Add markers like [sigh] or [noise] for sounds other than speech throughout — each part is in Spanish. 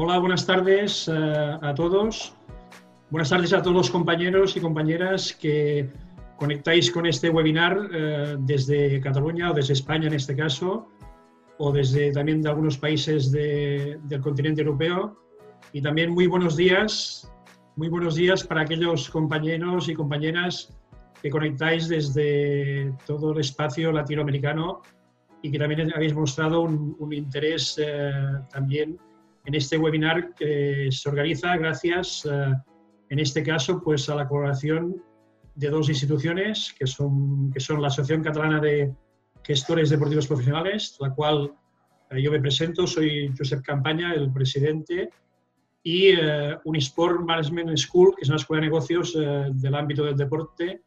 Hola, buenas tardes uh, a todos. Buenas tardes a todos los compañeros y compañeras que conectáis con este webinar uh, desde Cataluña o desde España en este caso, o desde también de algunos países de, del continente europeo. Y también muy buenos días, muy buenos días para aquellos compañeros y compañeras que conectáis desde todo el espacio latinoamericano y que también habéis mostrado un, un interés eh, también en este webinar que se organiza gracias, eh, en este caso, pues a la colaboración de dos instituciones que son, que son la Asociación Catalana de Gestores Deportivos Profesionales, la cual eh, yo me presento, soy Josep Campaña, el presidente, y eh, Unisport Management School, que es una escuela de negocios del ámbito del deporte,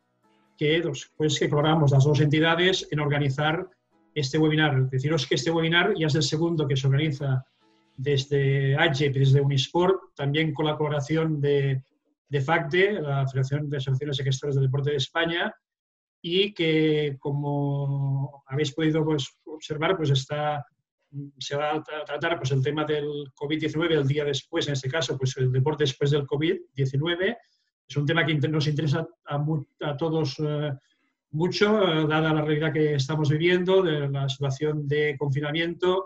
que, pues, que colaboramos las dos entidades en organizar este webinar. Deciros que este webinar ya es el segundo que se organiza desde AGEP, desde Unisport, también con la colaboración de, de FACDE, la Federación de Asociaciones y Gestores del Deporte de España, y que, como habéis podido pues, observar, pues está, se va a tratar pues, el tema del COVID-19 el día después, en este caso, pues el deporte después del COVID-19. Es un tema que nos interesa a, a todos eh, mucho, eh, dada la realidad que estamos viviendo, de la situación de confinamiento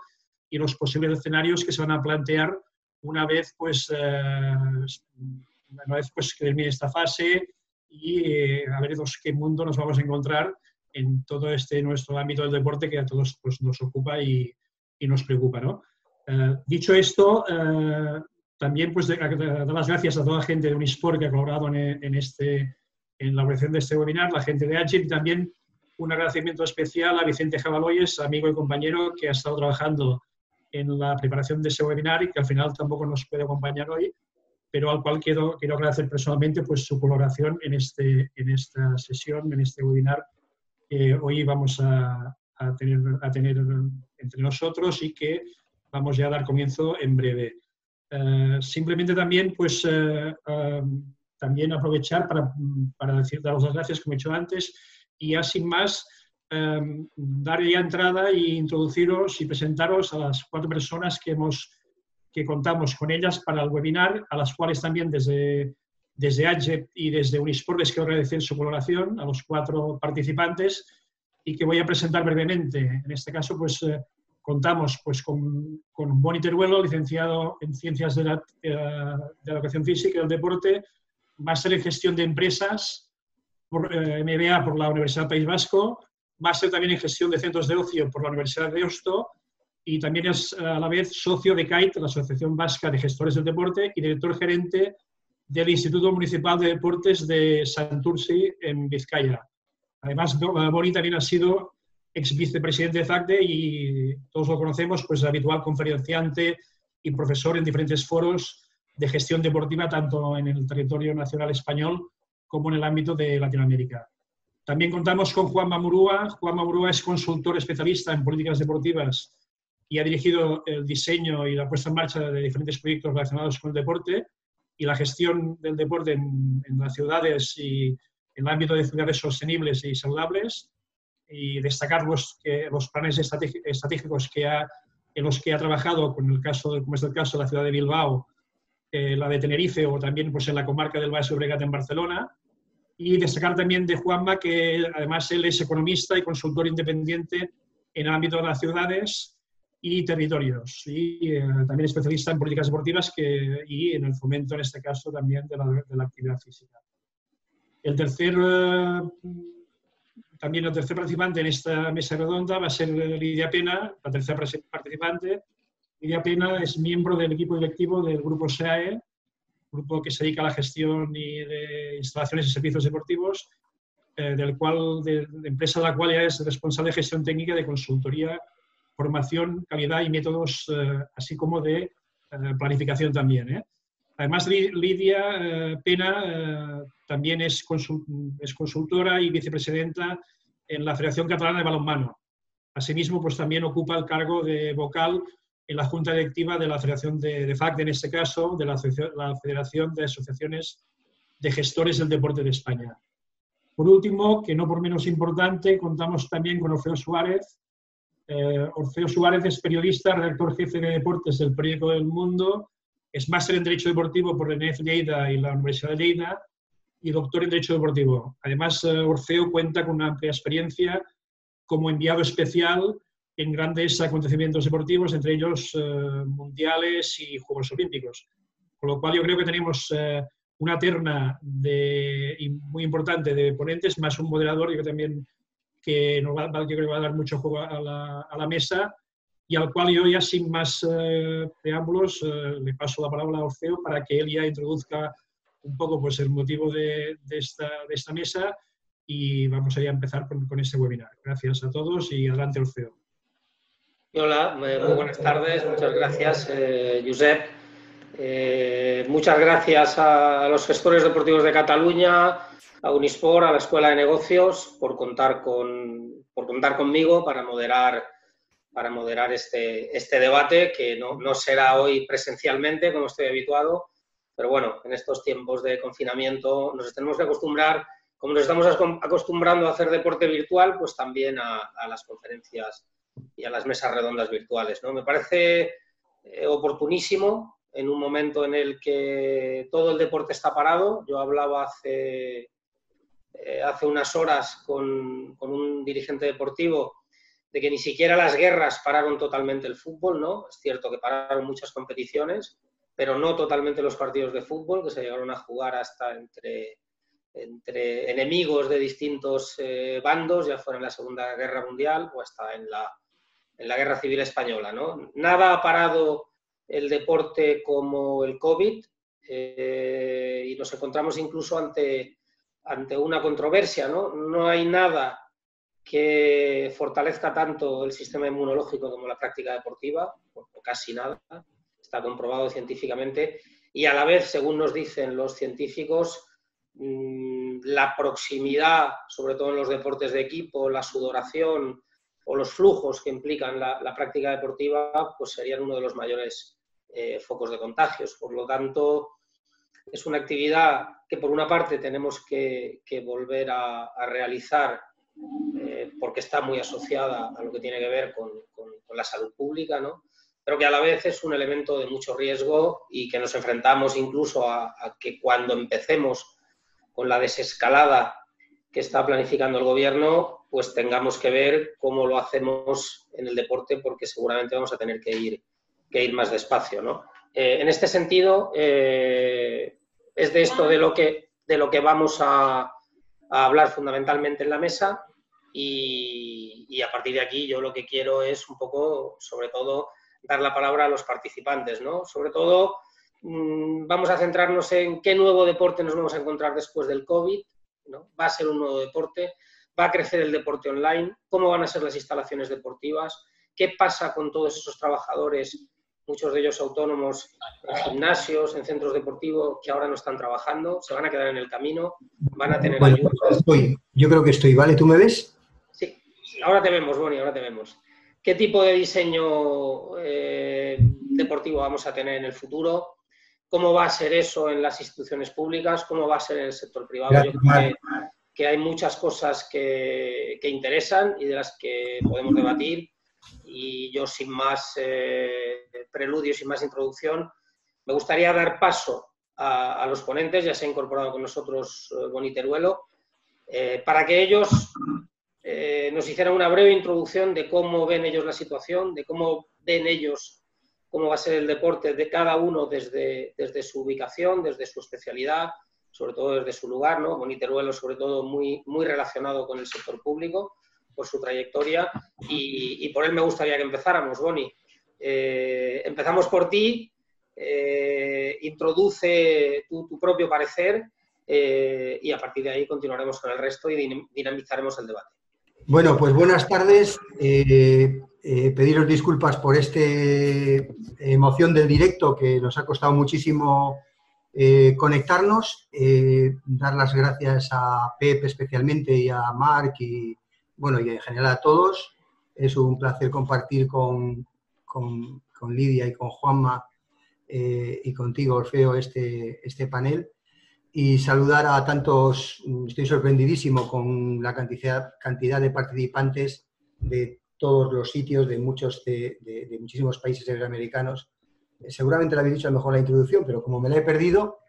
y los posibles escenarios que se van a plantear una vez, pues, eh, una vez pues, que termine esta fase y eh, a ver qué mundo nos vamos a encontrar en todo este nuestro ámbito del deporte que a todos pues, nos ocupa y, y nos preocupa. ¿no? Eh, dicho esto, eh, también pues dar las gracias a toda la gente de Unisport que ha colaborado en, en, este, en la organización de este webinar, la gente de Agile y también un agradecimiento especial a Vicente Jabaloyes, amigo y compañero que ha estado trabajando en la preparación de ese webinar y que al final tampoco nos puede acompañar hoy, pero al cual quiero, quiero agradecer personalmente pues, su colaboración en, este, en esta sesión, en este webinar que hoy vamos a, a, tener, a tener entre nosotros y que vamos ya a dar comienzo en breve. Uh, simplemente también, pues, uh, uh, también aprovechar para, para decir, daros las gracias, como he dicho antes, y ya sin más, um, dar ya entrada e introduciros y presentaros a las cuatro personas que hemos que contamos con ellas para el webinar, a las cuales también desde, desde AGEP y desde Unisport les quiero agradecer su colaboración, a los cuatro participantes, y que voy a presentar brevemente. En este caso, pues eh, contamos pues, con, con Boni Teruelo, licenciado en Ciencias de la, de la Educación Física y del Deporte, máster en Gestión de Empresas, por, eh, MBA por la Universidad País Vasco, máster también en Gestión de Centros de Ocio por la Universidad de Deusto y también es a la vez socio de CAIT, la Asociación Vasca de Gestores del Deporte, y director gerente del Instituto Municipal de Deportes de Santurci, en Vizcaya. Además, Boni también ha sido ex vicepresidente de FACDE y todos lo conocemos, pues habitual conferenciante y profesor en diferentes foros de gestión deportiva, tanto en el territorio nacional español como en el ámbito de Latinoamérica. También contamos con Juan Mamurúa. Juan Mamurúa es consultor especialista en políticas deportivas y ha dirigido el diseño y la puesta en marcha de diferentes proyectos relacionados con el deporte y la gestión del deporte en, en las ciudades y en el ámbito de ciudades sostenibles y saludables y destacar los, los planes estratégicos que ha, en los que ha trabajado, con el caso, como es el caso de la ciudad de Bilbao, eh, la de Tenerife o también pues, en la comarca del Valle Obregat en Barcelona. Y destacar también de Juanma que además él es economista y consultor independiente en el ámbito de las ciudades y territorios. Y eh, también especialista en políticas deportivas que, y en el fomento, en este caso, también de la, actividad física. El tercer, eh, también el tercer participante en esta mesa redonda va a ser Lidia Pena, la tercera participante. Lidia Pena es miembro del equipo directivo del grupo SEAE, grupo que se dedica a la gestión y de instalaciones y servicios deportivos, eh, del cual, de, de empresa de la cual ella es responsable de gestión técnica de consultoría formación, calidad y métodos, eh, así como de eh, planificación también. ¿eh? Además, Lidia Pena también es, consultora y vicepresidenta en la Federación Catalana de Balonmano. Asimismo, pues también ocupa el cargo de vocal en la Junta Directiva de la Federación de, de en este caso, de la, Federación de Asociaciones de Gestores del Deporte de España. Por último, que no por menos importante, contamos también con Orfeo Suárez, eh, Orfeo Suárez es periodista, redactor jefe de deportes del Periódico del Mundo es máster en Derecho Deportivo por la Lleida y la Universidad de Lleida y doctor en Derecho Deportivo. Además, eh, Orfeo cuenta con una amplia experiencia como enviado especial en grandes acontecimientos deportivos, entre ellos eh, mundiales y Juegos Olímpicos. Con lo cual yo creo que tenemos eh, una terna de, muy importante de ponentes, más un moderador, yo también que nos va, yo creo que va a dar mucho juego a la, a la mesa y al cual yo ya sin más eh, preámbulos eh, le paso la palabra a Orfeo para que él ya introduzca un poco pues, el motivo de, de, esta, de esta, mesa y vamos a empezar con, con, este webinar. Gracias a todos y adelante Orfeo. Hola, muy buenas tardes, muchas gracias eh, Josep. Eh, muchas gracias a los gestores deportivos de Cataluña, a Unisport, a la Escuela de Negocios por contar, con, por contar conmigo para moderar para moderar este, este debate, que no, no, será hoy presencialmente, como estoy habituado, pero bueno, en estos tiempos de confinamiento nos tenemos que acostumbrar, como nos estamos acostumbrando a hacer deporte virtual, pues también a, a las conferencias y a las mesas redondas virtuales. ¿no? Me parece eh, oportunísimo en un momento en el que todo el deporte está parado. Yo hablaba hace, eh, hace unas horas con, con un dirigente deportivo de que ni siquiera las guerras pararon totalmente el fútbol, ¿no? Es cierto que pararon muchas competiciones, pero no totalmente los partidos de fútbol, que se llegaron a jugar hasta entre, entre enemigos de distintos eh, bandos, ya fuera en la Segunda Guerra Mundial o hasta en la, en la Guerra Civil Española, ¿no? Nada ha parado el deporte como el COVID eh, y nos encontramos incluso ante, ante una controversia, ¿no? No hay nada que fortalezca tanto el sistema inmunológico como la práctica deportiva, casi nada, está comprobado científicamente, y a la vez, según nos dicen los científicos, mm, la proximidad, sobre todo en los deportes de equipo, la sudoración o los flujos que implican la, práctica deportiva, pues serían uno de los mayores eh, focos de contagios. Por lo tanto, es una actividad que por una parte tenemos que, volver a, realizar eh, porque está muy asociada a lo que tiene que ver con, la salud pública, ¿no? pero que a la vez es un elemento de mucho riesgo y que nos enfrentamos incluso a que cuando empecemos con la desescalada que está planificando el gobierno, pues tengamos que ver cómo lo hacemos en el deporte, porque seguramente vamos a tener que ir, que ir más despacio. ¿no? Eh, en este sentido, eh, es de esto de lo que, de lo que vamos a, hablar fundamentalmente en la mesa y, a partir de aquí yo lo que quiero es un poco, sobre todo, dar la palabra a los participantes, ¿no? Sobre todo, mmm, vamos a centrarnos en qué nuevo deporte nos vamos a encontrar después del COVID, ¿no? Va a ser un nuevo deporte, va a crecer el deporte online, cómo van a ser las instalaciones deportivas, qué pasa con todos esos trabajadores muchos de ellos autónomos en gimnasios, en centros deportivos que ahora no están trabajando, se van a quedar en el camino, van a tener ayuda. Estoy, yo creo que estoy, ¿vale? ¿Tú me ves? Sí, ahora te vemos, Boni, ahora te vemos. ¿Qué tipo de diseño eh, deportivo vamos a tener en el futuro? ¿Cómo va a ser eso en las instituciones públicas? ¿Cómo va a ser en el sector privado? Yo creo que, que, hay muchas cosas que, que interesan y de las que podemos debatir y yo sin más eh, preludio, sin más introducción, me gustaría dar paso a, a, los ponentes, ya se ha incorporado con nosotros eh, Boniteruelo, eh, para que ellos eh, nos hicieran una breve introducción de cómo ven ellos la situación, de cómo ven ellos cómo va a ser el deporte de cada uno desde, desde su ubicación, desde su especialidad, sobre todo desde su lugar, ¿no? Boniteruelo sobre todo muy, muy relacionado con el sector público por su trayectoria y, por él me gustaría que empezáramos, Boni. Eh, empezamos por ti, eh, introduce tu, propio parecer eh, y a partir de ahí continuaremos con el resto y dinamizaremos el debate. Bueno, pues buenas tardes. Pediros disculpas por esta emoción del directo que nos ha costado muchísimo conectarnos. dar las gracias a Pep especialmente y a Marc y, bueno, y en general a todos. Es un placer compartir con, con, con Lidia y con Juanma eh, y contigo, Orfeo, este, este panel. Y saludar a tantos, estoy sorprendidísimo con la cantidad, cantidad de participantes de todos los sitios, de muchos, de, muchísimos países americanos seguramente lo habéis dicho a lo mejor la introducción, pero como me la he perdido,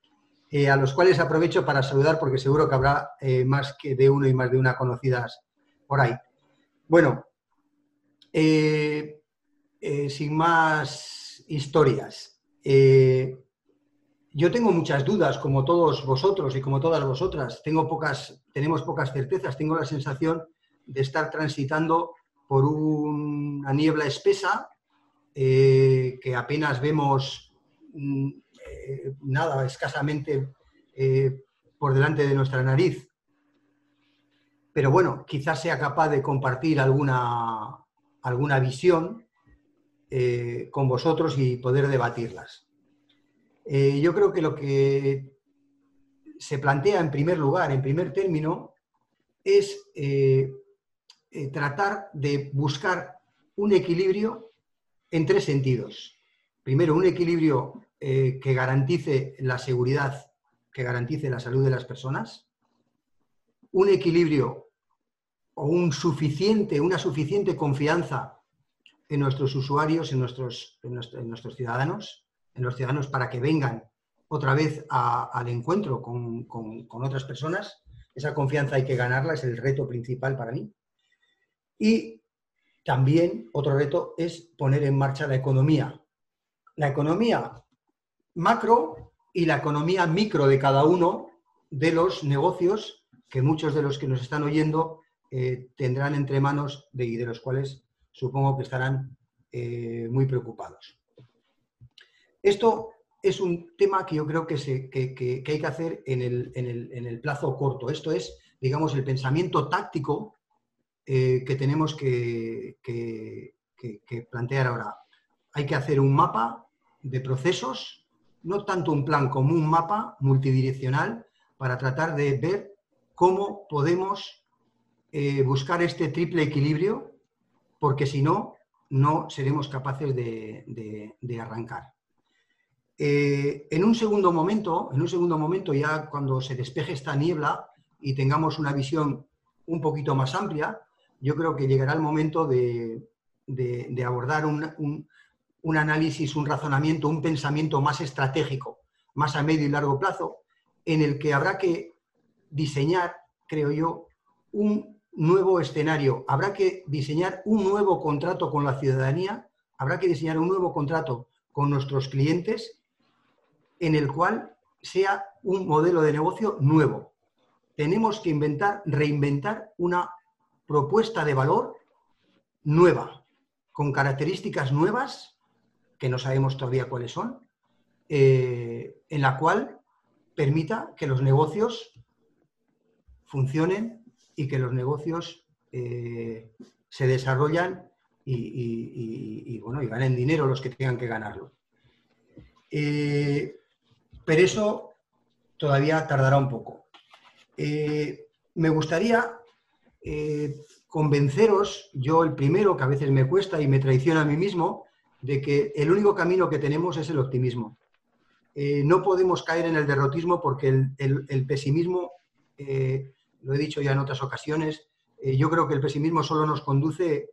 eh, a los cuales aprovecho para saludar porque seguro que habrá eh, más que de uno y más de una conocidas por ahí. Bueno, eh, sin más historias, yo tengo muchas dudas, como todos vosotros y como todas vosotras. Tengo pocas, tenemos pocas certezas. Tengo la sensación de estar transitando por una niebla espesa que apenas vemos mm, eh, nada, escasamente eh, por delante de nuestra nariz. Pero bueno, quizás sea capaz de compartir alguna, alguna visión eh, con vosotros y poder debatirlas. yo creo que lo que se plantea en primer lugar, en primer término, es tratar de buscar un equilibrio en tres sentidos. Primero, un equilibrio eh, que garantice la seguridad, que garantice la salud de las personas, un equilibrio o un suficiente, una suficiente confianza en nuestros usuarios, en nuestros, en ciudadanos, en los ciudadanos para que vengan otra vez al encuentro con, con, otras personas. Esa confianza hay que ganarla, es el reto principal para mí. Y también otro reto es poner en marcha la economía. La economía macro y la economía micro de cada uno de los negocios que muchos de los que nos están oyendo eh, tendrán entre manos de, y de los cuales supongo que estarán eh, muy preocupados. Esto es un tema que yo creo que, se, que, hay que hacer en el, plazo corto. Esto es, digamos, el pensamiento táctico eh, que tenemos que, plantear ahora. Hay que hacer un mapa de procesos no tanto un plan como un mapa multidireccional para tratar de ver cómo podemos eh, buscar este triple equilibrio, porque si no, no seremos capaces de, arrancar. Eh, en un segundo momento, en un segundo momento, ya cuando se despeje esta niebla y tengamos una visión un poquito más amplia, yo creo que llegará el momento de, abordar un, un análisis, un razonamiento, un pensamiento más estratégico, más a medio y largo plazo, en el que habrá que diseñar, creo yo, un nuevo escenario. Habrá que diseñar un nuevo contrato con la ciudadanía, habrá que diseñar un nuevo contrato con nuestros clientes, en el cual sea un modelo de negocio nuevo. Tenemos que inventar, reinventar una propuesta de valor nueva, con características nuevas que no sabemos todavía cuáles son, eh, en la cual permita que los negocios funcionen y que los negocios eh, se desarrollan y, bueno, y ganen dinero los que tengan que ganarlo. Eh, pero eso todavía tardará un poco. me gustaría convenceros, yo el primero, que a veces me cuesta y me traiciona a mí mismo, de que el único camino que tenemos es el optimismo. Eh, no podemos caer en el derrotismo porque el, pesimismo, eh, lo he dicho ya en otras ocasiones, eh, yo creo que el pesimismo solo nos conduce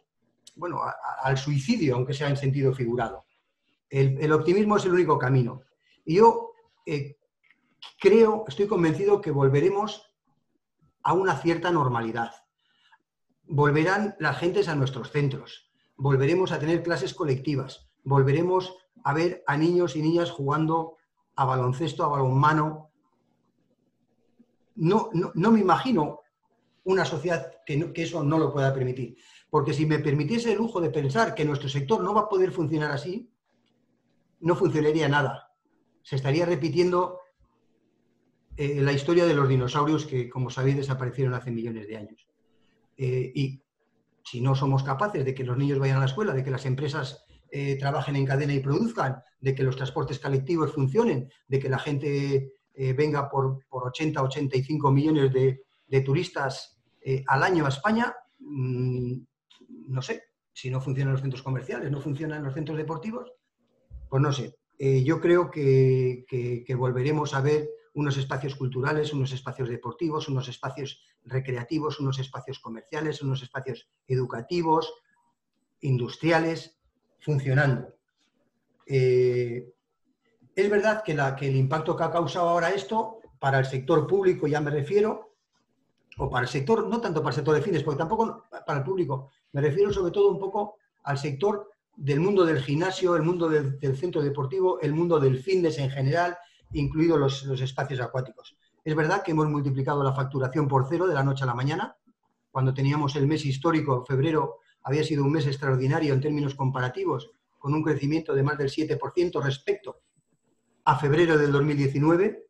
bueno, al suicidio, aunque sea en sentido figurado. El, optimismo es el único camino. Y yo creo, estoy convencido que volveremos a una cierta normalidad. Volverán las gentes a nuestros centros volveremos a tener clases colectivas, volveremos a ver a niños y niñas jugando a baloncesto, a balonmano. No, no, me imagino una sociedad que, eso no lo pueda permitir. Porque si me permitiese el lujo de pensar que nuestro sector no va a poder funcionar así, no funcionaría nada. Se estaría repitiendo eh, la historia de los dinosaurios que, como sabéis, desaparecieron hace millones de años. Eh, y si no somos capaces de que los niños vayan a la escuela, de que las empresas eh, trabajen en cadena y produzcan, de que los transportes colectivos funcionen, de que la gente eh, venga por, 80, 85 millones de, turistas eh, al año a España, mm, no sé, si no funcionan los centros comerciales, no funcionan los centros deportivos, pues no sé. yo creo que volveremos a ver unos espacios culturales, unos espacios deportivos, unos espacios recreativos, unos espacios comerciales, unos espacios educativos, industriales, funcionando. Eh, es verdad que, la, que el impacto que ha causado ahora esto, para el sector público ya me refiero, o para el sector, no tanto para el sector de fines, porque tampoco para el público, me refiero sobre todo un poco al sector del mundo del gimnasio, el mundo del, centro deportivo, el mundo del fitness en general, incluidos los, los, espacios acuáticos. Es verdad que hemos multiplicado la facturación por cero de la noche a la mañana. Cuando teníamos el mes histórico, febrero, había sido un mes extraordinario en términos comparativos, con un crecimiento de más del 7% respecto a febrero del 2019.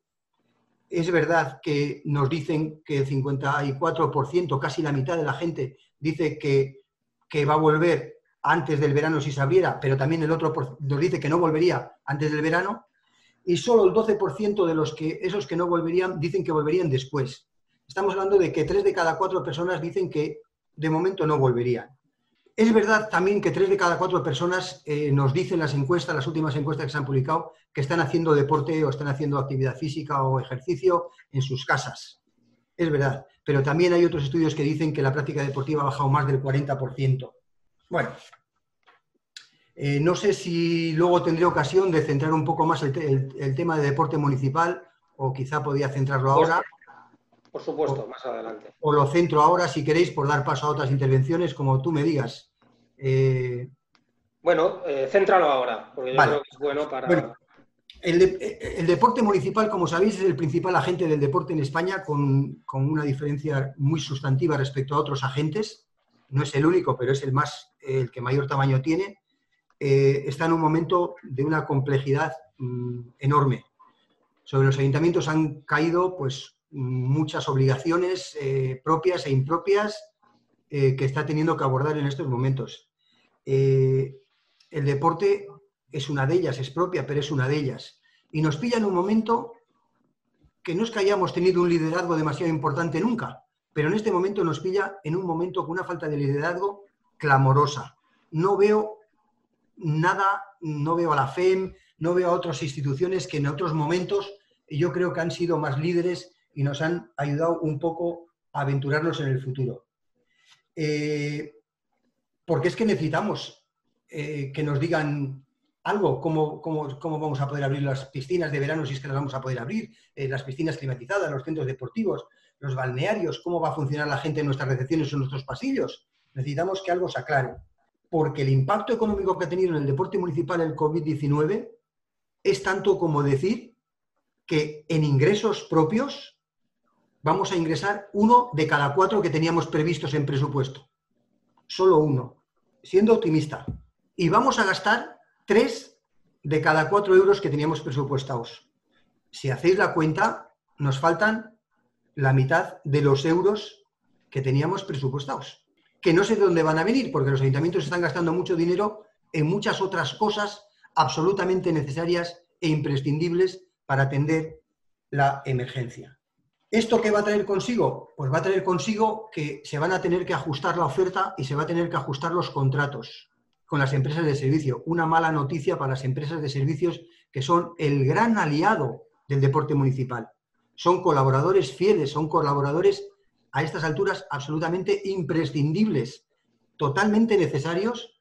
Es verdad que nos dicen que el 54%, casi la mitad de la gente, dice que, que va a volver antes del verano si se abriera, pero también el otro nos dice que no volvería antes del verano. Y solo el 12% de los que, esos que no volverían dicen que volverían después. Estamos hablando de que tres de cada cuatro personas dicen que de momento no volverían. Es verdad también que tres de cada cuatro personas eh, nos dicen las encuestas, las últimas encuestas que se han publicado, que están haciendo deporte o están haciendo actividad física o ejercicio en sus casas. Es verdad, pero también hay otros estudios que dicen que la práctica deportiva ha bajado más del 40%. Bueno, eh, no sé si luego tendré ocasión de centrar un poco más el, tema de deporte municipal o quizá podía centrarlo ahora. Por supuesto, más adelante. O lo centro ahora, si queréis, por dar paso a otras intervenciones, como tú me digas. Eh, bueno, eh, céntralo ahora, porque yo creo que es bueno para... el, deporte municipal, como sabéis, es el principal agente del deporte en España, con, una diferencia muy sustantiva respecto a otros agentes. No es el único, pero es el más, el que mayor tamaño tiene. Eh, está en un momento de una complejidad mm, enorme. Sobre los ayuntamientos han caído, pues, muchas obligaciones eh, propias e impropias eh, que está teniendo que abordar en estos momentos. El deporte es una de ellas, es propia, pero es una de ellas. Y nos pilla en un momento que no es que hayamos tenido un liderazgo demasiado importante nunca, pero en este momento nos pilla en un momento con una falta de liderazgo clamorosa. No veo nada, no veo a la FEM, no veo a otras instituciones que en otros momentos yo creo que han sido más líderes y nos han ayudado un poco a aventurarnos en el futuro. Eh, porque es que necesitamos eh, que nos digan algo, cómo, cómo, vamos a poder abrir las piscinas de verano si es que las vamos a poder abrir, eh, las piscinas climatizadas, los centros deportivos, los balnearios, cómo va a funcionar la gente en nuestras recepciones o en nuestros pasillos. Necesitamos que algo se aclare, porque el impacto económico que ha tenido en el deporte municipal el COVID-19 es tanto como decir que en ingresos propios vamos a ingresar uno de cada cuatro que teníamos previstos en presupuesto. Solo uno, siendo optimista. Y vamos a gastar tres de cada cuatro euros que teníamos presupuestados. Si hacéis la cuenta, nos faltan la mitad de los euros que teníamos presupuestados. Que no sé de dónde van a venir, porque los ayuntamientos están gastando mucho dinero en muchas otras cosas absolutamente necesarias e imprescindibles para atender la emergencia. ¿Esto qué va a traer consigo? Pues va a traer consigo que se van a tener que ajustar la oferta y se va a tener que ajustar los contratos con las empresas de servicio. Una mala noticia para las empresas de servicios que son el gran aliado del deporte municipal. Son colaboradores fieles, son colaboradores a estas alturas absolutamente imprescindibles, totalmente necesarios,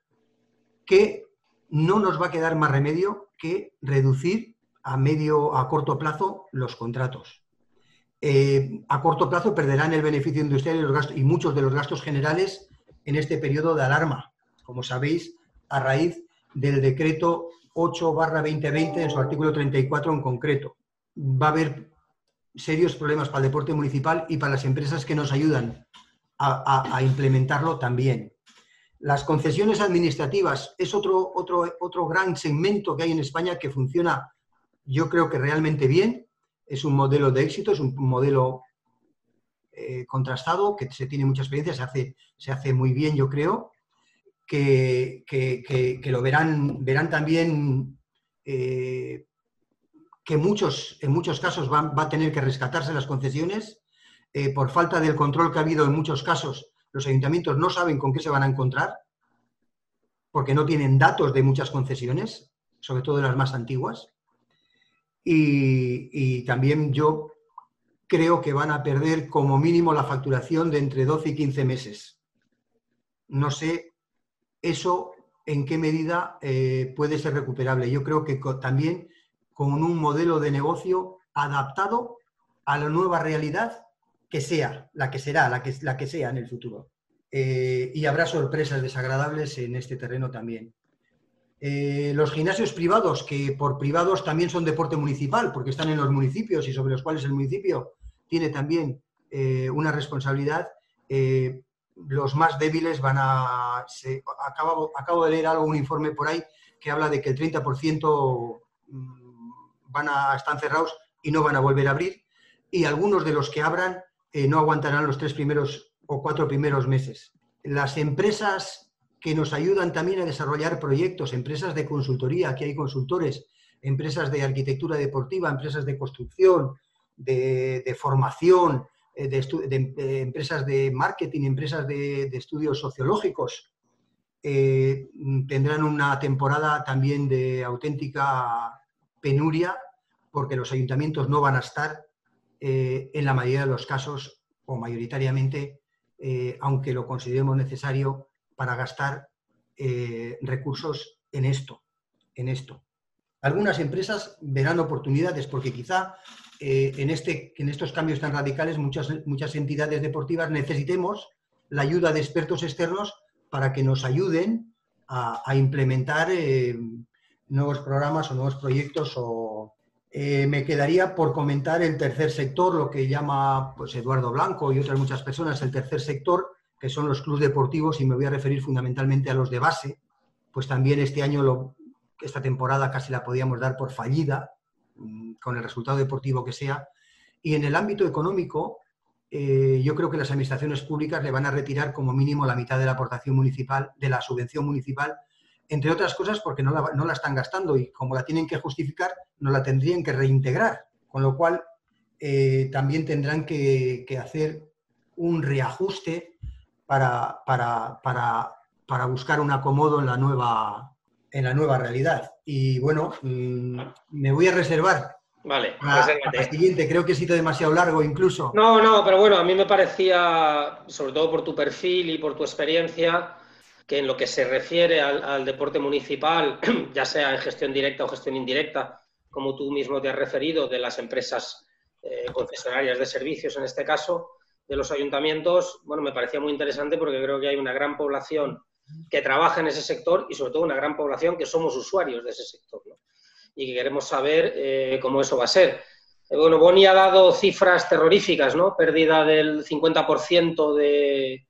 que no nos va a quedar más remedio que reducir a medio, a corto plazo los contratos. Eh, a corto plazo perderán el beneficio industrial y, y muchos de los gastos generales en este periodo de alarma, como sabéis, a raíz del decreto 8 2020 en su artículo 34 en concreto. Va a haber serios problemas para el deporte municipal y para las empresas que nos ayudan a, implementarlo también. Las concesiones administrativas es otro, otro, otro gran segmento que hay en España que funciona, yo creo que realmente bien es un modelo de éxito, es un modelo eh, contrastado, que se tiene mucha experiencia, se hace, se hace muy bien, yo creo, que, lo verán, verán también eh, que muchos, en muchos casos va, a tener que rescatarse las concesiones. Eh, por falta del control que ha habido en muchos casos, los ayuntamientos no saben con qué se van a encontrar, porque no tienen datos de muchas concesiones, sobre todo las más antiguas. Y, también yo creo que van a perder como mínimo la facturación de entre 12 y 15 meses. No sé eso en qué medida eh, puede ser recuperable. Yo creo que también con un modelo de negocio adaptado a la nueva realidad que sea, la que será, la que, la que sea en el futuro. Eh, y habrá sorpresas desagradables en este terreno también. Eh, los gimnasios privados, que por privados también son deporte municipal, porque están en los municipios y sobre los cuales el municipio tiene también eh, una responsabilidad, los más débiles van a... acabo, acabo, de leer algo, un informe por ahí, que habla de que el 30% mm, van a, están cerrados y no van a volver a abrir, y algunos de los que abran no aguantarán los tres primeros o cuatro primeros meses. Las empresas que nos ayudan también a desarrollar proyectos, empresas de consultoría, aquí hay consultores, empresas de arquitectura deportiva, empresas de construcción, de, formación, eh, de, empresas de marketing, empresas de, estudios sociológicos, eh, tendrán una temporada también de auténtica penuria porque los ayuntamientos no van a estar eh, en la mayoría de los casos o mayoritariamente, aunque lo consideremos necesario, para gastar eh, recursos en esto, en esto. Algunas empresas verán oportunidades porque quizá eh, en, este, en estos cambios tan radicales muchas, muchas entidades deportivas necesitemos la ayuda de expertos externos para que nos ayuden a, implementar eh, nuevos programas o nuevos proyectos. O, me quedaría por comentar el tercer sector, lo que llama pues, Eduardo Blanco y otras muchas personas el tercer sector, que son los clubes deportivos, y me voy a referir fundamentalmente a los de base, pues también este año, esta temporada casi la podíamos dar por fallida, mm, con el resultado deportivo que sea. Y en el ámbito económico, eh, yo creo que las administraciones públicas le van a retirar como mínimo la mitad de la aportación municipal, de la subvención municipal, entre otras cosas porque no la, están gastando y como la tienen que justificar, no la tendrían que reintegrar. Con lo cual, eh, también tendrán que, que hacer un reajuste para, para, para, buscar un acomodo en la nueva, en la nueva realidad. Y bueno, mm, me voy a reservar. Vale, la, siguiente, creo que he sido demasiado largo incluso. No, no, pero bueno, a mí me parecía, sobre todo por tu perfil y por tu experiencia, que en lo que se refiere al, deporte municipal, [clears throat] ya sea en gestión directa o gestión indirecta, como tú mismo te has referido, de las empresas eh, concesionarias de servicios en este caso, de los ayuntamientos, bueno, me parecía muy interesante porque creo que hay una gran población que trabaja en ese sector y sobre todo una gran población que somos usuarios de ese sector y que queremos saber eh, cómo eso va a ser. Eh, bueno, Boni ha dado cifras terroríficas, ¿no? Pérdida del 50% de,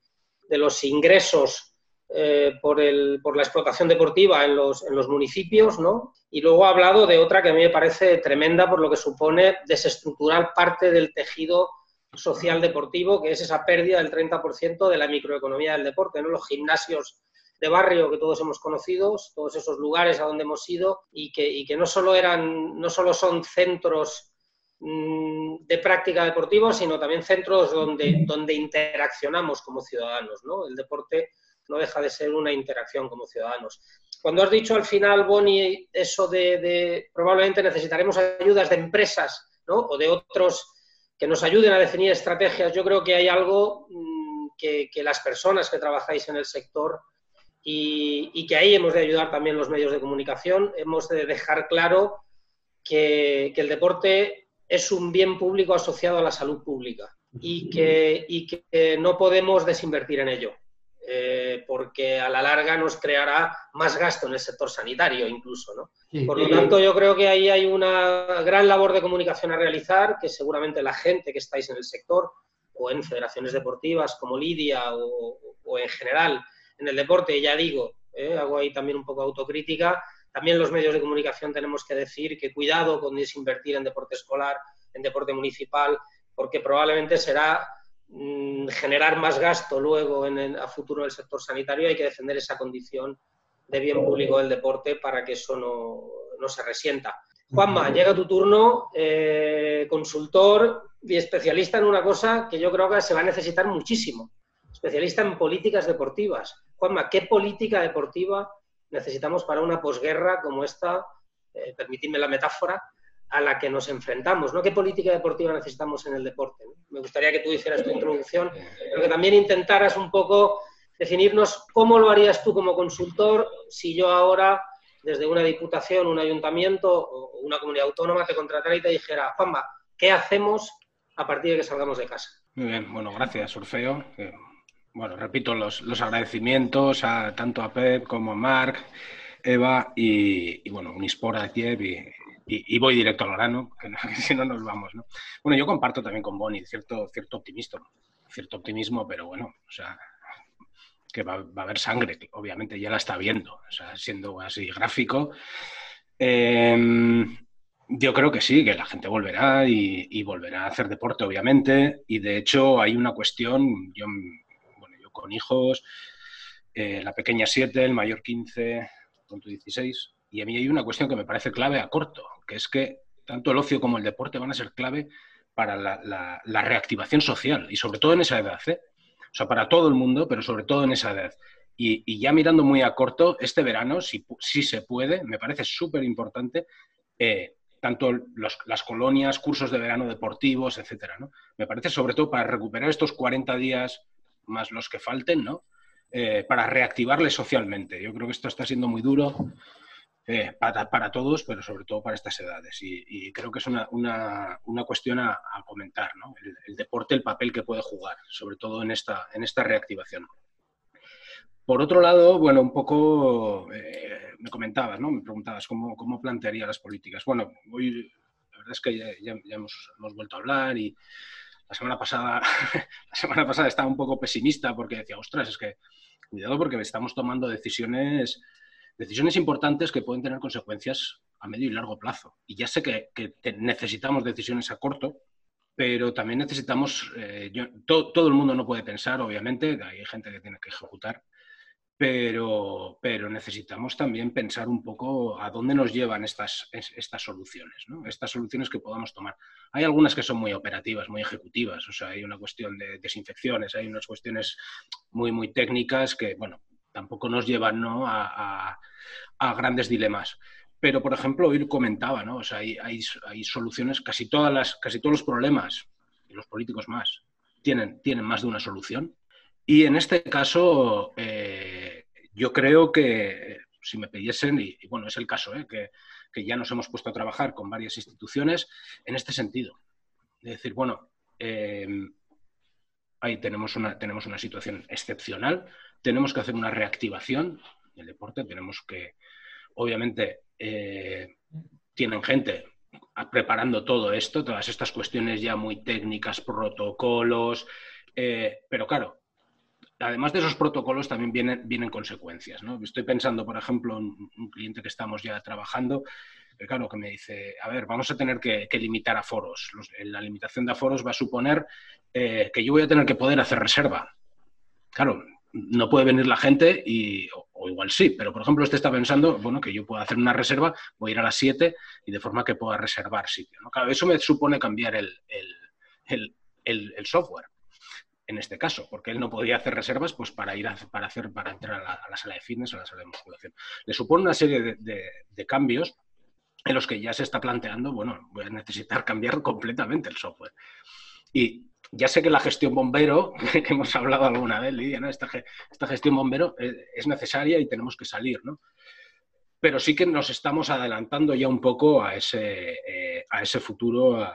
de, los ingresos eh, por, la explotación deportiva en los, municipios, ¿no? Y luego ha hablado de otra que a mí me parece tremenda por lo que supone desestructurar parte del tejido social deportivo, que es esa pérdida del 30% de la microeconomía del deporte, ¿no? Los gimnasios de barrio que todos hemos conocido, todos esos lugares a donde hemos ido y que, que no, solo eran, no solo son centros mm, de práctica deportiva, sino también centros donde, donde interaccionamos como ciudadanos. ¿no? El deporte no deja de ser una interacción como ciudadanos. Cuando has dicho al final, Boni, eso de, probablemente necesitaremos ayudas de empresas ¿no? o de otros que nos ayuden a definir estrategias. Yo creo que hay algo mm, que, las personas que trabajáis en el sector y, que ahí hemos de ayudar también los medios de comunicación, hemos de dejar claro que, el deporte es un bien público asociado a la salud pública y que no podemos desinvertir en ello. Eh, porque a la larga nos creará más gasto en el sector sanitario incluso. ¿no? Por lo tanto, yo creo que ahí hay una gran labor de comunicación a realizar, que seguramente la gente que estáis en el sector o en federaciones deportivas como Lidia o, en general en el deporte, ya digo, ¿eh? hago ahí también un poco autocrítica, también los medios de comunicación tenemos que decir que cuidado con desinvertir en deporte escolar, en deporte municipal, porque probablemente será generar más gasto luego en el, a futuro del sector sanitario, hay que defender esa condición de bien público del deporte para que eso no, se resienta. Juanma, llega tu turno, eh, consultor y especialista en una cosa que yo creo que se va a necesitar muchísimo, especialista en políticas deportivas. Juanma, ¿qué política deportiva necesitamos para una posguerra como esta? Eh, permitidme la metáfora, a la que nos enfrentamos, ¿no? ¿Qué política deportiva necesitamos en el deporte? Me gustaría que tú hicieras tu introducción, pero que también intentaras un poco definirnos cómo lo harías tú como consultor si yo ahora, desde una diputación, un ayuntamiento o una comunidad autónoma, te contratara y te dijera, Juanma, ¿qué hacemos a partir de que salgamos de casa? Muy bien, bueno, gracias, Orfeo. bueno, repito los, agradecimientos a, tanto a Pep como a Marc, Eva y, bueno, Unispor a Kiev y, voy directo al grano, [laughs] que, si no nos vamos, ¿no? Bueno, yo comparto también con Bonnie cierto, cierto optimismo, cierto optimismo, pero bueno, o sea, que va, a haber sangre, obviamente ya la está viendo, o sea, siendo así gráfico. Em, yo creo que sí, que la gente volverá y, volverá a hacer deporte, obviamente, y de hecho hay una cuestión, yo, bueno, yo con hijos, eh, la pequeña 7, el mayor 15, punto 16, y a mí hay una cuestión que me parece clave a corto, que es que tanto el ocio como el deporte van a ser clave para la, reactivación social, y sobre todo en esa edad. ¿eh? O sea, para todo el mundo, pero sobre todo en esa edad. Y, ya mirando muy a corto, este verano, si, si se puede, me parece súper importante, eh, tanto las colonias, cursos de verano deportivos, etcétera, ¿no? Me parece sobre todo para recuperar estos 40 días más los que falten, ¿no? Eh, para reactivarles socialmente. Yo creo que esto está siendo muy duro eh, para, todos, pero sobre todo para estas edades. Y, creo que es una, cuestión a, comentar, ¿no? El, deporte, el papel que puede jugar, sobre todo en esta, en esta reactivación. Por otro lado, bueno, un poco eh, me comentabas, ¿no? Me preguntabas cómo, cómo, plantearía las políticas. Bueno, hoy la verdad es que ya, hemos, hemos, vuelto a hablar y la semana pasada, [laughs] la semana pasada estaba un poco pesimista porque decía, ostras, es que cuidado porque estamos tomando decisiones decisiones importantes que pueden tener consecuencias a medio y largo plazo. Y ya sé que, necesitamos decisiones a corto, pero también necesitamos, eh, todo el mundo no puede pensar, obviamente, hay gente que tiene que ejecutar, pero, pero necesitamos también pensar un poco a dónde nos llevan estas, estas soluciones, ¿no? estas soluciones que podamos tomar. Hay algunas que son muy operativas, muy ejecutivas, o sea, hay una cuestión de desinfecciones, hay unas cuestiones muy, muy técnicas que, bueno, tampoco nos llevan a, grandes dilemas. Pero, por ejemplo, hoy comentaba, ¿no? O sea, hay, soluciones, casi, todas las, casi todos los problemas, y los políticos más, tienen, tienen más de una solución. Y en este caso, eh, yo creo que si me pidiesen, y, bueno, es el caso, ¿eh? que, ya nos hemos puesto a trabajar con varias instituciones en este sentido. Es decir, bueno, eh, ahí tenemos una, tenemos una situación excepcional, tenemos que hacer una reactivación del deporte, tenemos que, obviamente, eh, tienen gente preparando todo esto, todas estas cuestiones ya muy técnicas, protocolos, eh, pero claro, además de esos protocolos también vienen, vienen consecuencias. ¿no? Estoy pensando, por ejemplo, en un cliente que estamos ya trabajando, claro, que me dice, a ver, vamos a tener que, limitar aforos. la limitación de aforos va a suponer eh, que yo voy a tener que poder hacer reserva. Claro, no puede venir la gente y, o, igual sí, pero por ejemplo este está pensando, bueno, que yo puedo hacer una reserva, voy a ir a las 7 y de forma que pueda reservar sitio. ¿no? Claro, eso me supone cambiar el, software en este caso, porque él no podía hacer reservas pues para ir a, para hacer para entrar a la, sala de fitness, a la sala de musculación. Le supone una serie de, cambios en los que ya se está planteando, bueno, voy a necesitar [laughs] cambiar completamente el software. Y ya sé que la gestión bombero, [laughs] que hemos hablado alguna vez, Lidia, esta, gestión bombero eh, es necesaria y tenemos que salir, ¿no? Pero sí que nos estamos adelantando ya un poco a ese, eh, futuro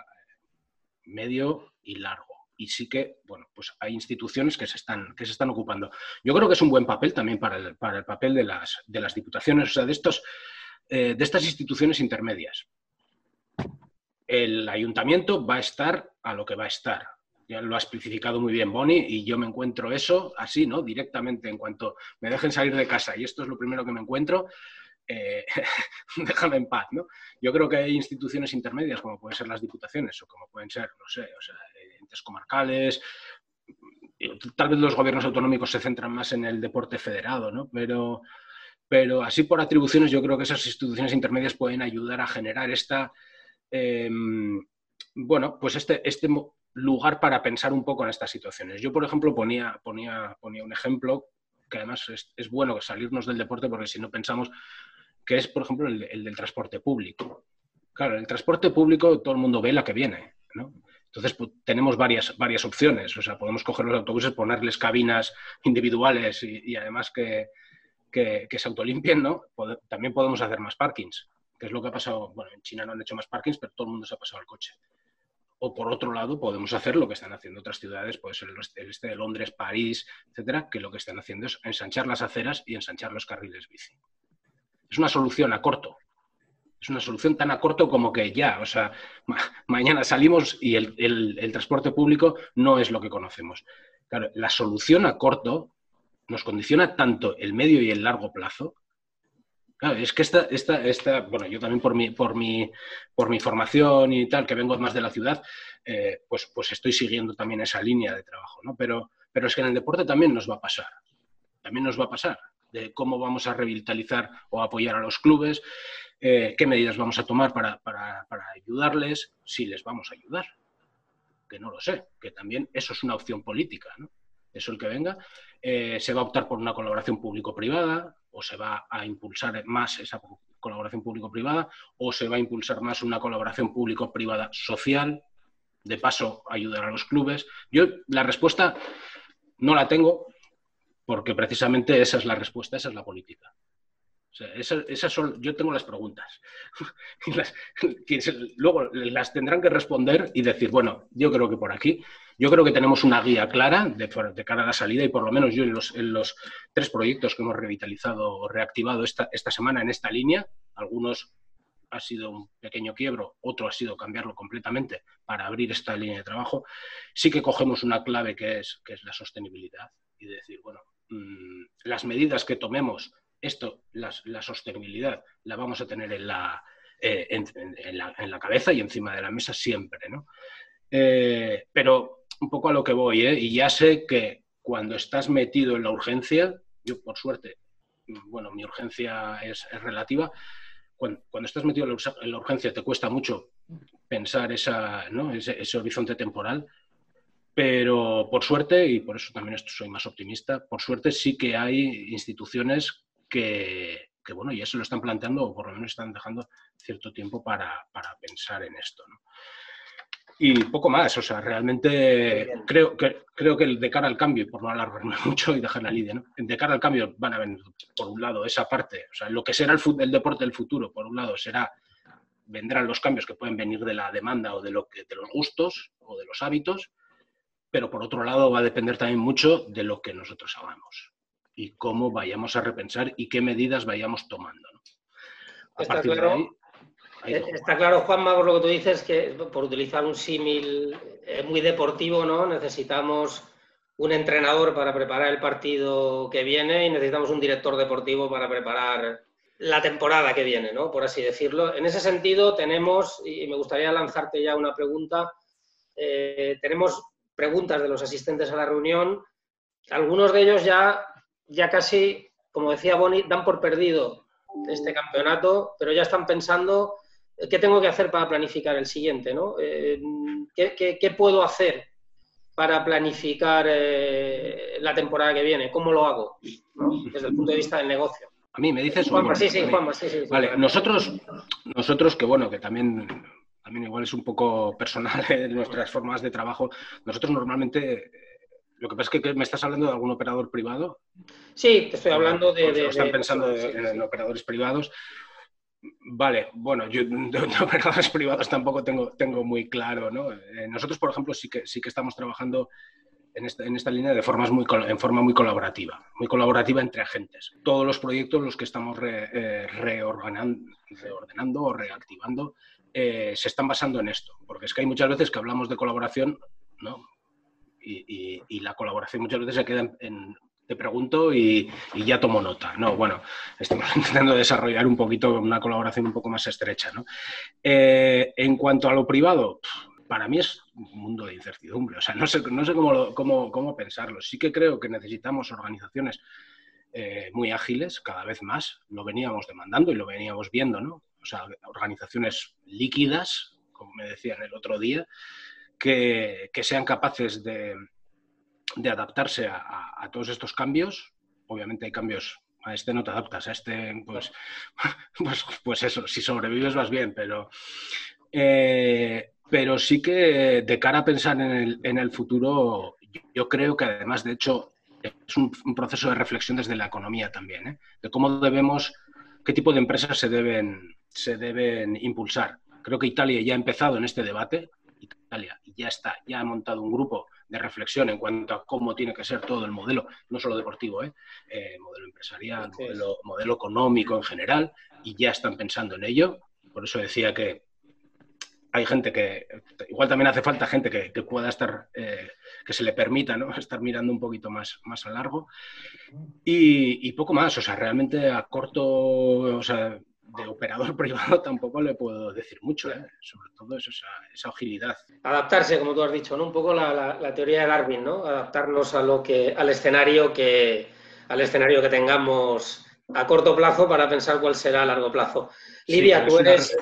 medio y largo. Y sí que, bueno, pues hay instituciones que se están, ocupando. Yo creo que es un buen papel también para el, papel de las, diputaciones, o sea, de, estos, eh, de estas instituciones intermedias. El ayuntamiento va a estar a lo que va a estar ya lo ha especificado muy bien Bonnie, y yo me encuentro eso así, ¿no? Directamente, en cuanto me dejen salir de casa y esto es lo primero que me encuentro, eh, [laughs] déjame en paz, ¿no? Yo creo que hay instituciones intermedias, como pueden ser las diputaciones, o como pueden ser, no sé, o sea, entes comarcales, tal vez los gobiernos autonómicos se centran más en el deporte federado, ¿no? Pero, pero así por atribuciones yo creo que esas instituciones intermedias pueden ayudar a generar esta... Em, bueno, pues este, este lugar para pensar un poco en estas situaciones. Yo, por ejemplo, ponía, ponía, ponía un ejemplo que además es, bueno salirnos del deporte porque si no pensamos que es, por ejemplo, el, del transporte público. Claro, el transporte público todo el mundo ve la que viene, ¿no? Entonces, pues, tenemos varias, varias opciones. O sea, podemos coger los autobuses, ponerles cabinas individuales y, además que, se autolimpien, ¿no? también podemos hacer más parkings, que es lo que ha pasado. Bueno, en China no han hecho más parkings, pero todo el mundo se ha pasado al coche. O por otro lado, podemos hacer lo que están haciendo otras ciudades, puede ser el este de Londres, París, etcétera, que lo que están haciendo es ensanchar las aceras y ensanchar los carriles bici. Es una solución a corto, es una solución tan a corto como que ya, o sea, mañana salimos y el, transporte público no es lo que conocemos. Claro, la solución a corto nos condiciona tanto el medio y el largo plazo. Claro, es que esta, esta, esta, bueno, yo también por mi, por mi, por mi formación y tal, que vengo más de la ciudad, eh, pues, pues estoy siguiendo también esa línea de trabajo, ¿no? Pero, pero es que en el deporte también nos va a pasar. También nos va a pasar de cómo vamos a revitalizar o apoyar a los clubes, eh, qué medidas vamos a tomar para, ayudarles, si les vamos a ayudar. Que no lo sé, que también eso es una opción política, ¿no? Eso el que venga. Eh, se va a optar por una colaboración público-privada o se va a impulsar más esa colaboración público-privada o se va a impulsar más una colaboración público-privada social, de paso ayudar a los clubes. Yo la respuesta no la tengo porque precisamente esa es la respuesta, esa es la política esas, son, yo tengo las preguntas. [laughs] luego las tendrán que responder y decir, bueno, yo creo que por aquí, yo creo que tenemos una guía clara de, cara a la salida y por lo menos yo en los, tres proyectos que hemos revitalizado o reactivado esta, esta semana en esta línea, algunos ha sido un pequeño quiebro, otro ha sido cambiarlo completamente para abrir esta línea de trabajo, sí que cogemos una clave que es, que es la sostenibilidad y decir, bueno, mm, las medidas que tomemos esto, la, sostenibilidad, la vamos a tener en la, eh, en, la, cabeza y encima de la mesa siempre, ¿no? Eh, pero un poco a lo que voy, ¿eh? Y ya sé que cuando estás metido en la urgencia, yo por suerte, bueno, mi urgencia es, relativa, cuando, estás metido en la, urgencia te cuesta mucho pensar esa, ese, ese horizonte temporal, pero por suerte, y por eso también soy más optimista, por suerte sí que hay instituciones que, bueno, ya se lo están planteando o por lo menos están dejando cierto tiempo para, pensar en esto. Y poco más, o sea, realmente creo que, creo que de cara al cambio, por no alargarme [laughs] mucho y dejar la lidia, ¿no? de cara al cambio van a venir, por un lado, esa parte, o sea, lo que será el, el deporte del futuro, por un lado, será vendrán los cambios que pueden venir de la demanda o de, lo que, de los gustos o de los hábitos, pero por otro lado va a depender también mucho de lo que nosotros hagamos y cómo vayamos a repensar y qué medidas vayamos tomando. está, claro, eh, está claro, Juanma, por lo que tú dices, que por utilizar un símil eh, muy deportivo, ¿no? Necesitamos un entrenador para preparar el partido que viene y necesitamos un director deportivo para preparar la temporada que viene, ¿no? Por así decirlo. En ese sentido, tenemos, y me gustaría lanzarte ya una pregunta, eh, tenemos preguntas de los asistentes a la reunión. Algunos de ellos ya ya casi, como decía Boni, dan por perdido este campeonato, pero ya están pensando eh, qué tengo que hacer para planificar el siguiente, ¿no? Eh, ¿qué, puedo hacer para planificar eh, la temporada que viene? ¿Cómo lo hago? Desde el punto de vista del negocio. A mí me dices... Juanma, sí, sí, Juanma, sí, sí, Vale, nosotros, nosotros que bueno, que también, también igual es un poco personal [laughs] en nuestras formas de trabajo, nosotros normalmente lo que pasa es que me estás hablando de algún operador privado. Sí, te estoy hablando de. están pensando en, operadores privados. Vale, bueno, yo [laughs] de, operadores privados tampoco tengo, tengo muy claro, ¿no? Eh, nosotros, por ejemplo, sí que, sí que estamos trabajando en esta, en esta línea de formas muy, en forma muy colaborativa, muy colaborativa entre agentes. Todos los proyectos los que estamos eh, reordenando o reactivando eh, se están basando en esto, porque es que hay muchas veces que hablamos de colaboración, ¿no? y, la colaboración muchas veces se queda en, te pregunto y, ya tomo nota. No, bueno, estamos [laughs] intentando desarrollar un poquito una colaboración un poco más estrecha. ¿no? Eh, en cuanto a lo privado, para mí es un mundo de incertidumbre. O sea, no sé, no sé cómo, cómo, cómo pensarlo. Sí que creo que necesitamos organizaciones eh, muy ágiles, cada vez más. Lo veníamos demandando y lo veníamos viendo, ¿no? O sea, organizaciones líquidas, como me decían el otro día, que, sean capaces de, adaptarse a, todos estos cambios. Obviamente hay cambios, a este no te adaptas, a este, pues, [laughs] pues, pues eso, si sobrevives vas bien, pero... Eh, pero sí que de cara a pensar en el, en el futuro, yo creo que además, de hecho, es un, proceso de reflexión desde la economía también, ¿eh? de cómo debemos, qué tipo de empresas se deben, se deben impulsar. Creo que Italia ya ha empezado en este debate, Italia ya está, ya ha montado un grupo de reflexión en cuanto a cómo tiene que ser todo el modelo, no solo deportivo, ¿eh? Eh, modelo empresarial, modelo, modelo económico en general, y ya están pensando en ello. Por eso decía que hay gente que, igual también hace falta gente que, pueda estar, eh, que se le permita ¿no? [laughs] estar mirando un poquito más, más a largo. Y, poco más, o sea, realmente a corto, o sea, de operador [laughs] privado tampoco le puedo decir mucho, ¿eh? sobre todo esa, esa, agilidad. Adaptarse, como tú has dicho, ¿no? Un poco la, la, teoría de Darwin, ¿no? Adaptarnos a lo que, al escenario que, al escenario que tengamos a corto plazo para pensar cuál será a largo plazo. Lidia, tú eres,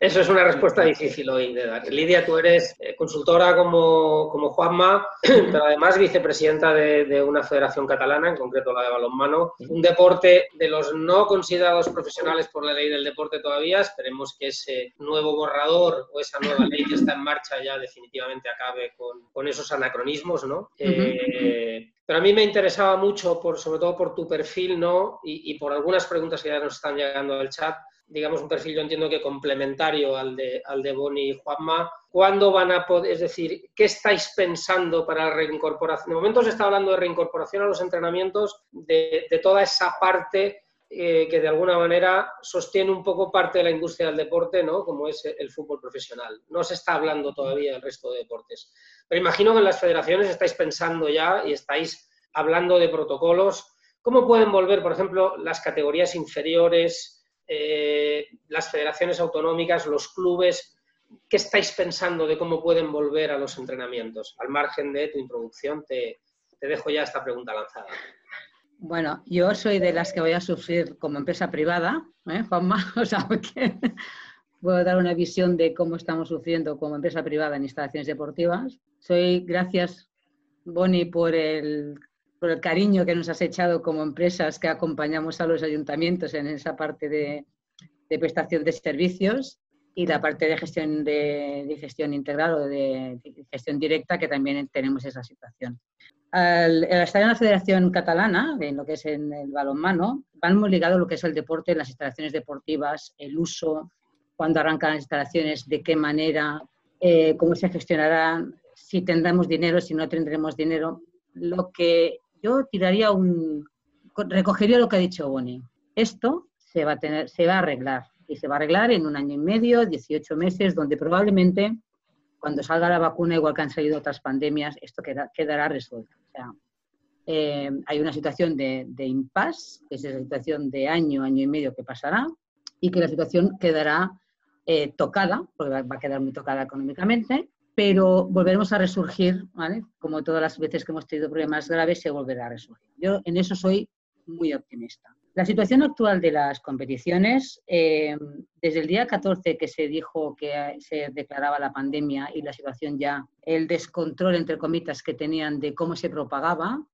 eso es una respuesta difícil hoy de dar. Lidia, tú eres eh, consultora como, como Juanma, [clears throat] pero además vicepresidenta de, una federación catalana, en concreto la de balonmano, un deporte de los no considerados profesionales por la ley del deporte todavía. Esperemos que ese nuevo borrador o esa nueva ley que está en marcha ya definitivamente acabe con, esos anacronismos, ¿no? Eh, pero a mí me interesaba mucho, por, sobre todo por tu perfil, ¿no? Y, y por algunas preguntas que ya nos están llegando al chat, digamos, un perfil, yo entiendo que complementario al de, al de Boni y Juanma. ¿Cuándo van a poder, es decir, qué estáis pensando para la reincorporación? De momento se está hablando de reincorporación a los entrenamientos de, toda esa parte eh, que de alguna manera sostiene un poco parte de la industria del deporte, ¿no? Como es el fútbol profesional. No se está hablando todavía del resto de deportes. Pero imagino que en las federaciones estáis pensando ya y estáis hablando de protocolos. ¿Cómo pueden volver, por ejemplo, las categorías inferiores? Eh, las federaciones autonómicas, los clubes, ¿qué estáis pensando de cómo pueden volver a los entrenamientos? Al margen de tu introducción, te, dejo ya esta pregunta lanzada. Bueno, yo soy de las que voy a sufrir como empresa privada, ¿eh, Juanma? [laughs] O sea, que puedo dar una visión de cómo estamos sufriendo como empresa privada en instalaciones deportivas. Soy, gracias, Boni, por el por el cariño que nos has echado como empresas que acompañamos a los ayuntamientos en esa parte de, prestación de servicios y la parte de gestión, de, gestión integral o de, gestión directa, que también tenemos esa situación. Al, estar en la Federación Catalana, en lo que es en el balonmano, van muy ligados lo que es el deporte, las instalaciones deportivas, el uso, cuándo arrancan las instalaciones, de qué manera, eh, cómo se gestionarán, si tendremos dinero, si no tendremos dinero. Lo que yo tiraría un, recogería lo que ha dicho Boni. Esto se va a tener, se va a arreglar y se va a arreglar en un año y medio, 18 meses, donde probablemente cuando salga la vacuna, igual que han salido otras pandemias, esto quedará resuelto. O sea, eh, hay una situación de, impasse, que es la situación de año, año y medio que pasará, y que la situación quedará eh, tocada, porque va, a quedar muy tocada económicamente, pero volveremos a resurgir, ¿vale? Como todas las veces que hemos tenido problemas graves, se volverá a resurgir. Yo en eso soy muy optimista. La situación actual de las competiciones, eh, desde el día 14 que se dijo que se declaraba la pandemia y la situación ya, el descontrol, entre comitas, que tenían de cómo se propagaba,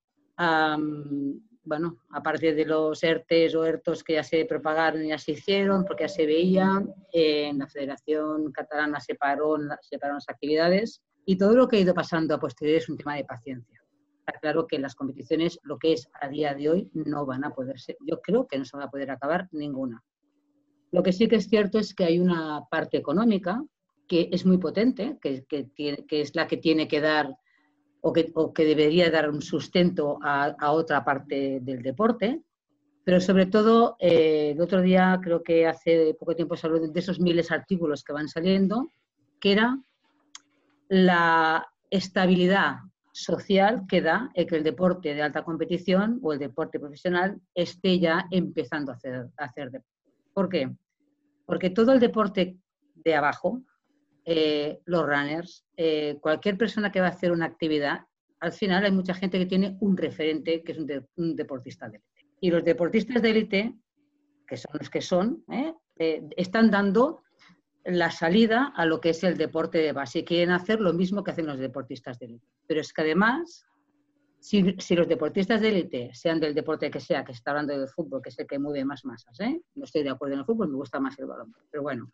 bueno, a partir de los ERTES o ERTOS que ya se propagaron y ya se hicieron, porque ya se veía, en la Federación Catalana se paró, separaron las actividades y todo lo que ha ido pasando a posteriori es un tema de paciencia. Está claro que las competiciones, lo que es a día de hoy, no van a poder ser, yo creo que no se va a poder acabar ninguna. Lo que sí que es cierto es que hay una parte económica que es muy potente, que, que, que es la que tiene que dar o que, debería dar un sustento a, otra parte del deporte. Pero sobre todo, eh, el otro día, creo que hace poco tiempo se habló de esos miles de artículos que van saliendo, que era la estabilidad social que da el que el deporte de alta competición o el deporte profesional esté ya empezando a hacer, a hacer deporte. ¿Por qué? Porque todo el deporte de abajo, eh, los runners, eh, cualquier persona que va a hacer una actividad, al final hay mucha gente que tiene un referente que es un, deportista de élite. Y los deportistas de élite, que son los que son, ¿eh? están dando la salida a lo que es el deporte de base quieren hacer lo mismo que hacen los deportistas de élite. Pero es que además, si, los deportistas de élite, sean del deporte que sea, que se está hablando del fútbol, que es el que mueve más masas, no estoy de acuerdo en el fútbol, me gusta más el balón, pero bueno,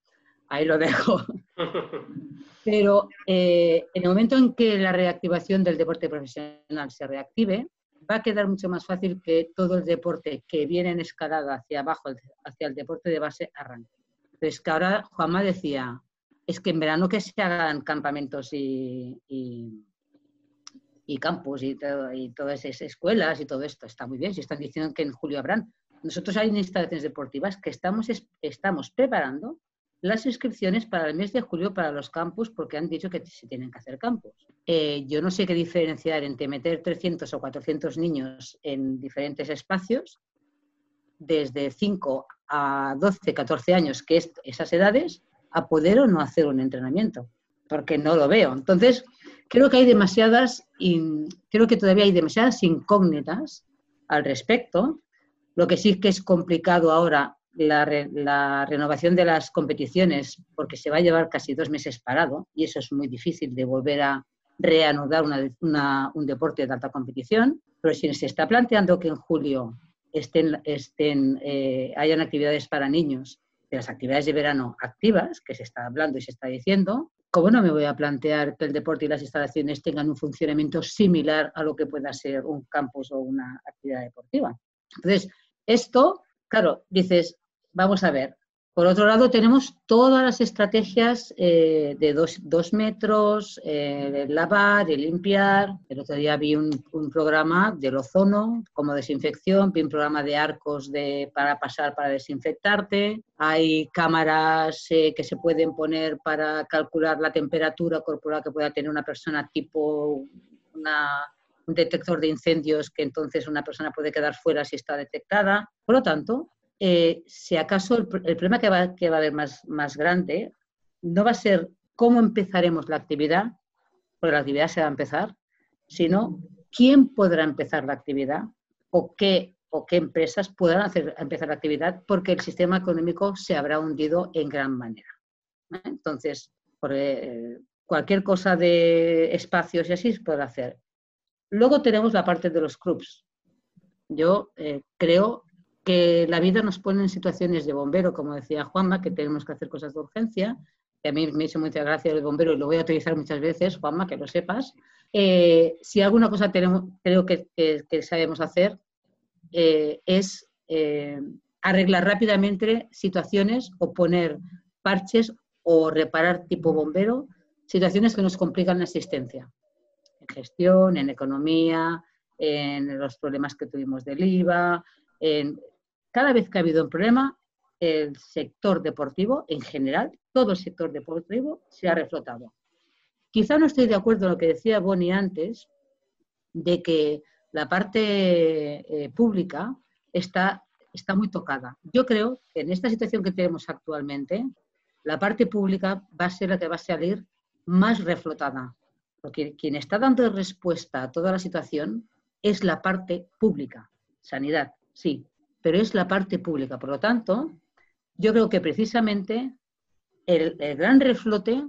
Ahí lo dejo. [laughs] Pero eh, en el momento en que la reactivación del deporte profesional se reactive, va a quedar mucho más fácil que todo el deporte que viene en escalada hacia abajo, hacia el deporte de base, arranque. Entonces, que ahora Juanma decía, es que en verano que se hagan campamentos y, y, campus y, y todas esas escuelas y todo esto, está muy bien, si están diciendo que en julio habrán. Nosotros hay instalaciones deportivas que estamos, estamos preparando las inscripciones para el mes de julio para los campus porque han dicho que se tienen que hacer campus. Eh, yo no sé qué diferenciar entre meter 300 o 400 niños en diferentes espacios, desde 5 a 12, 14 años, que es esas edades, a poder o no hacer un entrenamiento, porque no lo veo. Entonces, creo que hay demasiadas, creo que todavía hay demasiadas incógnitas al respecto. Lo que sí que es complicado ahora la, renovación de las competiciones, porque se va a llevar casi dos meses parado, y eso es muy difícil de volver a reanudar un deporte de alta competición, pero si se está planteando que en julio estén, estén, eh, hayan actividades para niños, de las actividades de verano activas, que se está hablando y se está diciendo, ¿cómo no me voy a plantear que el deporte y las instalaciones tengan un funcionamiento similar a lo que pueda ser un campus o una actividad deportiva? Entonces, esto, claro, dices, vamos a ver. Por otro lado, tenemos todas las estrategias eh, de dos, metros, eh, lavar y limpiar. El otro día vi un, programa del ozono como desinfección, vi un programa de arcos de, para pasar para desinfectarte. Hay cámaras eh, que se pueden poner para calcular la temperatura corporal que pueda tener una persona tipo un detector de incendios que entonces una persona puede quedar fuera si está detectada. Por lo tanto, eh, si acaso el, problema que va, que va, a haber más, más grande no va a ser cómo empezaremos la actividad, porque la actividad se va a empezar, sino quién podrá empezar la actividad o qué, o qué empresas podrán hacer, empezar la actividad, porque el sistema económico se habrá hundido en gran manera. ¿eh? Entonces, eh, cualquier cosa de espacios y así se puede hacer. Luego tenemos la parte de los clubs. Yo creo que la vida nos pone en situaciones de bombero, como decía Juanma, que tenemos que hacer cosas de urgencia, que a mí me hizo mucha gracia el bombero y lo voy a utilizar muchas veces, Juanma, que lo sepas. Eh, si alguna cosa tenemos, creo que, sabemos hacer eh, es eh, arreglar rápidamente situaciones o poner parches o reparar tipo bombero, situaciones que nos complican la asistencia, en gestión, en economía, en los problemas que tuvimos del IVA, en cada vez que ha habido un problema, el sector deportivo en general, todo el sector deportivo se ha reflotado. Quizá no estoy de acuerdo en lo que decía Bonnie antes, de que la parte eh, pública está, está muy tocada. Yo creo que en esta situación que tenemos actualmente, la parte pública va a ser la que va a salir más reflotada, porque quien está dando respuesta a toda la situación es la parte pública, sanidad, sí, pero es la parte pública. Por lo tanto, yo creo que precisamente el, gran reflote,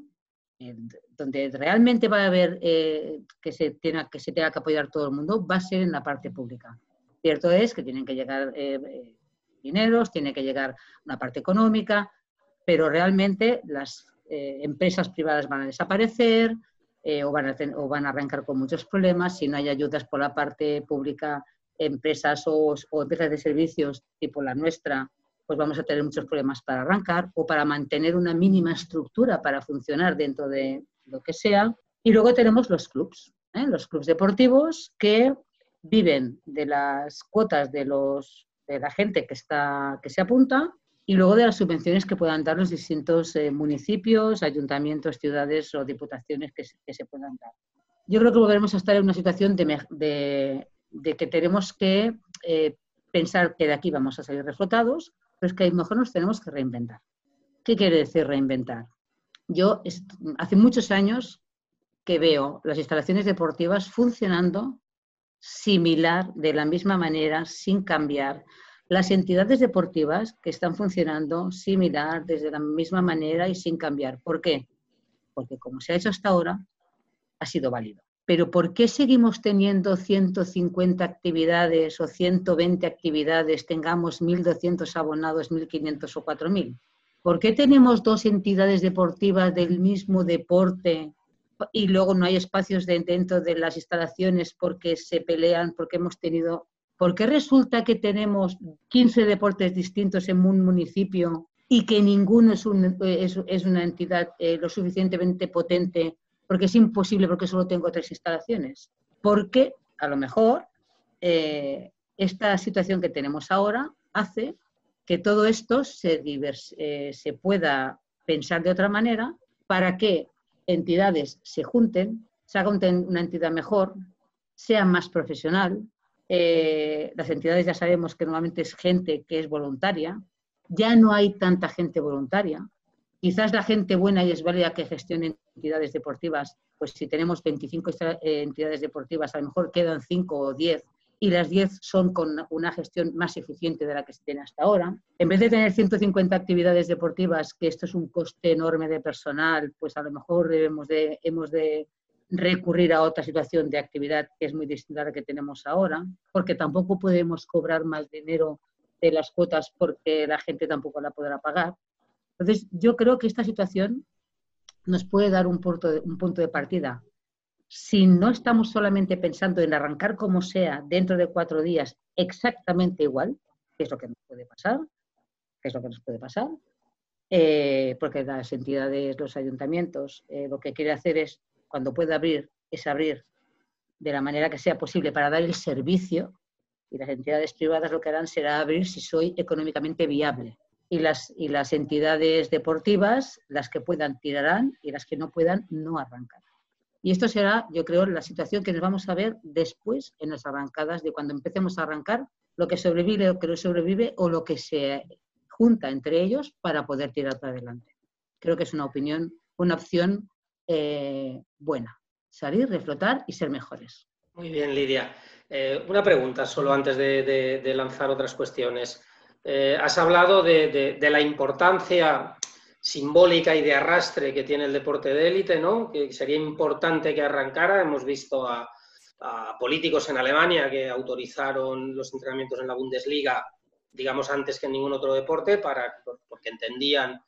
donde realmente va a haber eh, que, se tenga, que se tenga que apoyar todo el mundo, va a ser en la parte pública. Cierto es que tienen que llegar eh, eh, dineros, tiene que llegar una parte económica, pero realmente las empresas privadas van a desaparecer o, van a o van a arrancar con muchos problemas si no hay ayudas por la parte pública empresas o, empresas de servicios tipo la nuestra, pues vamos a tener muchos problemas para arrancar o para mantener una mínima estructura para funcionar dentro de lo que sea. Y luego tenemos los clubs, ¿eh? los clubs deportivos que viven de las cuotas de, los, de la gente que, está, que se apunta y luego de las subvenciones que puedan dar los distintos eh, municipios, ayuntamientos, ciudades o diputaciones que se, puedan dar. Yo creo que volveremos a estar en una situación de, de que tenemos que eh, pensar que de aquí vamos a salir reflotados, pero es que a lo mejor nos tenemos que reinventar. ¿Qué quiere decir reinventar? Yo hace muchos años que veo las instalaciones deportivas funcionando similar, de la misma manera, sin cambiar. Las entidades deportivas que están funcionando similar, desde la misma manera y sin cambiar. ¿Por qué? Porque como se ha hecho hasta ahora, ha sido válido. Pero ¿por qué seguimos teniendo 150 actividades o 120 actividades, tengamos 1.200 abonados, 1.500 o 4.000? ¿Por qué tenemos dos entidades deportivas del mismo deporte y luego no hay espacios dentro de las instalaciones porque se pelean, porque hemos tenido... ¿Por qué resulta que tenemos 15 deportes distintos en un municipio y que ninguno es, una entidad eh, lo suficientemente potente porque es imposible porque solo tengo tres instalaciones? Porque a lo mejor eh, esta situación que tenemos ahora hace que todo esto se, eh, se pueda pensar de otra manera para que entidades se junten, se haga una entidad mejor, sea más profesional. Eh, las entidades ya sabemos que normalmente es gente que es voluntaria, ya no hay tanta gente voluntaria. Quizás la gente buena y es válida que gestione entidades deportivas, pues si tenemos 25 eh, entidades deportivas, a lo mejor quedan 5 o 10 y las 10 son con una gestión más eficiente de la que se tiene hasta ahora. En vez de tener 150 actividades deportivas, que esto es un coste enorme de personal, pues a lo mejor debemos de, hemos de recurrir a otra situación de actividad que es muy distinta a la que tenemos ahora, porque tampoco podemos cobrar más dinero de las cuotas porque la gente tampoco la podrá pagar. Entonces, yo creo que esta situación nos puede dar un punto de, partida si no estamos solamente pensando en arrancar como sea dentro de cuatro días exactamente igual, que es lo que nos puede pasar, que es lo que nos puede pasar, eh, porque las entidades, los ayuntamientos, eh, lo que quiere hacer es, cuando puede abrir, es abrir de la manera que sea posible para dar el servicio, y las entidades privadas lo que harán será abrir si soy económicamente viable. Y las, y las entidades deportivas, las que puedan, tirarán, y las que no puedan, no arrancarán. Y esto será, yo creo, la situación que nos vamos a ver después en las arrancadas, de cuando empecemos a arrancar, lo que sobrevive o que no sobrevive o lo que se junta entre ellos para poder tirar para adelante. Creo que es una opinión, una opción eh, buena. Salir, reflotar y ser mejores. Muy bien, Lidia. Eh, una pregunta solo antes de, lanzar otras cuestiones. Eh, has hablado de, la importancia simbólica y de arrastre que tiene el deporte de élite, ¿no? que sería importante que arrancara. Hemos visto a, políticos en Alemania que autorizaron los entrenamientos en la Bundesliga, digamos, antes que en ningún otro deporte, para, porque entendían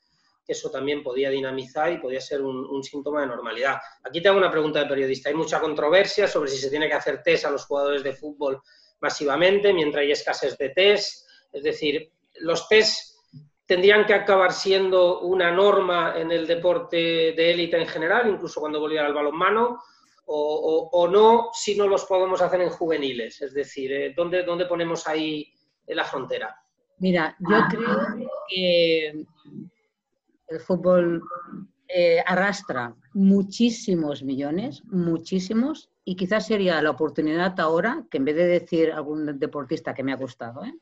que eso también podía dinamizar y podía ser un, síntoma de normalidad. Aquí tengo una pregunta de periodista. Hay mucha controversia sobre si se tiene que hacer test a los jugadores de fútbol masivamente, mientras hay escasez de test. Es decir, los test tendrían que acabar siendo una norma en el deporte de élite en general, incluso cuando volviera al balonmano, o, o, no si no los podemos hacer en juveniles. Es decir, eh, ¿dónde, ¿dónde, ponemos ahí la frontera? Mira, yo creo que el fútbol eh, arrastra muchísimos millones, muchísimos, y quizás sería la oportunidad ahora que en vez de decir algún deportista que me ha gustado, ¿eh?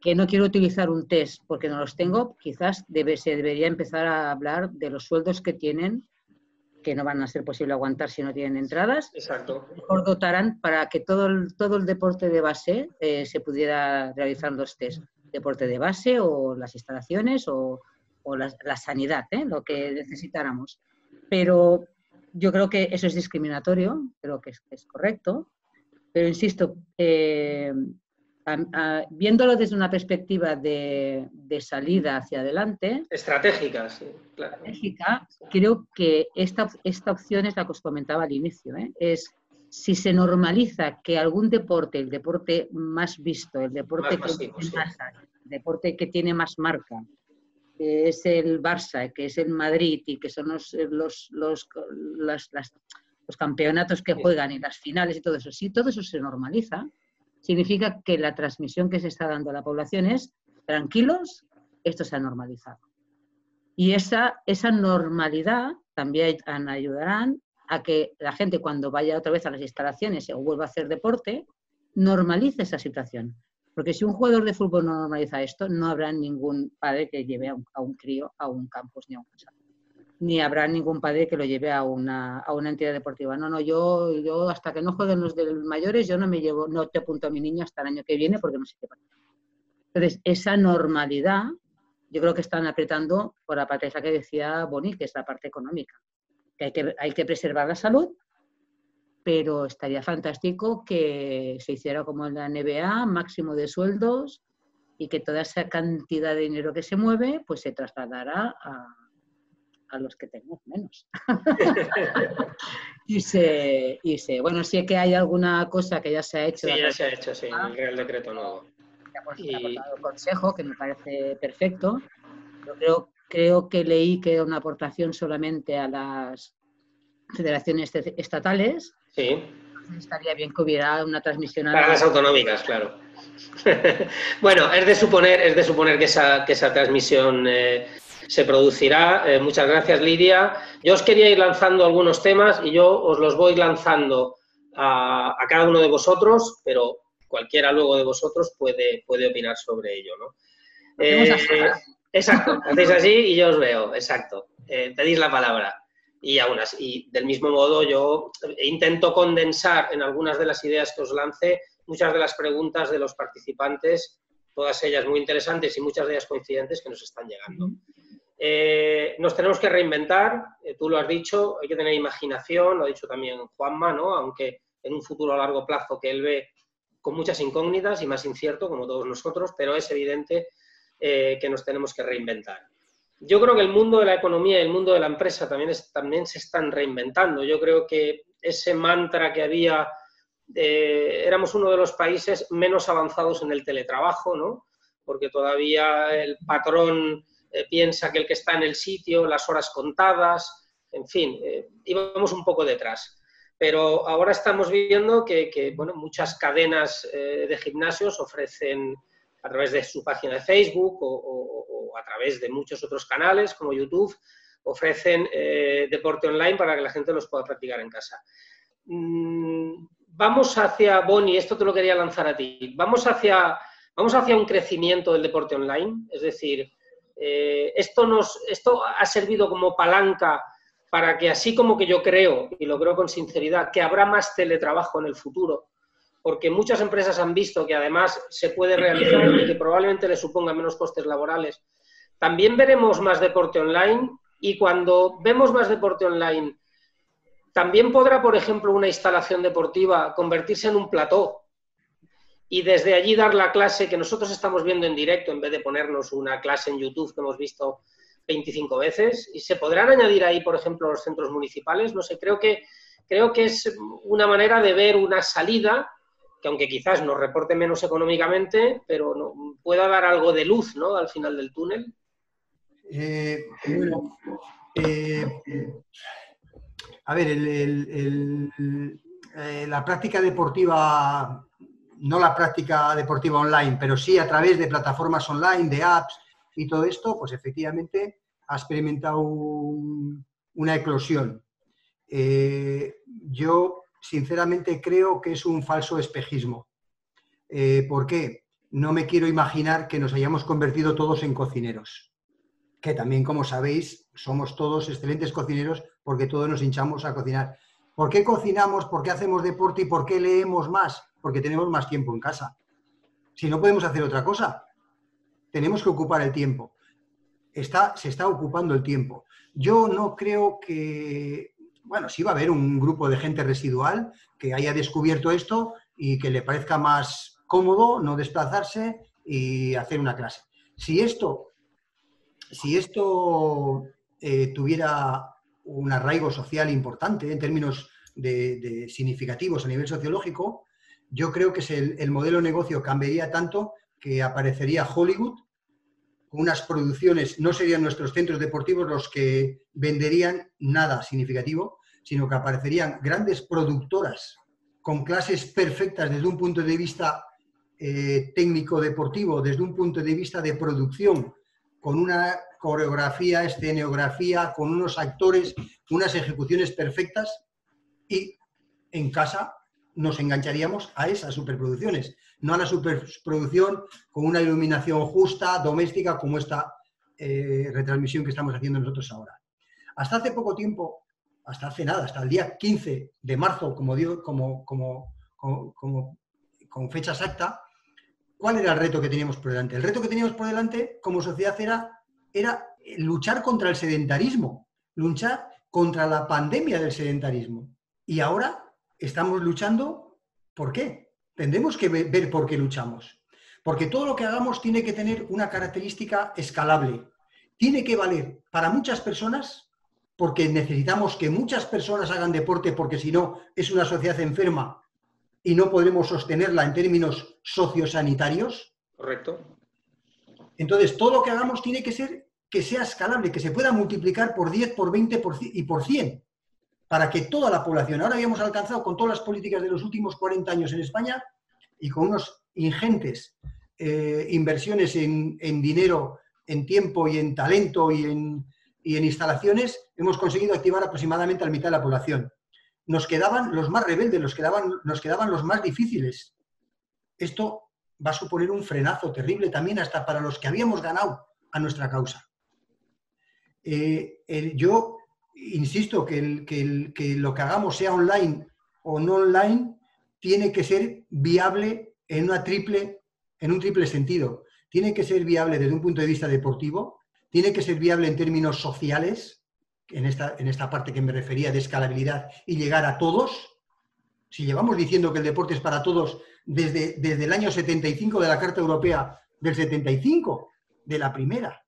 Que no quiero utilizar un test porque no los tengo, quizás debe, se debería empezar a hablar de los sueldos que tienen, que no van a ser posible aguantar si no tienen entradas. Exacto. Mejor dotarán para que todo el, todo el deporte de base eh, se pudiera realizar los test. Deporte de base o las instalaciones o, o la, sanidad, ¿eh? lo que necesitáramos. Pero yo creo que eso es discriminatorio, creo que es, es correcto. Pero insisto, eh, viéndolo desde una perspectiva de, salida hacia adelante. Estratégica, sí, Estratégica, creo que esta, esta opción es la que os comentaba al inicio. ¿eh? Es si se normaliza que algún deporte, el deporte más visto, el deporte, que, deporte que tiene más marca, que es el Barça, que es el Madrid y que son los, los, los, los campeonatos que juegan y las finales y todo eso, si todo eso se normaliza, significa que la transmisión que se está dando a la población es tranquilos, esto se ha normalizado. Y esa, esa normalidad también ayudarán a que la gente cuando vaya otra vez a las instalaciones o vuelva a hacer deporte, normalice esa situación. Porque si un jugador de fútbol no normaliza esto, no habrá ningún padre que lleve a un, a un crío a un campus ni a un casal ni habrá ningún padre que lo lleve a una, a una entidad deportiva. No, no, yo, yo hasta que no jueguen los de mayores, yo no me llevo, no te apunto a mi niño hasta el año que viene porque no sé qué pasa. Entonces, esa normalidad, yo creo que están apretando por la parte esa que decía Boni, que es la parte económica. Hay, que hay que preservar la salud, pero estaría fantástico que se hiciera como en la NBA, máximo de sueldos, y que toda esa cantidad de dinero que se mueve pues se trasladará a, a los que tenemos menos. [laughs] y, se, y se, bueno, sí que hay alguna cosa que ya se ha hecho. Sí, ya se ha hecho, sí, el Real Decreto nuevo. y... el Consejo, que me parece perfecto. Yo creo, creo que leí que era una aportación solamente a las federaciones estatales. Sí. estaría bien que hubiera una transmisión a Para las autonómicas, claro. [laughs] bueno, es de suponer, es de suponer que esa, que esa transmisión eh, se producirá. Eh, muchas gracias, Lidia. Yo os quería ir lanzando algunos temas y yo os los voy lanzando a, cada uno de vosotros, pero cualquiera luego de vosotros puede, puede opinar sobre ello. ¿no? Eh, exacto, [laughs] hacéis así y yo os veo, exacto. Eh, pedís la palabra. Y aún así, y del mismo modo, yo intento condensar en algunas de las ideas que os lance muchas de las preguntas de los participantes, todas ellas muy interesantes y muchas de ellas coincidentes que nos están llegando. Eh, nos tenemos que reinventar, eh, tú lo has dicho, hay que tener imaginación, lo ha dicho también Juanma, ¿no? aunque en un futuro a largo plazo que él ve con muchas incógnitas y más incierto, como todos nosotros, pero es evidente eh, que nos tenemos que reinventar. Yo creo que el mundo de la economía y el mundo de la empresa también, también se están reinventando. Yo creo que ese mantra que había, éramos uno de los países menos avanzados en el teletrabajo, ¿no? porque todavía el patrón eh, piensa que el que está en el sitio, las horas contadas, en fin, eh, íbamos un poco detrás. Pero ahora estamos viendo que, bueno, muchas cadenas eh, de gimnasios ofrecen a través de su página de Facebook o, a través de muchos otros canales como YouTube, ofrecen deporte online para que la gente los pueda practicar en casa. Mm, vamos hacia, Bonnie, esto te lo quería lanzar a ti, vamos hacia, vamos hacia un crecimiento del deporte online, es decir, eh, esto, nos, esto ha servido como palanca para que así como que yo creo, y lo creo con sinceridad, que habrá más teletrabajo en el futuro, porque muchas empresas han visto que además se puede realizar y que probablemente le suponga menos costes laborales. También veremos más deporte online y cuando vemos más deporte online, también podrá, por ejemplo, una instalación deportiva convertirse en un plató y desde allí dar la clase que nosotros estamos viendo en directo en vez de ponernos una clase en YouTube que hemos visto 25 veces. Y se podrán añadir ahí, por ejemplo, los centros municipales. No sé, creo que, creo que es una manera de ver una salida que aunque quizás nos reporte menos económicamente, pero no, pueda dar algo de luz ¿no? al final del túnel. Eh, bueno, eh, a ver, eh, la práctica deportiva no la práctica deportiva online, pero sí a través de plataformas online, de apps y todo esto, pues efectivamente ha experimentado una eclosión. Eh, yo sinceramente creo que es un falso espejismo. Eh, ¿Por qué? No me quiero imaginar que nos hayamos convertido todos en cocineros, que también, como sabéis, somos todos excelentes cocineros porque todos nos hinchamos a cocinar. ¿Por qué cocinamos? ¿Por qué hacemos deporte? ¿Y por qué leemos más? Porque tenemos más tiempo en casa. Si no podemos hacer otra cosa, tenemos que ocupar el tiempo. Está, se está ocupando el tiempo. Yo no creo que, bueno, sí va a haber un grupo de gente residual que haya descubierto esto y que le parezca más cómodo no desplazarse y hacer una clase. Si esto, si esto eh, tuviera un arraigo social importante en términos de significativos a nivel sociológico, yo creo que el, modelo de negocio cambiaría tanto que aparecería Hollywood con unas producciones, no serían nuestros centros deportivos los que venderían nada significativo, sino que aparecerían grandes productoras con clases perfectas desde un punto de vista eh, técnico deportivo, desde un punto de vista de producción, con una coreografía, escenografía, con unos actores, unas ejecuciones perfectas y en casa nos engancharíamos a esas superproducciones, no a la superproducción con una iluminación justa, doméstica, como esta eh, retransmisión que estamos haciendo nosotros ahora. Hasta hace poco tiempo, hasta hace nada, hasta el día 15 de marzo, como digo, como, como, con fecha exacta, ¿cuál era el reto que teníamos por delante? El reto que teníamos por delante como sociedad era, era luchar contra el sedentarismo, luchar contra la pandemia del sedentarismo. Y ahora estamos luchando, ¿por qué? Tendremos que ver por qué luchamos. Porque todo lo que hagamos tiene que tener una característica escalable. Tiene que valer para muchas personas, porque necesitamos que muchas personas hagan deporte, porque si no es una sociedad enferma y no podremos sostenerla en términos sociosanitarios. Correcto. Entonces, todo lo que hagamos tiene que ser que sea escalable, que se pueda multiplicar por 10, por 20 y por 100, para que toda la población, ahora habíamos alcanzado con todas las políticas de los últimos 40 años en España y con unos ingentes eh, inversiones en, dinero, en tiempo y en talento y en, instalaciones, hemos conseguido activar aproximadamente a la mitad de la población. Nos quedaban los más rebeldes, nos quedaban, nos quedaban los más difíciles. Esto va a suponer un frenazo terrible también hasta para los que habíamos ganado a nuestra causa. Eh, yo insisto que, lo que hagamos sea online o no online, tiene que ser viable en, una triple, en un triple sentido. Tiene que ser viable desde un punto de vista deportivo, tiene que ser viable en términos sociales, en esta, en esta parte que me refería de escalabilidad, y llegar a todos. Si llevamos diciendo que el deporte es para todos desde, desde el año 75 de la Carta Europea del 75, de la primera.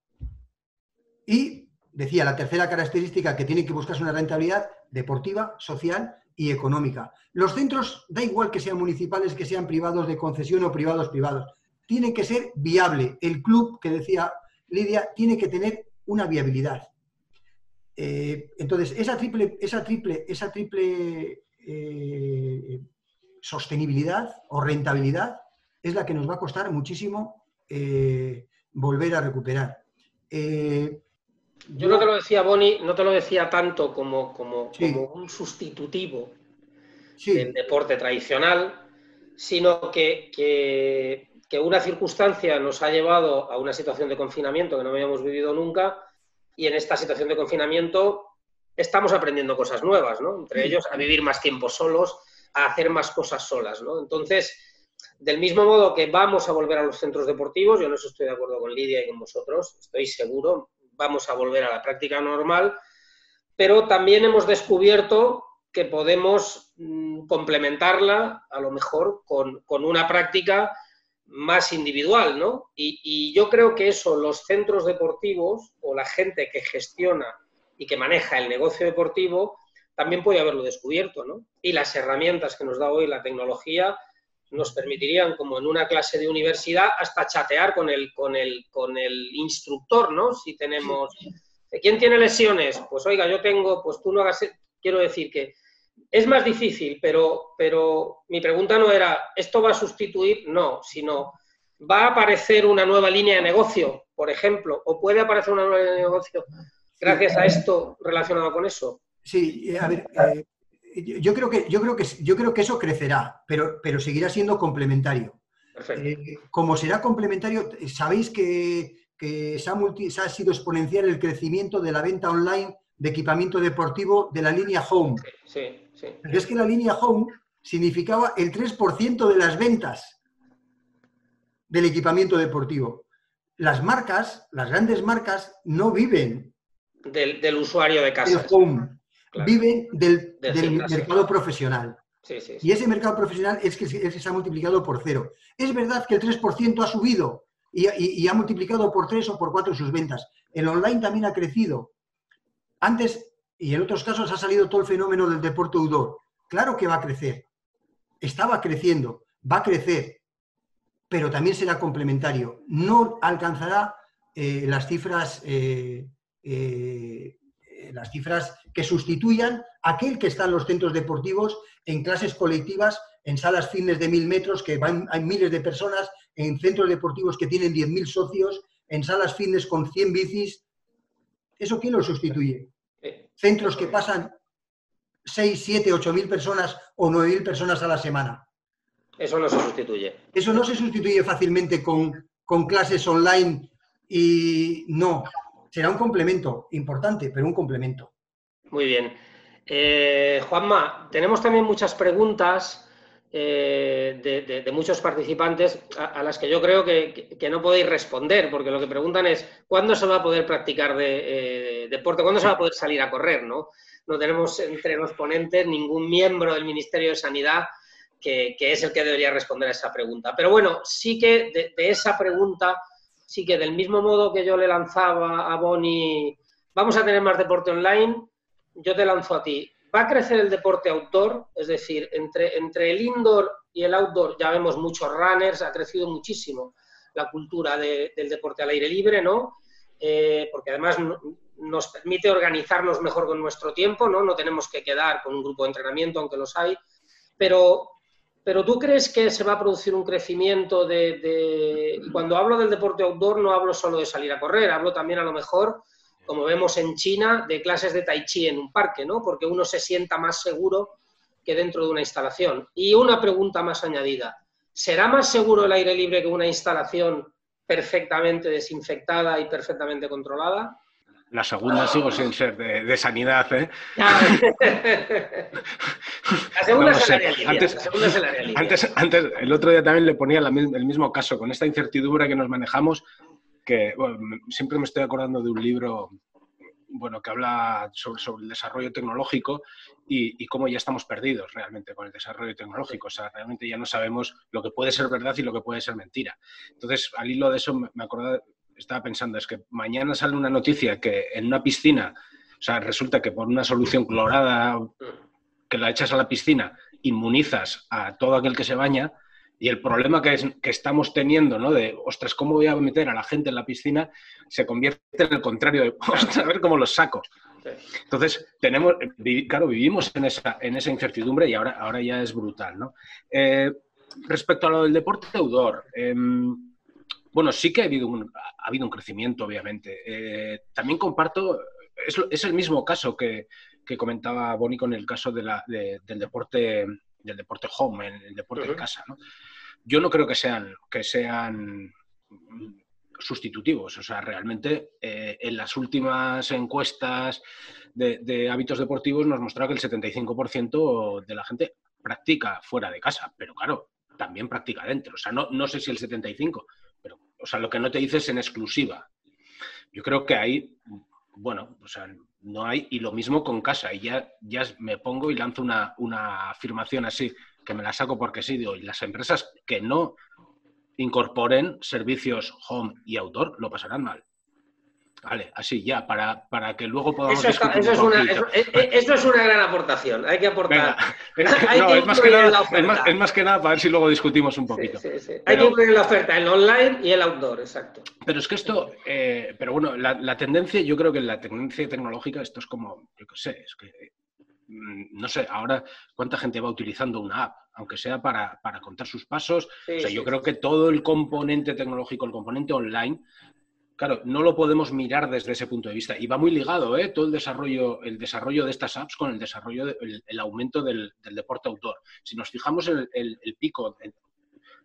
Y decía, la tercera característica que tiene que buscarse una rentabilidad deportiva, social y económica. Los centros, da igual que sean municipales, que sean privados de concesión o privados privados, tiene que ser viable. El club, que decía Lidia, tiene que tener una viabilidad. Eh, entonces, esa triple, esa triple, esa triple eh, sostenibilidad o rentabilidad es la que nos va a costar muchísimo eh, volver a recuperar. Yo no te lo decía, Boni, no te lo decía tanto como, como, un sustitutivo del deporte tradicional, sino que, que, una circunstancia nos ha llevado a una situación de confinamiento que no habíamos vivido nunca y en esta situación de confinamiento estamos aprendiendo cosas nuevas, ¿no? Entre ellos a vivir más tiempo solos, a hacer más cosas solas, ¿no? Entonces, del mismo modo que vamos a volver a los centros deportivos, yo no estoy de acuerdo con Lidia y con vosotros, estoy seguro, vamos a volver a la práctica normal, pero también hemos descubierto que podemos mm, complementarla a lo mejor con, una práctica más individual, ¿no? Y, yo creo que eso, los centros deportivos o la gente que gestiona y que maneja el negocio deportivo, también puede haberlo descubierto, ¿no? Y las herramientas que nos da hoy la tecnología nos permitirían, como en una clase de universidad, hasta chatear con el, con el, con el instructor, ¿no? Si tenemos... ¿Quién tiene lesiones? Pues oiga, yo tengo, pues tú no hagas... Quiero decir que es más difícil, pero, pero mi pregunta no era, ¿esto va a sustituir? No, sino, ¿va a aparecer una nueva línea de negocio, por ejemplo? ¿O puede aparecer una nueva línea de negocio gracias a esto relacionado con eso? Sí, a ver, eh, yo creo que, yo creo que, yo creo que eso crecerá, pero, pero seguirá siendo complementario. Eh, como será complementario, sabéis que, se, ha sido exponencial el crecimiento de la venta online de equipamiento deportivo de la línea Home. Sí, sí, Pero es que la línea Home significaba el 3% de las ventas del equipamiento deportivo. Las marcas, las grandes marcas, no viven del, usuario de casa. home viven del, mercado profesional. Y ese mercado profesional es que, se ha multiplicado por cero. Es verdad que el 3% ha subido y, ha multiplicado por 3 o por 4 sus ventas. El online también ha crecido. Antes, y en otros casos, ha salido todo el fenómeno del deporte outdoor. Claro que va a crecer. Estaba creciendo, va a crecer, pero también será complementario. No alcanzará eh, las cifras eh, eh, las cifras que sustituyan aquel que está en los centros deportivos, en clases colectivas, en salas fitness de mil metros, que van, hay miles de personas, en centros deportivos que tienen 10.000 socios, en salas fitness con 100 bicis. ¿Eso quién lo sustituye? Centros que pasan 6, 7, 8 mil personas o 9 mil personas a la semana. Eso no se sustituye. Eso no se sustituye fácilmente con, con clases online y no será un complemento importante, pero un complemento. Muy bien. Eh, Juanma, tenemos también muchas preguntas eh, de, muchos participantes a, las que yo creo que, no podéis responder, porque lo que preguntan es ¿cuándo se va a poder practicar de, eh, deporte? ¿Cuándo se va a poder salir a correr? ¿no? no tenemos entre los ponentes ningún miembro del Ministerio de Sanidad que, es el que debería responder a esa pregunta. Pero bueno, sí que de, esa pregunta, sí que del mismo modo que yo le lanzaba a Bonnie, vamos a tener más deporte online, yo te lanzo a ti. ¿Va a crecer el deporte outdoor? Es decir, entre, entre el indoor y el outdoor ya vemos muchos runners, ha crecido muchísimo la cultura del deporte al aire libre, ¿no? Eh, porque además nos permite organizarnos mejor con nuestro tiempo, ¿no? No tenemos que quedar con un grupo de entrenamiento, aunque los hay. Pero, pero ¿tú crees que se va a producir un crecimiento de, Y cuando hablo del deporte outdoor no hablo solo de salir a correr, hablo también a lo mejor, como vemos en China, de clases de tai chi en un parque, ¿no? Porque uno se sienta más seguro que dentro de una instalación. Y una pregunta más añadida. ¿Será más seguro el aire libre que una instalación perfectamente desinfectada y perfectamente controlada? La segunda sigo sin ser de, sanidad, ¿eh? [laughs] la segunda, es el área antes, Antes, antes, el otro día también le ponía el mismo caso, con esta incertidumbre que nos manejamos, que siempre me estoy acordando de un libro bueno, que habla sobre, el desarrollo tecnológico y, cómo ya estamos perdidos realmente con el desarrollo tecnológico. O sea, realmente ya no sabemos lo que puede ser verdad y lo que puede ser mentira. Entonces, al hilo de eso, me acordaba, estaba pensando, es que mañana sale una noticia que en una piscina, o sea, resulta que por una solución clorada que la echas a la piscina, inmunizas a todo aquel que se baña, y el problema que, es, que estamos teniendo, ¿no? De, ostras, ¿cómo voy a meter a la gente en la piscina? Se convierte en el contrario de, [laughs] ostras, a ver cómo los saco. Entonces, tenemos, claro, vivimos en esa, en esa incertidumbre y ahora, ahora ya es brutal, ¿no? Eh, respecto a lo del deporte outdoor, em, bueno, sí que ha habido un, ha habido un crecimiento, obviamente. Eh, también comparto, es, el mismo caso que, comentaba Boni con el caso del deporte del deporte home, el, deporte de casa. Yo no creo que sean, que sean sustitutivos. O sea, realmente eh, en las últimas encuestas de, hábitos deportivos nos mostraba que el 75% de la gente practica fuera de casa, pero claro, también practica dentro. O sea, no, no sé si el 75%, o sea, lo que no te dices en exclusiva. Yo creo que ahí, bueno, o sea, no hay, y lo mismo con casa, y ya, ya me pongo y lanzo una, una afirmación así, que me la saco porque sí, digo, y las empresas que no incorporen servicios home y outdoor lo pasarán mal. Vale, así ya, para, para que luego podamos. Eso, eso, es una, eso, es una, gran aportación. Hay que aportar. [laughs] es, más que nada, es, más, que nada, para ver si luego discutimos un poquito. Hay que incluir la oferta, el online y el outdoor, exacto. Pero es que esto, eh, pero bueno, la, la, tendencia, yo creo que la tendencia tecnológica, esto es como, yo qué sé, es que, mm, no sé, ahora cuánta gente va utilizando una app, aunque sea para, para contar sus pasos. o sea, yo creo que todo el componente tecnológico, el componente online, Claro, no lo podemos mirar desde ese punto de vista. Y va muy ligado ¿eh? todo el desarrollo, el desarrollo de estas apps con el desarrollo, el, aumento del, deporte autor. Si nos fijamos en el, pico,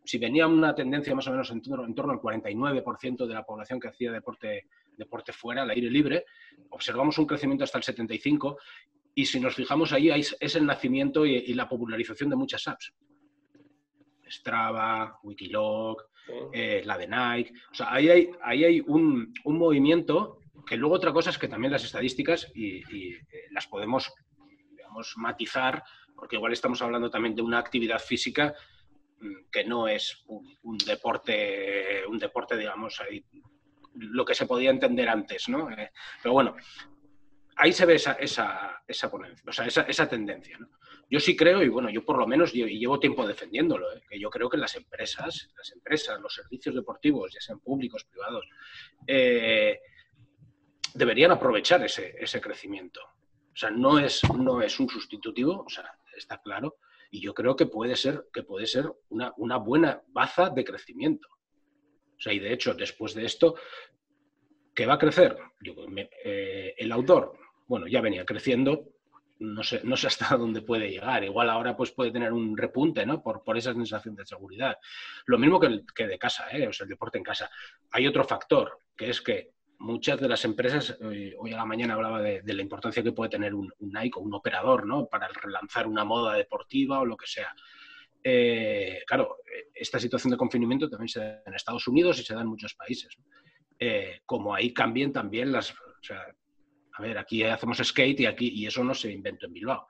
si venía una tendencia más o menos en torno, en torno al 49% de la población que hacía deporte, deporte fuera, al aire libre, observamos un crecimiento hasta el 75%. Y si nos fijamos ahí, es el nacimiento y, y la popularización de muchas apps. Strava, Wikilog, eh, la de Nike. O sea, ahí hay, ahí hay un, movimiento que luego otra cosa es que también las estadísticas y, eh, las podemos, digamos, matizar, porque igual estamos hablando también de una actividad física mm, que no es un, deporte, un deporte, digamos, ahí, lo que se podía entender antes, ¿no? Eh, pero bueno, ahí se ve esa, esa, esa ponencia, o sea, esa, esa tendencia, ¿no? Yo sí creo, y bueno, yo por lo menos llevo tiempo defendiéndolo, ¿eh? que yo creo que las empresas, las empresas, los servicios deportivos, ya sean públicos, privados, eh, deberían aprovechar ese, ese, crecimiento. O sea, no es, no es un sustitutivo, o sea, está claro, y yo creo que puede ser, que puede ser una, una buena baza de crecimiento. O sea, y de hecho, después de esto, ¿qué va a crecer? Eh, el autor, bueno, ya venía creciendo, no sé, no sé hasta [laughs] dónde puede llegar. Igual ahora pues puede tener un repunte, ¿no? Por, por esa sensación de seguridad. Lo mismo que, el, que de casa, ¿eh? o sea, el deporte en casa. Hay otro factor, que es que muchas de las empresas, eh, hoy a la mañana hablaba de, la importancia que puede tener un, Nike o un operador, ¿no? Para relanzar una moda deportiva o lo que sea. Eh, claro, esta situación de confinamiento también se da en Estados Unidos y se da en muchos países. como ahí cambien también las, a ver, aquí hacemos skate y aquí y eso no se inventó en Bilbao.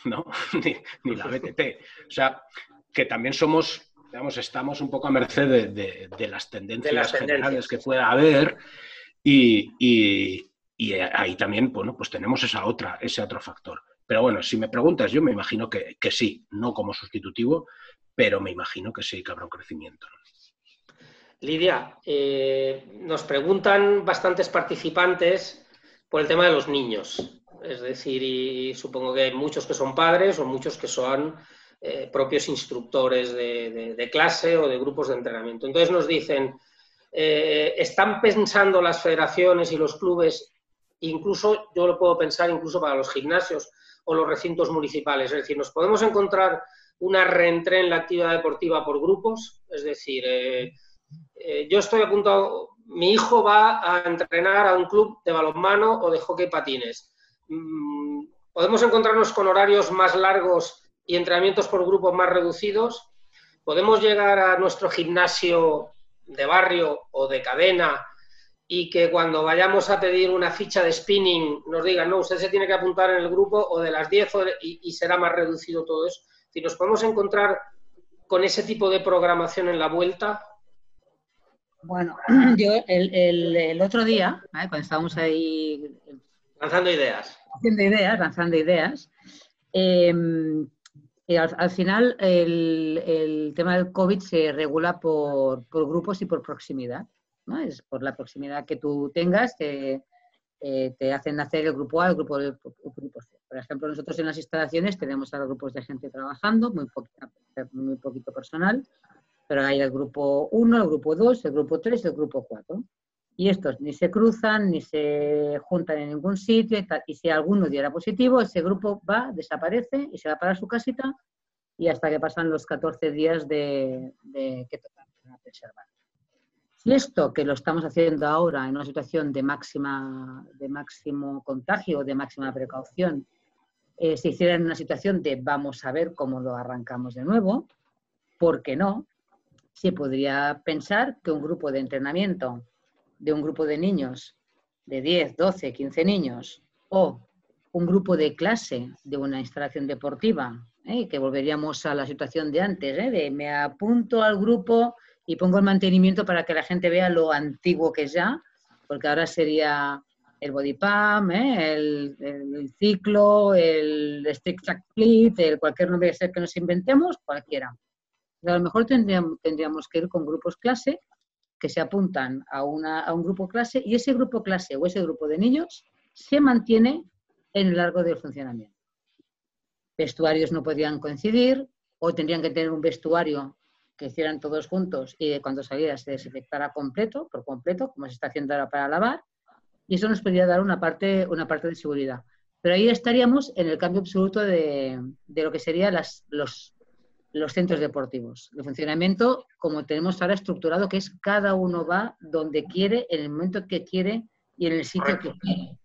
[laughs] ¿no? [laughs] ni, la BTT. O sea, que también somos, digamos, estamos un poco a merced de, las tendencias generales que pueda haber y, ahí también, bueno, pues tenemos esa otra, ese otro factor. Pero bueno, si me preguntas, yo me imagino que, sí, no como sustitutivo, pero me imagino que sí que habrá un crecimiento. Lidia, eh, nos preguntan bastantes participantes por el tema de los niños. Es decir, y supongo que hay muchos que son padres o muchos que son eh, propios instructores de, clase o de grupos de entrenamiento. Entonces nos dicen, eh, ¿están pensando las federaciones y los clubes, incluso yo lo puedo pensar incluso para los gimnasios o los recintos municipales? Es decir, ¿nos podemos encontrar una reentré en la actividad deportiva por grupos? Es decir, eh, yo estoy apuntado, mi hijo va a entrenar a un club de balonmano o de hockey patines. Mm, ¿Podemos encontrarnos con horarios más largos y entrenamientos por grupos más reducidos? ¿Podemos llegar a nuestro gimnasio de barrio o de cadena y que cuando vayamos a pedir una ficha de spinning nos digan, no, usted se tiene que apuntar en el grupo o de las 10 y, será más reducido todo eso. Si nos podemos encontrar con ese tipo de programación en la vuelta. Bueno, [clears throat] yo el, otro día, cuando estábamos ahí... Lanzando ideas. Haciendo ideas, lanzando ideas. Em, al, final, el, tema del COVID se regula por, grupos y por proximidad. ¿no? Es por la proximidad que tú tengas, te, eh, te hacen hacer el grupo A, el grupo, el grupo C. Por ejemplo, nosotros en las instalaciones tenemos a los grupos de gente trabajando, muy, muy poquito personal, pero hay el grupo 1, el grupo 2, el grupo 3 y el grupo 4 y estos ni se cruzan ni se juntan en ningún sitio y, si alguno diera positivo, ese grupo va, desaparece y se va para su casita y hasta que pasan los 14 días de, que toca preservar. Si esto que lo estamos haciendo ahora en una situación de, máxima, de máximo contagio, de máxima precaución, eh, se hiciera en una situación de vamos a ver cómo lo arrancamos de nuevo, ¿por qué no? Se podría pensar que un grupo de entrenamiento de un grupo de niños de 10, 12, 15 niños o un grupo de clase de una instalación deportiva, ¿eh? que volveríamos a la situación de antes, ¿eh? de me apunto al grupo y pongo el mantenimiento para que la gente vea lo antiguo que es ya, porque ahora sería el body pump, ¿eh? el, ciclo, el stick track split, el cualquier nombre que nos inventemos, cualquiera. A lo mejor tendríamos, que ir con grupos clase que se apuntan a, un grupo clase y ese grupo clase o ese grupo de niños se mantiene en el largo del funcionamiento. Vestuarios no podían coincidir o tendrían que tener un vestuario que hicieran todos juntos y cuando saliera se desinfectara completo, por completo, como se está haciendo ahora para lavar, y eso nos podría dar una parte, una parte de seguridad. Pero ahí estaríamos en el cambio absoluto de, de lo que serían las, los, los centros deportivos. El funcionamiento, como tenemos ahora estructurado, que es cada uno va donde quiere, en el momento que quiere y en el sitio que quiere.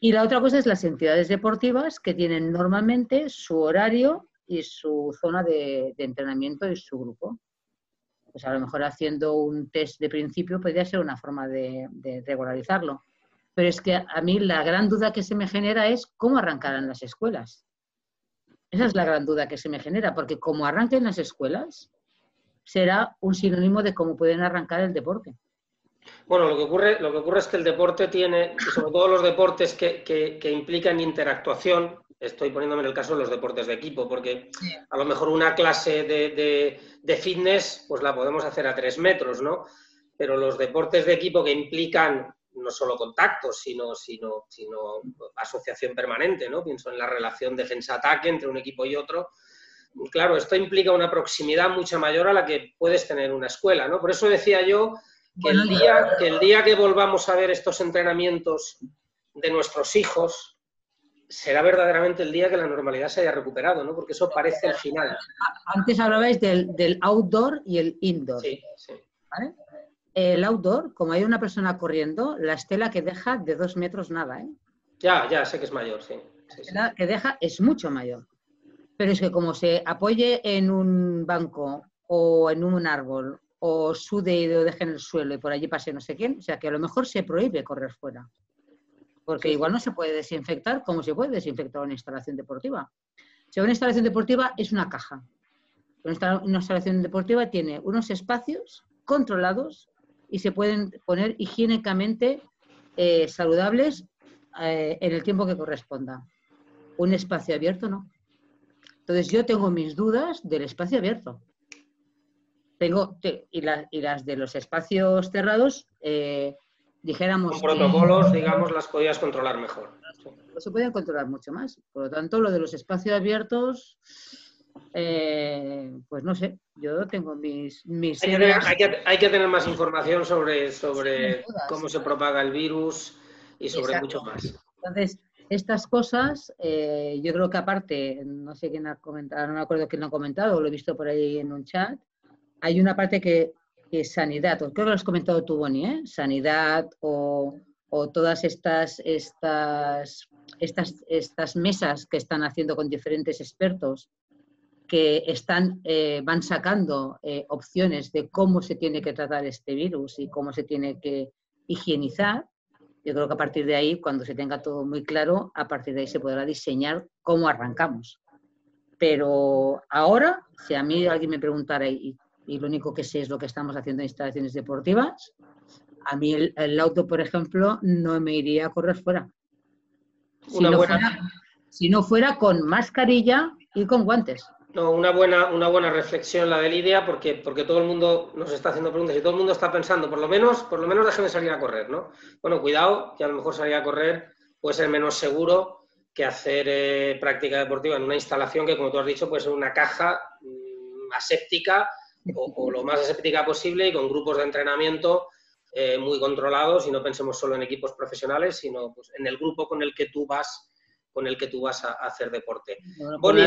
Y la otra cosa es las entidades deportivas que tienen normalmente su horario y su zona de, entrenamiento y su grupo. Pues a lo mejor haciendo un test de principio podría ser una forma de, de regularizarlo. Pero es que a mí la gran duda que se me genera es cómo arrancarán las escuelas esa es la gran duda que se me genera, porque como arranquen las escuelas, será un sinónimo de cómo pueden arrancar el deporte. Bueno, lo que ocurre, lo que ocurre es que el deporte tiene, sobre todo los deportes que, implican interactuación, estoy poniéndome en el caso de los deportes de equipo, porque a lo mejor una clase de, de, fitness, pues la podemos hacer a tres metros, ¿no? Pero los deportes de equipo que implican no solo contactos, sino, sino, sino asociación permanente, ¿no? Pienso en la relación defensa-ataque entre un equipo y otro. Claro, esto implica una proximidad mucho mayor a la que puedes tener en una escuela, ¿no? Por eso decía yo que el día que, el día que volvamos a ver estos entrenamientos de nuestros hijos, será verdaderamente el día que la normalidad se haya recuperado, ¿no? Porque eso parece el final. Antes hablabais del, del outdoor y el indoor. Sí, sí. ¿vale? El outdoor, como hay una persona corriendo, la estela que deja de dos metros nada, ¿eh? Ya, ya, sé que es mayor, sí. La estela que deja es mucho mayor. Pero es que como se apoye en un banco o en un árbol o sude y lo deje en el suelo y por allí pase no sé quién, o sea que a lo mejor se prohíbe correr fuera. porque igual no se puede desinfectar como se puede desinfectar una instalación deportiva. Si una instalación deportiva es una caja. Una instalación deportiva tiene unos espacios controlados y se pueden poner higiénicamente eh, saludables eh, en el tiempo que corresponda. Un espacio abierto no. Entonces yo tengo mis dudas del espacio abierto. Tengo, y, las de los espacios cerrados, eh, dijéramos... Con protocolos, digamos, las podías controlar mejor. Se podían controlar mucho más. Por lo tanto, lo de los espacios abiertos, eh, pues no sé, yo tengo mis... mis hay, que tener, hay, que, tener, más información sobre, sobre cómo se propaga el virus y sobre mucho más. Entonces, estas cosas, eh, yo creo que aparte, no sé quién ha comentado, no me acuerdo quién lo ha comentado, lo he visto por ahí en un chat, hay una parte que, es sanidad, creo que lo has comentado tú, Bonnie, ¿eh? sanidad o, todas estas, estas, estas, estas mesas que están haciendo con diferentes expertos que están, eh, van sacando eh, opciones de cómo se tiene que tratar este virus y cómo se tiene que higienizar. Yo creo que a partir de ahí, cuando se tenga todo muy claro, a partir de ahí se podrá diseñar cómo arrancamos. Pero ahora, si a mí alguien me preguntara, ¿y y lo único que sé es lo que estamos haciendo en instalaciones deportivas. A mí el, auto, por ejemplo, no me iría a correr fuera. Si no, fuera, si no, fuera, con mascarilla y con guantes. No, una buena, una buena reflexión la de Lidia, porque, porque todo el mundo nos está haciendo preguntas y todo el mundo está pensando, por lo menos, por lo menos déjenme salir a correr, ¿no? Bueno, cuidado, que a lo mejor salir a correr puede ser menos seguro que hacer eh, práctica deportiva en una instalación que, como tú has dicho, puede ser una caja mm, aséptica o, lo más escéptica posible y con grupos de entrenamiento eh, muy controlados y no pensemos solo en equipos profesionales, sino pues, en el grupo con el que tú vas con el que tú vas a hacer deporte. Bueno,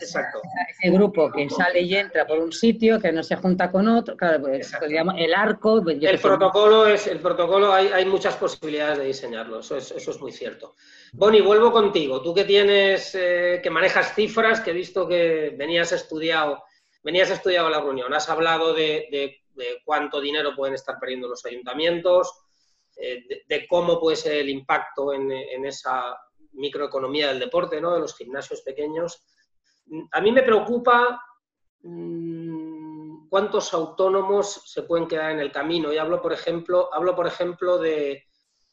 exacto. Ese grupo que sale y entra por un sitio, que no se junta con otro, claro, pues, pues el arco... Pues, el protocolo, es, el protocolo hay, hay, muchas posibilidades de diseñarlo, eso es, eso es muy cierto. Bonnie, vuelvo contigo. Tú que tienes, eh, que manejas cifras, que he visto que venías estudiado venías estudiado la reunión, has hablado de, cuánto dinero pueden estar perdiendo los ayuntamientos, eh, de, cómo puede ser el impacto en, esa microeconomía del deporte, ¿no? de los gimnasios pequeños. A mí me preocupa mm, cuántos autónomos se pueden quedar en el camino. Y hablo, por ejemplo, hablo, por ejemplo de,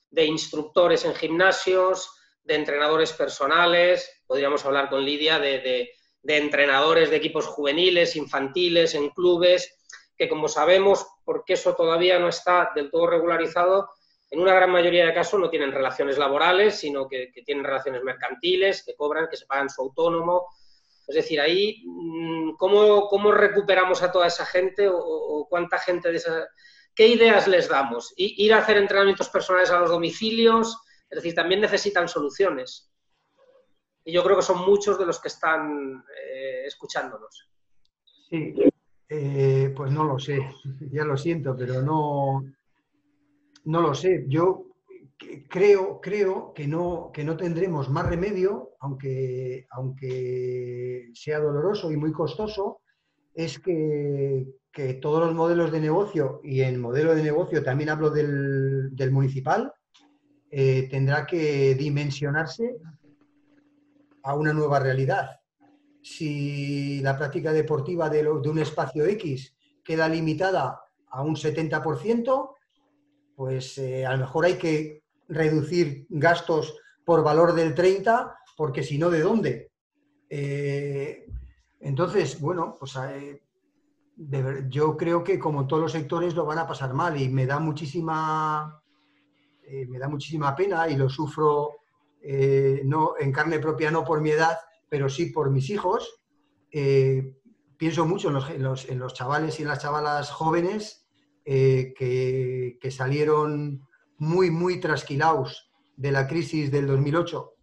de instructores en gimnasios, de entrenadores personales, podríamos hablar con Lidia de, de entrenadores de equipos juveniles, infantiles, en clubes, que como sabemos, porque eso todavía no está del todo regularizado, en una gran mayoría de casos no tienen relaciones laborales, sino que, tienen relaciones mercantiles, que cobran, que se pagan su autónomo. Es decir, ahí, mm, ¿cómo, recuperamos a toda esa gente o, cuánta gente de esa... ¿Qué ideas les damos? ¿Ir a hacer entrenamientos personales a los domicilios? Es decir, también necesitan soluciones y yo creo que son muchos de los que están eh, escuchándonos. Sí, eh, pues no lo sé, [laughs] ya lo siento, pero no, no lo sé. Yo creo, creo que, no, que no tendremos más remedio, aunque, aunque sea doloroso y muy costoso, es que, todos los modelos de negocio, y en modelo de negocio también hablo del, municipal, eh, tendrá que dimensionarse a una nueva realidad. Si la práctica deportiva de, un espacio X queda limitada a un 70%, pues eh, a lo mejor hay que reducir gastos por valor del 30%, porque si no, ¿de dónde? Eh, entonces, bueno, pues eh, yo creo que como todos los sectores lo van a pasar mal y me da muchísima, me da muchísima pena y lo sufro no, en carne propia no por mi edad, pero sí por mis hijos. Pienso mucho en los, chavales y en las chavalas jóvenes eh, que, salieron muy, muy trasquilados de la crisis del 2008.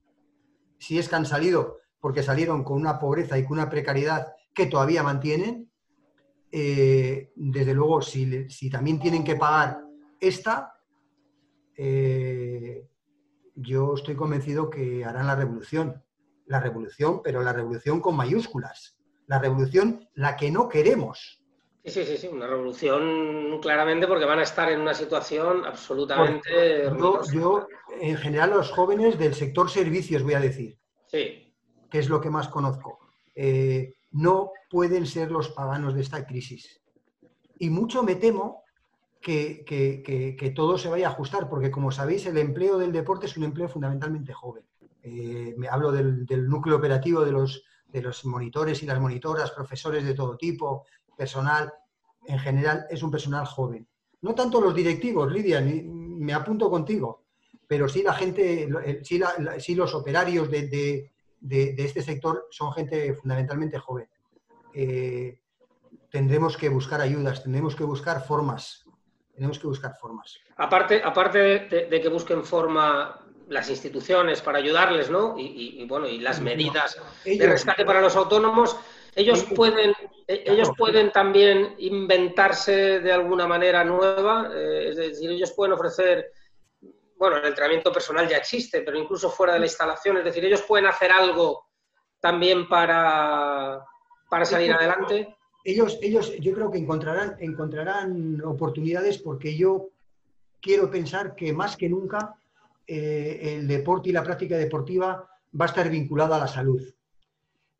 Si es que han salido, porque salieron con una pobreza y con una precariedad que todavía mantienen, desde luego, si, también tienen que pagar esta, yo estoy convencido que harán la revolución. La revolución, pero la revolución con mayúsculas. La revolución, la que no queremos. Sí, sí, sí, una revolución claramente porque van a estar en una situación absolutamente... yo, en general, los jóvenes del sector servicios, voy a decir, sí. que es lo que más conozco, eh, no pueden ser los paganos de esta crisis. Y mucho me temo que, todo se vaya a ajustar, porque como sabéis, el empleo del deporte es un empleo fundamentalmente joven. Eh, me hablo del, núcleo operativo de los, de los monitores y las monitoras, profesores de todo tipo, personal, en general es un personal joven. No tanto los directivos, Lidia, me apunto contigo, pero sí la gente, sí, los operarios de, este sector son gente fundamentalmente joven. Eh, tendremos que buscar ayudas, tendremos que buscar formas tenemos que buscar formas. Aparte, aparte de, que busquen forma las instituciones para ayudarles, ¿no? Y, bueno, y las medidas de rescate para los autónomos, ellos pueden, e, ellos pueden también inventarse de alguna manera nueva, eh, es decir, ellos pueden ofrecer, bueno, el entrenamiento personal ya existe, pero incluso fuera de la instalación, es decir, ellos pueden hacer algo también para, para salir adelante. Ellos, ellos yo creo que encontrarán, encontrarán oportunidades porque yo quiero pensar que más que nunca eh, el deporte y la práctica deportiva va a estar vinculada a la salud.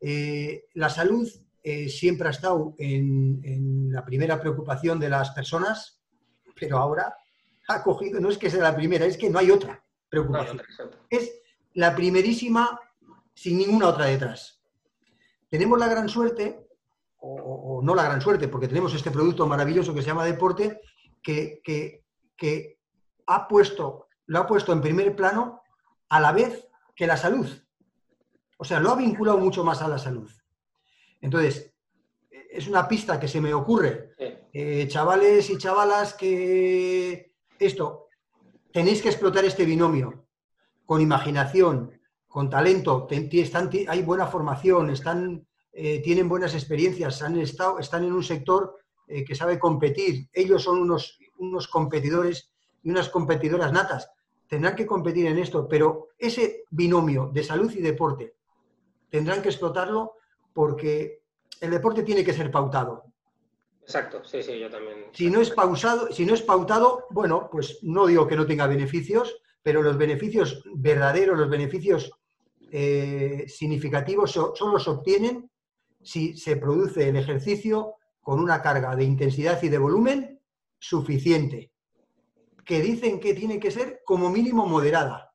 Eh, la salud eh, siempre ha estado en, la primera preocupación de las personas, pero ahora ha cogido, no es que sea la primera, es que no hay otra preocupación. es la primerísima sin ninguna otra detrás. Tenemos la gran suerte o, no la gran suerte, porque tenemos este producto maravilloso que se llama deporte, que, que, ha puesto, lo ha puesto en primer plano a la vez que la salud. O sea, lo ha vinculado mucho más a la salud. Entonces, es una pista que se me ocurre. Eh, chavales y chavalas que esto, tenéis que explotar este binomio con imaginación, con talento, hay buena formación, están eh, tienen buenas experiencias, han estado, están en un sector eh, que sabe competir. Ellos son unos, unos competidores y unas competidoras natas. Tendrán que competir en esto, pero ese binomio de salud y deporte tendrán que explotarlo porque el deporte tiene que ser pautado. Exacto, sí, sí, yo también. Si no es pausado, si no es pautado, bueno, pues no digo que no tenga beneficios, pero los beneficios verdaderos, los beneficios eh, significativos solo se obtienen si se produce el ejercicio con una carga de intensidad y de volumen suficiente, que dicen que tiene que ser como mínimo moderada,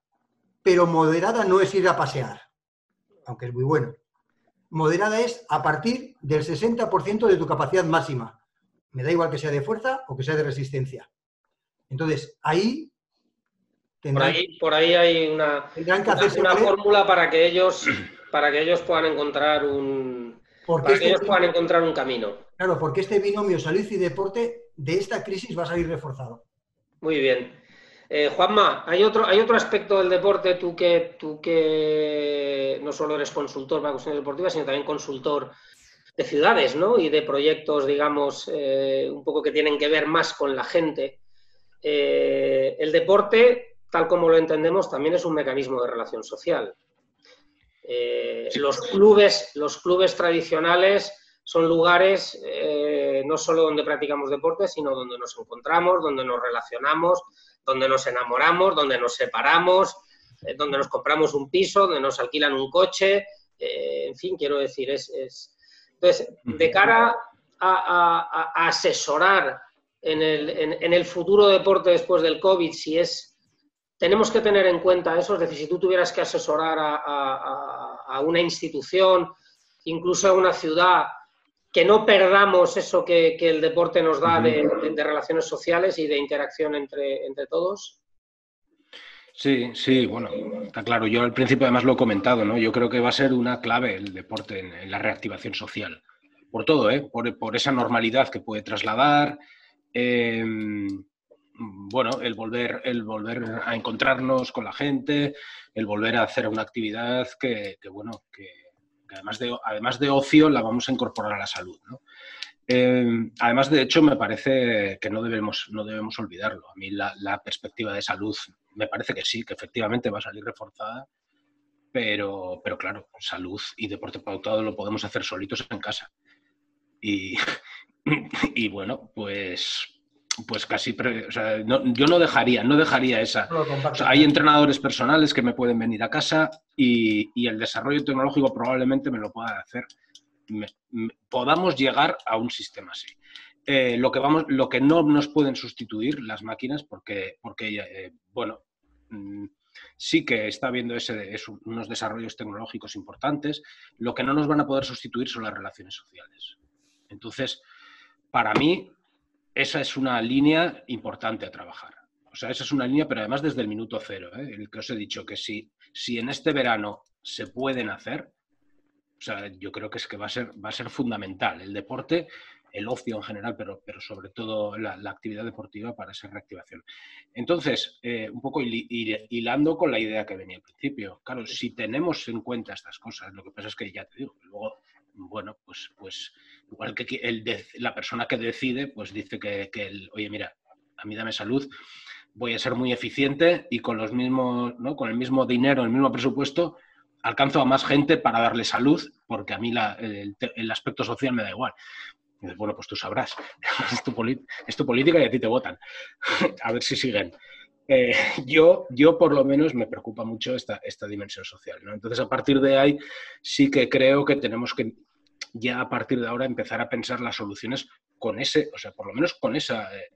pero moderada no es ir a pasear, aunque es muy bueno. Moderada es a partir del 60% de tu capacidad máxima. Me da igual que sea de fuerza o que sea de resistencia. Entonces, ahí... por, ahí por ahí hay una, una fórmula para que, ellos, para que ellos puedan encontrar un, para que ellos puedan encontrar un camino. Claro, porque este binomio salud y deporte de esta crisis va a salir reforzado. Muy bien. Eh, Juanma, hay otro, hay otro aspecto del deporte, tú que, tú que no solo eres consultor para cuestiones deportivas, sino también consultor de ciudades ¿no? y de proyectos, digamos, eh, un poco que tienen que ver más con la gente. Eh, el deporte, tal como lo entendemos, también es un mecanismo de relación social. Los, clubes, los clubes tradicionales son lugares no solo donde practicamos deporte, sino donde nos encontramos, donde nos relacionamos, donde nos enamoramos, donde nos separamos, eh, donde nos compramos un piso, donde nos alquilan un coche, en fin, quiero decir, es... Entonces, de cara a, asesorar en el, en el futuro deporte después del COVID, si es tenemos que tener en cuenta eso, es decir, si tú tuvieras que asesorar a, una institución, incluso a una ciudad, que no perdamos eso que, el deporte nos da de, relaciones sociales y de interacción entre, entre todos. Sí, sí, bueno, está claro. Yo al principio además lo he comentado, ¿no? Yo creo que va a ser una clave el deporte en, la reactivación social. Por todo, ¿eh? Por, esa normalidad que puede trasladar. Em, bueno, el volver, el volver a encontrarnos con la gente, el volver a hacer una actividad que, bueno, que, además, de, además de ocio la vamos a incorporar a la salud. Eh, además, de hecho, me parece que no debemos, no debemos olvidarlo. A mí la, perspectiva de salud me parece que sí, que efectivamente va a salir reforzada, pero, pero claro, salud y deporte pautado lo podemos hacer solitos en casa. Y, [laughs] y bueno, pues pues casi, o sea, yo no dejaría, no dejaría esa. hay entrenadores personales que me pueden venir a casa y, el desarrollo tecnológico probablemente me lo pueda hacer. podamos llegar a un sistema así. Eh, lo, que vamos, lo que no nos pueden sustituir las máquinas, porque, porque eh, bueno, mm, sí que está habiendo ese, unos desarrollos tecnológicos importantes, lo que no nos van a poder sustituir son las relaciones sociales. Entonces, para mí, esa es una línea importante a trabajar. O sea, esa es una línea, pero además desde el minuto cero, ¿eh? el que os he dicho que si, si en este verano se pueden hacer, o sea, yo creo que es que va a ser, va a ser fundamental el deporte, el ocio en general, pero, pero sobre todo la, actividad deportiva para esa reactivación. Entonces, eh, un poco hilando con la idea que venía al principio, claro, si tenemos en cuenta estas cosas, lo que pasa es que ya te digo, luego bueno, pues, pues igual que el la persona que decide, pues dice que, el, oye, mira, a mí dame salud, voy a ser muy eficiente y con los mismos, ¿no? con el mismo dinero, el mismo presupuesto, alcanzo a más gente para darle salud, porque a mí el, aspecto social me da igual. bueno, pues tú sabrás, [laughs] es tu, es tu política y a ti te votan. [laughs] a ver si siguen. Eh, [laughs] yo, yo por lo menos me preocupa mucho esta, esta dimensión social. ¿no? Entonces, a partir de ahí, sí que creo que tenemos que ya a partir de ahora empezar a pensar las soluciones con ese, o sea, por lo menos con esa, eh,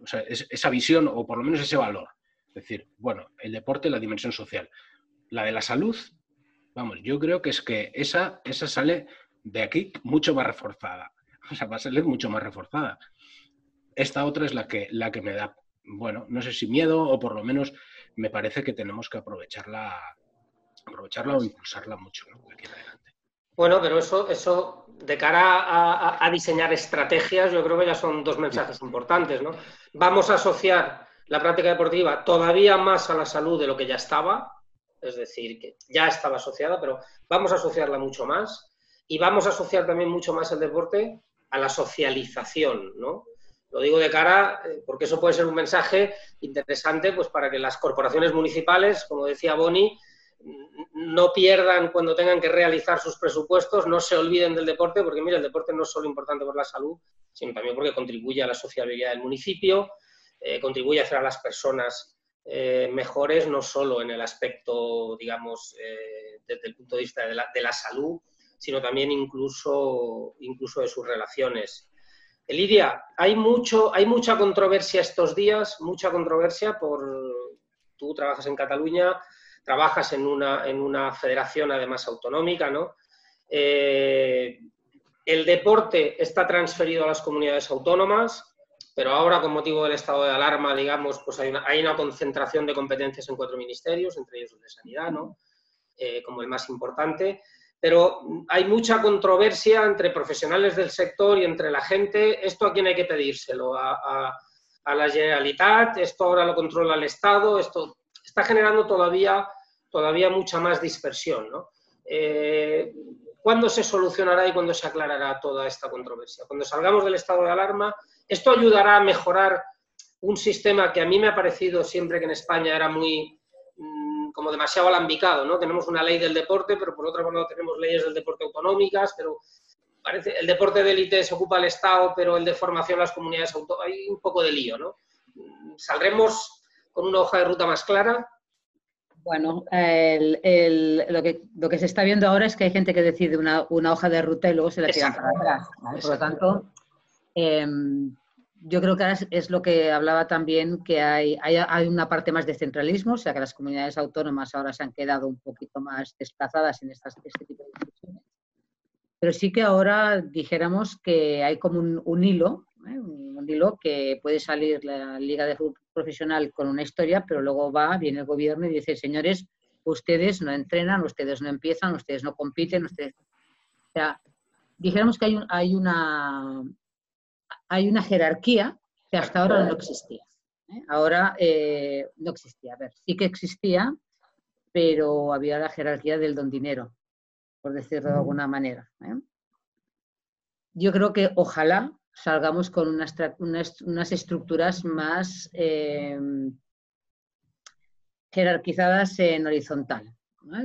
o sea, esa visión o por lo menos ese valor. Es decir, bueno, el deporte, la dimensión social. La de la salud, vamos, yo creo que es que esa, esa sale de aquí mucho más reforzada. [laughs] O sea, va a salir mucho más reforzada. Esta otra es la que, la que me da bueno, no sé si miedo o por lo menos me parece que tenemos que aprovecharla, aprovecharla o impulsarla mucho Bueno, pero eso, eso de cara a, diseñar estrategias, yo creo que ya son dos mensajes importantes, ¿no? Vamos a asociar la práctica deportiva todavía más a la salud de lo que ya estaba, es decir, que ya estaba asociada, pero vamos a asociarla mucho más y vamos a asociar también mucho más el deporte a la socialización, ¿no? Lo digo de cara, eh, porque eso puede ser un mensaje interesante pues, para que las corporaciones municipales, como decía Boni, no pierdan cuando tengan que realizar sus presupuestos, no se olviden del deporte, porque mira, el deporte no es solo importante por la salud, sino también porque contribuye a la sociabilidad del municipio, eh, contribuye a hacer a las personas eh, mejores, no solo en el aspecto, digamos, desde el punto de vista de la, de la, salud, sino también incluso, incluso de sus relaciones. Lidia, hay, mucho, hay mucha controversia estos días, mucha controversia por... Tú trabajas en Cataluña, trabajas en una, en una federación además autonómica, ¿no? Eh, el deporte está transferido a las comunidades autónomas, pero ahora con motivo del estado de alarma, digamos, pues hay una, concentración de competencias en cuatro ministerios, entre ellos el de Sanidad, ¿no? Eh, como el más importante pero hay mucha controversia entre profesionales del sector y entre la gente. ¿Esto a quién hay que pedírselo? ¿A, la Generalitat? ¿Esto ahora lo controla el Estado? Esto está generando todavía, todavía mucha más dispersión. ¿no? Eh, ¿Cuándo se solucionará y cuándo se aclarará toda esta controversia? Cuando salgamos del estado de alarma, ¿esto ayudará a mejorar un sistema que a mí me ha parecido siempre que en España era muy, como demasiado alambicado, ¿no? Tenemos una ley del deporte, pero por otra parte tenemos leyes del deporte autonómicas, pero parece el deporte de élite se ocupa el Estado, pero el de formación las comunidades autónomas, hay un poco de lío, ¿no? ¿Saldremos con una hoja de ruta más clara? Bueno, lo, que, lo, que, se está viendo ahora es que hay gente que decide una, hoja de ruta y luego se la tiran para atrás. Por lo tanto, em, yo creo que es, lo que hablaba también, que hay, hay, una parte más de centralismo, o sea que las comunidades autónomas ahora se han quedado un poquito más desplazadas en estas, este tipo de discusiones. Pero sí que ahora dijéramos que hay como un, hilo, ¿eh? un, hilo que puede salir la Liga de Fútbol Profesional con una historia, pero luego va, viene el gobierno y dice, señores, ustedes no entrenan, ustedes no empiezan, ustedes no compiten, ustedes... O sea, dijéramos que hay, hay una, hay una jerarquía que hasta ahora no existía. ¿eh? Ahora eh, no existía. A ver, sí que existía, pero había la jerarquía del don dinero, por decirlo de alguna manera. ¿eh? Yo creo que ojalá salgamos con unas, unas, estructuras más jerarquizadas en horizontal.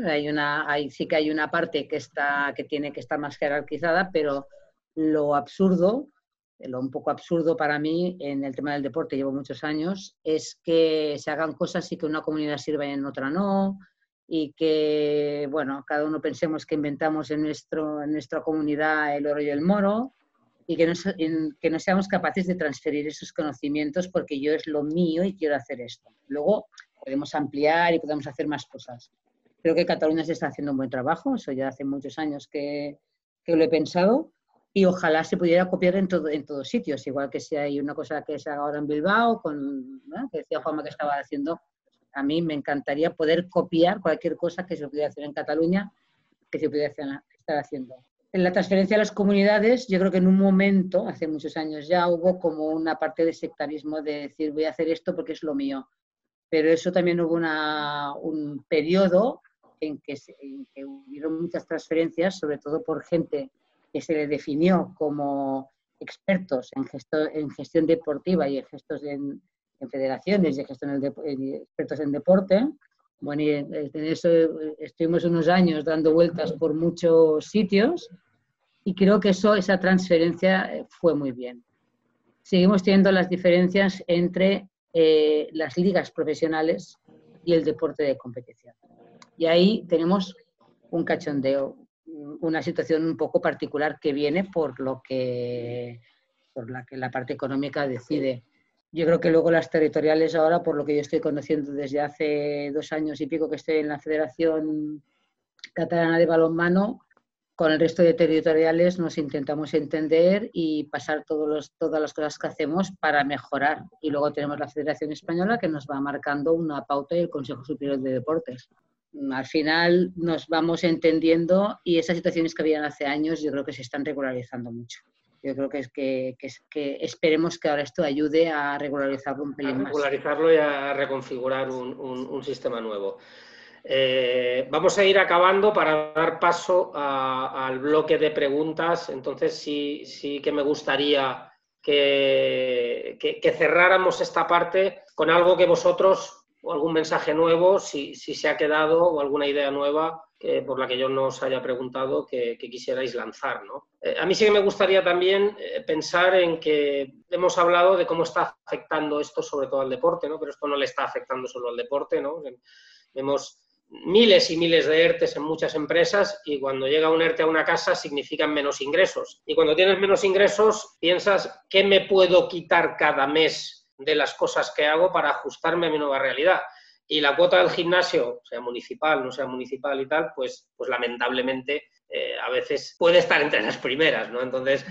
Hay una, hay, sí que hay una parte que, está, que tiene que estar más jerarquizada, pero lo absurdo lo un poco absurdo para mí en el tema del deporte, llevo muchos años, es que se hagan cosas y que una comunidad sirva y en otra no, y que, bueno, cada uno pensemos que inventamos en, nuestro, en nuestra comunidad el oro y el moro, y que no, que no seamos capaces de transferir esos conocimientos porque yo es lo mío y quiero hacer esto. Luego podemos ampliar y podemos hacer más cosas. Creo que Cataluña se está haciendo un buen trabajo, eso ya hace muchos años que, que lo he pensado y ojalá se pudiera copiar en, todo, en todos sitios, igual que si hay una cosa que se haga ahora en Bilbao, con, que decía Juanma que estaba haciendo, a mí me encantaría poder copiar cualquier cosa que se pudiera hacer en Cataluña, que se pudiera estar haciendo en la transferencia a las comunidades, yo creo que en un momento, hace muchos años ya, hubo como una parte de sectarismo de decir voy a hacer esto porque es lo mío. Pero eso también hubo un periodo en que, hubo muchas transferencias, sobre todo por gente que se le definió como expertos en, en gestión deportiva y en gestos en, federaciones y gestión expertos en deporte, bueno, y en eso estuvimos unos años dando vueltas por muchos sitios y creo que eso, esa transferencia eh, fue muy bien. Seguimos teniendo las diferencias entre eh, las ligas profesionales y el deporte de competición. Y ahí tenemos un cachondeo, una situación un poco particular que viene por lo que por la que la parte económica decide yo creo que luego las territoriales ahora, por lo que yo estoy conociendo desde hace dos años y pico que estoy en la Federación Catalana de Balonmano, con el resto de territoriales nos intentamos entender y pasar todos todas las cosas que hacemos para mejorar. Y luego tenemos la Federación Española que nos va marcando una pauta y el Consejo Superior de Deportes. Al final nos vamos entendiendo y esas situaciones que habían hace años yo creo que se están regularizando mucho yo creo que es que, que, esperemos que ahora esto ayude a regularizarlo un pelín a regularizarlo y a reconfigurar un, un, sistema nuevo. Eh, vamos a ir acabando para dar paso al bloque de preguntas. Entonces, sí, sí que me gustaría que, que, cerráramos esta parte con algo que vosotros, o algún mensaje nuevo, si, si se ha quedado, o alguna idea nueva, por la que yo no os haya preguntado que, quisierais lanzar. ¿no? Eh, a mí sí que me gustaría también eh, pensar en que hemos hablado de cómo está afectando esto sobre todo al deporte, ¿no? pero esto no le está afectando solo al deporte. ¿no? Vemos miles y miles de ERTES en muchas empresas y cuando llega un ERTE a una casa significan menos ingresos. Y cuando tienes menos ingresos piensas, ¿qué me puedo quitar cada mes de las cosas que hago para ajustarme a mi nueva realidad? Y la cuota del gimnasio, sea municipal, no sea municipal y tal, pues, pues lamentablemente eh, a veces puede estar entre las primeras, ¿no? Entonces,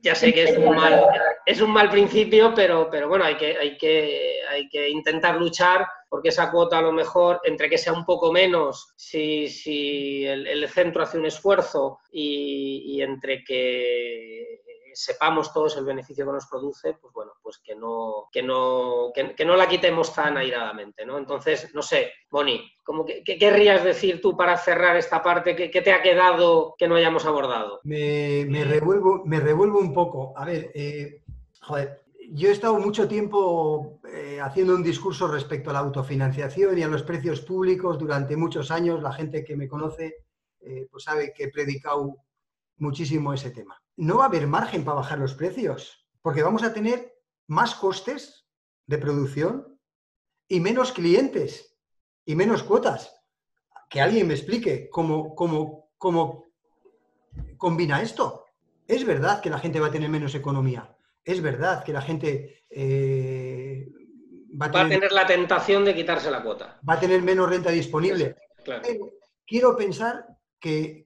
ya sé que es un mal, es un mal principio, pero, pero bueno, hay que, hay, que, hay que intentar luchar porque esa cuota a lo mejor, entre que sea un poco menos, si, si el, centro hace un esfuerzo y entre que sepamos todos el beneficio que nos produce, pues bueno, pues que no, que no, que, no la quitemos tan airadamente, ¿no? Entonces, no sé, Boni, ¿cómo ¿qué querrías decir tú para cerrar esta parte? ¿Qué, te ha quedado que no hayamos abordado? Me, revuelvo, me revuelvo un poco. A ver, eh, joder, yo he estado mucho tiempo eh, haciendo un discurso respecto a la autofinanciación y a los precios públicos durante muchos años. La gente que me conoce eh, pues sabe que he predicado muchísimo ese tema no va a haber margen para bajar los precios, porque vamos a tener más costes de producción y menos clientes y menos cuotas. Que alguien me explique cómo, cómo, cómo combina esto. Es verdad que la gente va a tener menos economía. Es verdad que la gente eh, va, a tener, la tentación de quitarse la cuota. Va a tener menos renta disponible. quiero pensar que,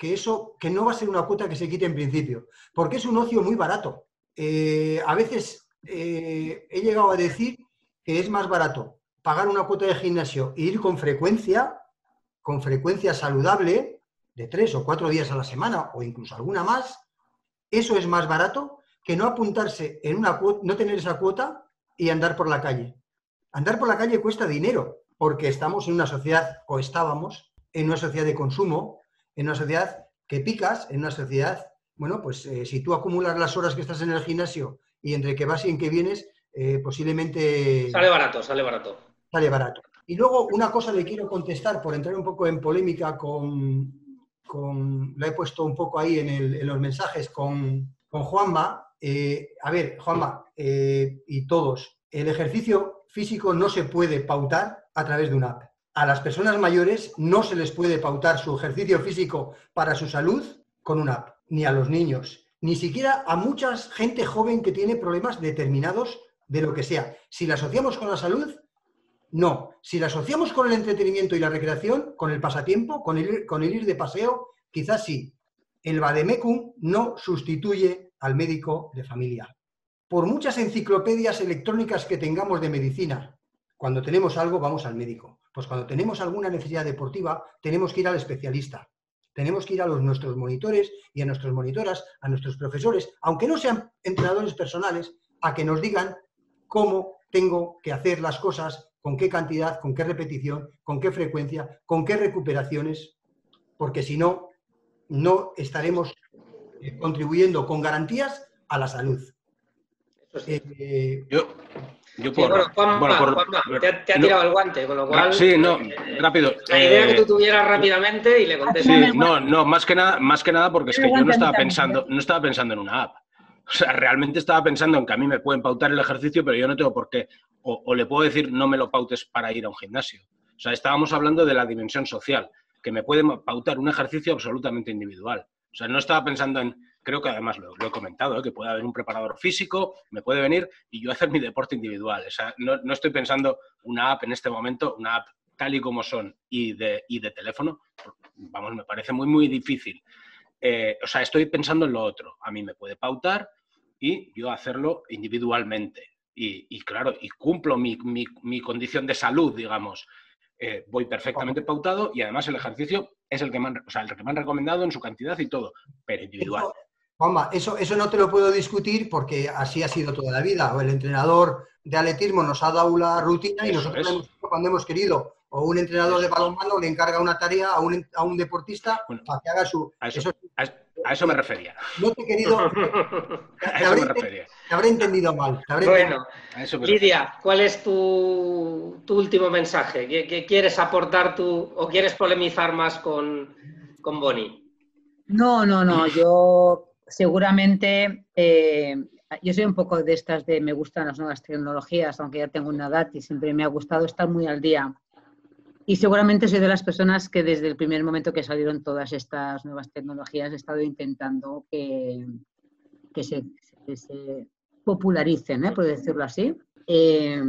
eso que no va a ser una cuota que se quite en principio, porque es un ocio muy barato. Eh, a veces eh, he llegado a decir que es más barato pagar una cuota de gimnasio e ir con frecuencia, con frecuencia saludable, de tres o cuatro días a la semana o incluso alguna más, eso es más barato que no apuntarse en una cuota, no tener esa cuota y andar por la calle. Andar por la calle cuesta dinero, porque estamos en una sociedad, o estábamos, en una sociedad de consumo, en una sociedad que picas, en una sociedad, bueno, pues eh, si tú acumulas las horas que estás en el gimnasio y entre que vas y en que vienes, eh, posiblemente... Sale barato, sale barato. Sale barato. Y luego una cosa le quiero contestar por entrar un poco en polémica con, con lo he puesto un poco ahí en, el, en los mensajes con, con Juanma, eh, a ver, Juanma eh, y todos, el ejercicio físico no se puede pautar a través de una app. A las personas mayores no se les puede pautar su ejercicio físico para su salud con una app, ni a los niños, ni siquiera a mucha gente joven que tiene problemas determinados de lo que sea. Si la asociamos con la salud, no. Si la asociamos con el entretenimiento y la recreación, con el pasatiempo, con el, con el ir de paseo, quizás sí. El vademecum no sustituye al médico de familia. Por muchas enciclopedias electrónicas que tengamos de medicina, cuando tenemos algo vamos al médico. Pues cuando tenemos alguna necesidad deportiva, tenemos que ir al especialista. Tenemos que ir a los, nuestros monitores y a nuestras monitoras, a nuestros profesores, aunque no sean entrenadores personales, a que nos digan cómo tengo que hacer las cosas, con qué cantidad, con qué repetición, con qué frecuencia, con qué recuperaciones, porque si no, no estaremos eh, contribuyendo con garantías a la salud. Eh, yo, yo por, te, ha, tirado el guante, con lo cual. Sí, no, eh, rápido. La idea que tú tuvieras rápidamente y le contestas. Sí, no, no, más que nada, más que nada porque es que yo no estaba pensando, no estaba pensando en una app. O sea, realmente estaba pensando en que a mí me pueden pautar el ejercicio, pero yo no tengo por qué. O, o le puedo decir, no me lo pautes para ir a un gimnasio. O sea, estábamos hablando de la dimensión social, que me puede pautar un ejercicio absolutamente individual. O sea, no estaba pensando en, creo que además lo, he comentado, ¿eh? que puede haber un preparador físico, me puede venir y yo hacer mi deporte individual. O sea, no, no, estoy pensando una app en este momento, una app tal y como son y de, y de teléfono, vamos, me parece muy, muy difícil. Eh, o sea, estoy pensando en lo otro. A mí me puede pautar y yo hacerlo individualmente. Y, y claro, y cumplo mi, mi, mi, condición de salud, digamos. Eh, voy perfectamente pautado y además el ejercicio es el que, me han, o sea, el que me han recomendado en su cantidad y todo, pero individual. Juanma, eso, eso no te lo puedo discutir porque así ha sido toda la vida. O el entrenador de atletismo nos ha dado la rutina y nosotros hemos, cuando hemos querido. O un entrenador eso de balonmano le encarga una tarea a un, a un deportista bueno, para que haga su... A eso, eso, a eso me refería. No te he querido... [laughs] Te, a eso habré, me refería. Te habré entendido mal. Te habré bueno, entendido. Lidia, ¿cuál es tu, tu último mensaje? ¿Qué, ¿Qué, quieres aportar tú o quieres polemizar más con, con Bonnie? No, no, no. Yo seguramente eh, yo soy un poco de estas de me gustan las nuevas tecnologías, aunque ya tengo una edad y siempre me ha gustado estar muy al día. Y seguramente soy de las personas que desde el primer momento que salieron todas estas nuevas tecnologías he estado intentando que, que, se, que se, popularicen, ¿eh? por decirlo así. Eh,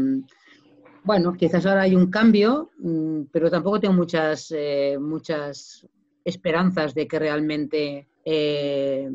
bueno, quizás ahora hay un cambio, mm, pero tampoco tengo muchas, eh, muchas esperanzas de que realmente eh,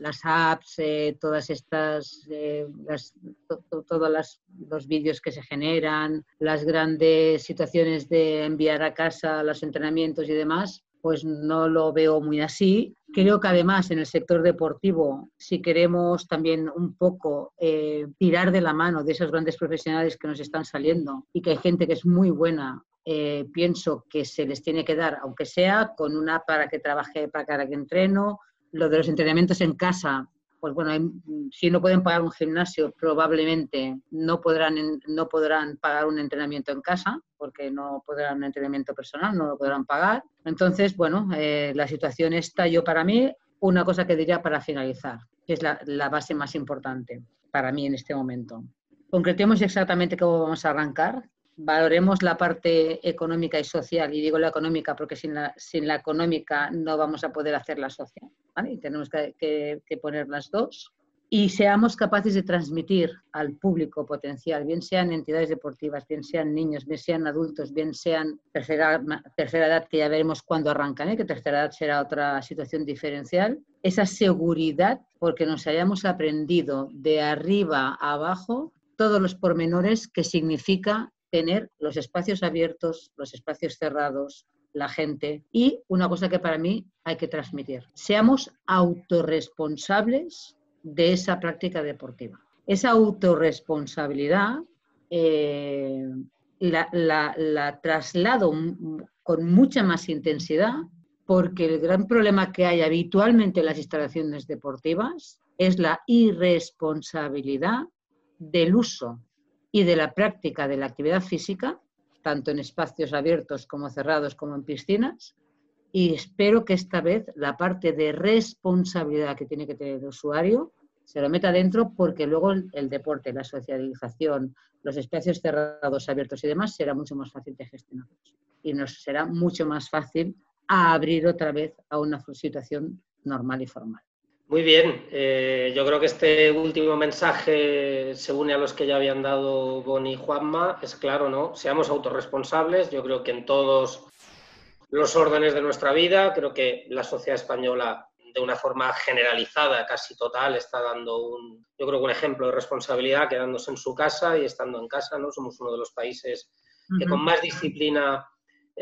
las apps, eh, todas estas, eh, las, to, to, todos los vídeos que se generan, las grandes situaciones de enviar a casa los entrenamientos y demás, pues no lo veo muy así. Creo que además en el sector deportivo, si queremos también un poco eh, tirar de la mano de esos grandes profesionales que nos están saliendo y que hay gente que es muy buena eh, pienso que se les tiene que dar, aunque sea con una para que trabaje, para que entreno, lo de los entrenamientos en casa, pues bueno, si no pueden pagar un gimnasio, probablemente no podrán, no podrán pagar un entrenamiento en casa, porque no podrán un entrenamiento personal, no lo podrán pagar. Entonces, bueno, eh, la situación está yo para mí, una cosa que diría para finalizar, que es la, la base más importante para mí en este momento. Concretemos exactamente cómo vamos a arrancar, valoremos la parte económica y social, y digo la económica porque sin la, sin la económica no vamos a poder hacer la social, Y tenemos que, poner las dos. Y seamos capaces de transmitir al público potencial, bien sean entidades deportivas, bien sean niños, bien sean adultos, bien sean tercera, tercera edad, que ya veremos cuándo arrancan, ¿eh? que tercera edad será otra situación diferencial, esa seguridad, porque nos hayamos aprendido de arriba a abajo todos los pormenores que significa tener los espacios abiertos, los espacios cerrados, la gente y una cosa que para mí hay que transmitir, seamos autorresponsables de esa práctica deportiva. Esa autorresponsabilidad eh, la, la, la, traslado con mucha más intensidad porque el gran problema que hay habitualmente en las instalaciones deportivas es la irresponsabilidad del uso y de la práctica de la actividad física, tanto en espacios abiertos como cerrados como en piscinas. Y espero que esta vez la parte de responsabilidad que tiene que tener el usuario se lo meta dentro porque luego el, deporte, la socialización, los espacios cerrados, abiertos y demás será mucho más fácil de gestionar y nos será mucho más fácil abrir otra vez a una situación normal y formal. Muy bien, eh, yo creo que este último mensaje se une a los que ya habían dado Boni y Juanma. Es claro, ¿no? Seamos autorresponsables. Yo creo que en todos los órdenes de nuestra vida, creo que la sociedad española de una forma generalizada, casi total, está dando un, yo creo que un ejemplo de responsabilidad quedándose en su casa y estando en casa, ¿no? Somos uno de los países que con más disciplina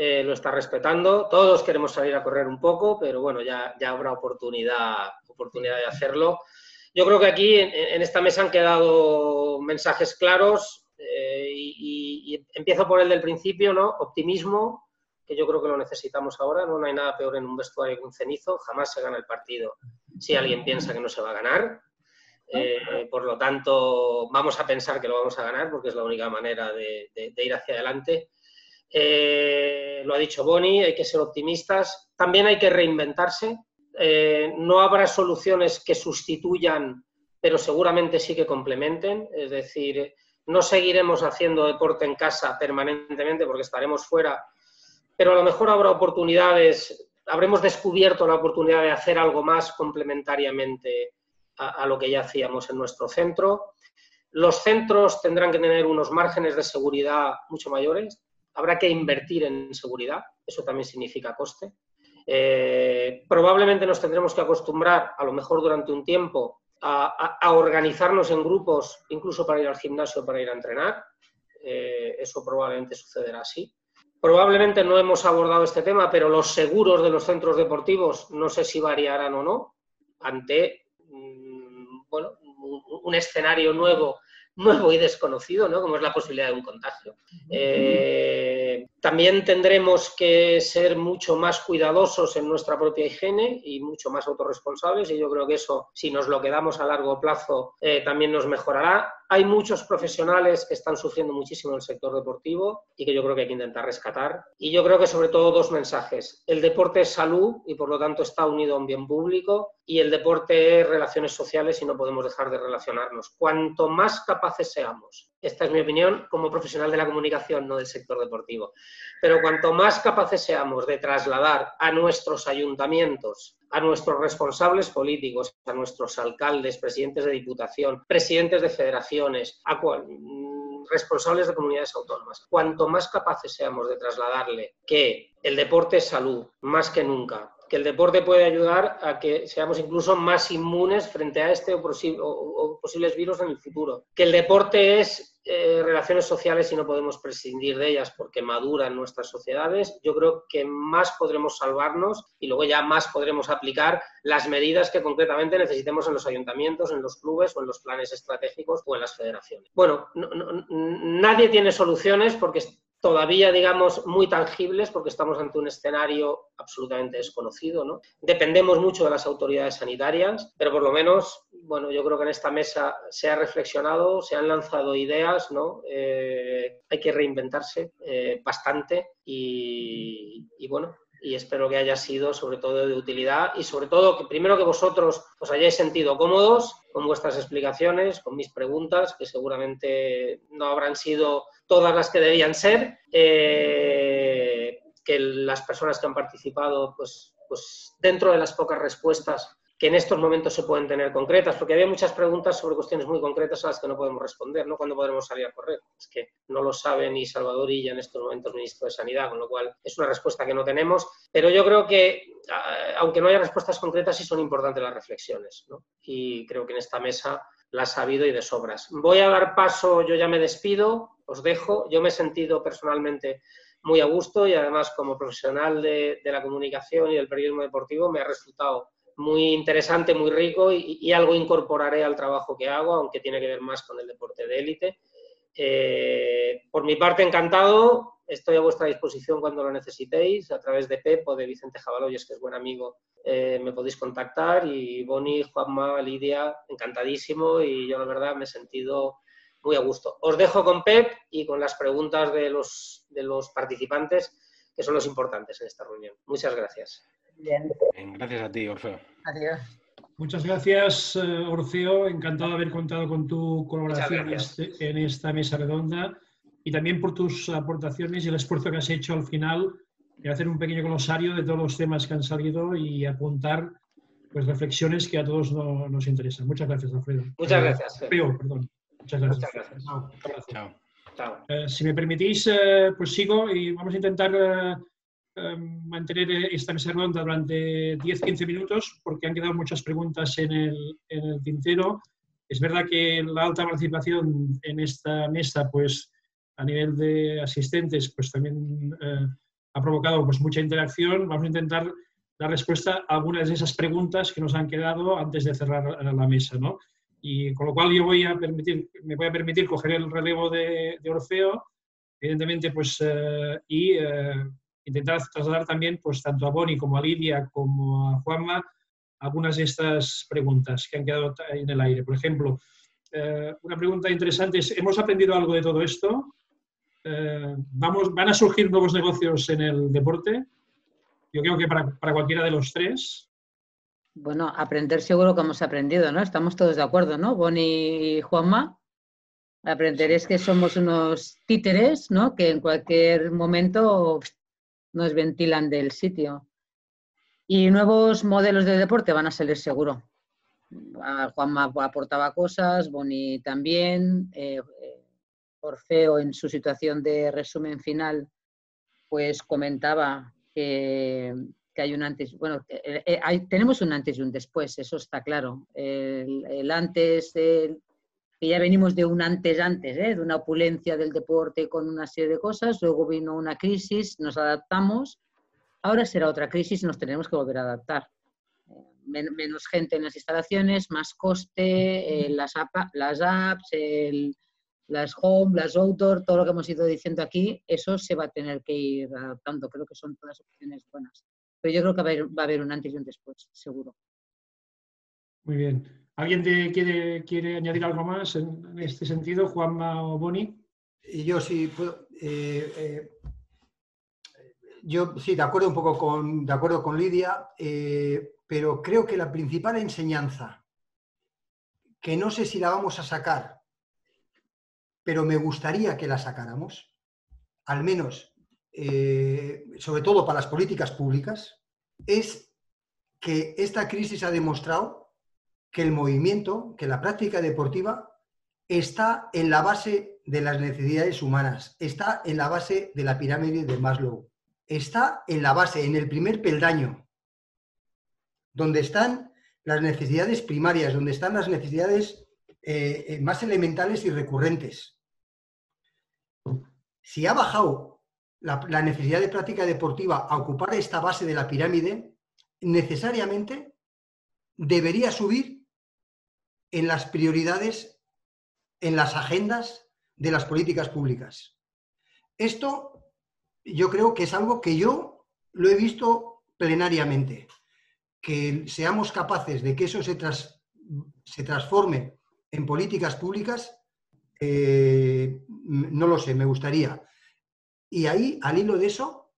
eh, lo está respetando. Todos queremos salir a correr un poco, pero bueno, ya, ya habrá oportunidad, oportunidad de hacerlo. Yo creo que aquí en, esta mesa han quedado mensajes claros eh, y, empiezo por el del principio, ¿no? Optimismo, que yo creo que lo necesitamos ahora. No, hay nada peor en un vestuario que un cenizo. Jamás se gana el partido si alguien piensa que no se va a ganar. Eh, por lo tanto, vamos a pensar que lo vamos a ganar porque es la única manera de, ir hacia adelante. Eh, lo ha dicho Boni, hay que ser optimistas. También hay que reinventarse. Eh, no habrá soluciones que sustituyan, pero seguramente sí que complementen. Es decir, no seguiremos haciendo deporte en casa permanentemente porque estaremos fuera pero a lo mejor habrá oportunidades, habremos descubierto la oportunidad de hacer algo más complementariamente a, lo que ya hacíamos en nuestro centro. Los centros tendrán que tener unos márgenes de seguridad mucho mayores. Habrá que invertir en seguridad, eso también significa coste. Eh, probablemente nos tendremos que acostumbrar, a lo mejor durante un tiempo, a, organizarnos en grupos, incluso para ir al gimnasio, para ir a entrenar. Eh, eso probablemente sucederá así. Probablemente no hemos abordado este tema, pero los seguros de los centros deportivos no sé si variarán o no ante mm, bueno, un escenario nuevo nuevo y desconocido, ¿no? como es la posibilidad de un contagio. Eh, también tendremos que ser mucho más cuidadosos en nuestra propia higiene y mucho más autorresponsables y yo creo que eso, si nos lo quedamos a largo plazo, eh, también nos mejorará. Hay muchos profesionales que están sufriendo muchísimo en el sector deportivo y que yo creo que hay que intentar rescatar. Y yo creo que sobre todo dos mensajes. El deporte es salud y por lo tanto está unido a un bien público y el deporte es relaciones sociales y no podemos dejar de relacionarnos. Cuanto más capaces seamos, esta es mi opinión como profesional de la comunicación, no del sector deportivo, pero cuanto más capaces seamos de trasladar a nuestros ayuntamientos, a nuestros responsables políticos, a nuestros alcaldes, presidentes de diputación, presidentes de federaciones, mm, responsables de comunidades autónomas, cuanto más capaces seamos de trasladarle que el deporte es salud, más que nunca, que el deporte puede ayudar a que seamos incluso más inmunes frente a este o, posibles virus en el futuro. Que el deporte es eh, relaciones sociales y no podemos prescindir de ellas porque maduran nuestras sociedades. Yo creo que más podremos salvarnos y luego ya más podremos aplicar las medidas que concretamente necesitemos en los ayuntamientos, en los clubes o en los planes estratégicos o en las federaciones. Bueno, nadie tiene soluciones porque todavía, digamos, muy tangibles porque estamos ante un escenario absolutamente desconocido, ¿no? Dependemos mucho de las autoridades sanitarias, pero por lo menos, bueno, yo creo que en esta mesa se ha reflexionado, se han lanzado ideas, ¿no? Eh, hay que reinventarse eh, bastante y, y bueno, y espero que haya sido sobre todo de utilidad y sobre todo que primero que vosotros os hayáis sentido cómodos con vuestras explicaciones, con mis preguntas, que seguramente no habrán sido todas las que debían ser, eh, que las personas que han participado, pues, pues dentro de las pocas respuestas que en estos momentos se pueden tener concretas, porque había muchas preguntas sobre cuestiones muy concretas a las que no podemos responder, ¿no? ¿Cuándo podremos salir a correr? Es que no lo sabe ni Salvador Illa en estos momentos ministro de Sanidad, con lo cual es una respuesta que no tenemos, pero yo creo que, aunque no haya respuestas concretas, sí son importantes las reflexiones, ¿no? Y creo que en esta mesa las ha habido y de sobras. Voy a dar paso, yo ya me despido, os dejo, yo me he sentido personalmente muy a gusto y además como profesional de, de la comunicación y del periodismo deportivo me ha resultado muy interesante, muy rico y, algo incorporaré al trabajo que hago, aunque tiene que ver más con el deporte de élite. Eh, por mi parte, encantado. Estoy a vuestra disposición cuando lo necesitéis. A través de Pep o de Vicente Jabaloyes, que es buen amigo, eh, me podéis contactar. Y Boni, Juanma, Lidia, encantadísimo. Y yo, la verdad, me he sentido muy a gusto. Os dejo con Pep y con las preguntas de los, de los participantes, que son los importantes en esta reunión. Muchas gracias. Gracias a ti, Orfeo. Adiós. Muchas gracias, eh, Orfeo. Encantado de haber contado con tu colaboración este, en esta mesa redonda y también por tus aportaciones y el esfuerzo que has hecho al final de hacer un pequeño glosario de todos los temas que han salido y apuntar pues, reflexiones que a todos nos interesan. Muchas gracias, Alfredo. Muchas gracias. Orfeo, perdón. Muchas gracias. gracias. Chao. Chao. Eh, si me permitís, eh, pues sigo y vamos a intentar Em, mantener esta mesa redonda durante 10-15 minutos porque han quedado muchas preguntas en el, en el, tintero. Es verdad que la alta participación en esta mesa, pues a nivel de asistentes, pues también eh, ha provocado pues, mucha interacción. Vamos a intentar dar respuesta a algunas de esas preguntas que nos han quedado antes de cerrar la mesa, ¿no? Y con lo cual yo voy a permitir, me voy a permitir coger el relevo de, de Orfeo, evidentemente, pues, eh, y eh, intentar trasladar también, pues tanto a Boni como a Lidia como a Juanma, algunas de estas preguntas que han quedado en el aire. Por ejemplo, eh, una pregunta interesante es, ¿hemos aprendido algo de todo esto? Eh, vamos, ¿Van a surgir nuevos negocios en el deporte? Yo creo que para, para, cualquiera de los tres. Bueno, aprender seguro que hemos aprendido, ¿no? Estamos todos de acuerdo, ¿no? Boni y Juanma. Aprender es que somos unos títeres, ¿no? Que en cualquier momento nos ventilan del sitio. Y nuevos modelos de deporte van a salir seguro. Juanma aportaba cosas, Boni también, eh, Orfeo en su situación de resumen final, pues comentaba que, hay un antes, bueno, eh, eh, tenemos un antes y un después, eso está claro. El, antes, que ya venimos de un antes antes, de una opulencia del deporte con una serie de cosas, luego vino una crisis, nos adaptamos, ahora será otra crisis y nos tenemos que volver a adaptar. menos gente en las instalaciones, más coste, las, las apps, las home, las outdoor, todo lo que hemos ido diciendo aquí, eso se va a tener que ir adaptando. Creo que son todas opciones buenas. Pero yo creo que va a haber, un antes y un después, seguro. Muy bien. ¿Alguien quiere, quiere añadir algo más en, este sentido, Juanma o Boni? Yo sí puedo. Eh, eh, yo sí, de acuerdo un poco con, de acuerdo con Lidia, eh, pero creo que la principal enseñanza, que no sé si la vamos a sacar pero me gustaría que la sacáramos, al menos, sobre todo para las políticas públicas, es que esta crisis ha demostrado que el movimiento, que la práctica deportiva está en la base de las necesidades humanas, está en la base de la pirámide de Maslow, está en la base, en el primer peldaño, donde están las necesidades primarias, donde están las necesidades eh, eh, más elementales y recurrentes. Si ha bajado la, necesidad de práctica deportiva a ocupar esta base de la pirámide, necesariamente debería subir en las prioridades, en las agendas de las políticas públicas. Esto yo creo que es algo que yo lo he visto plenariamente, que seamos capaces de que eso se, se transforme en políticas públicas eh, no lo sé, me gustaría. Y ahí, al hilo de eso,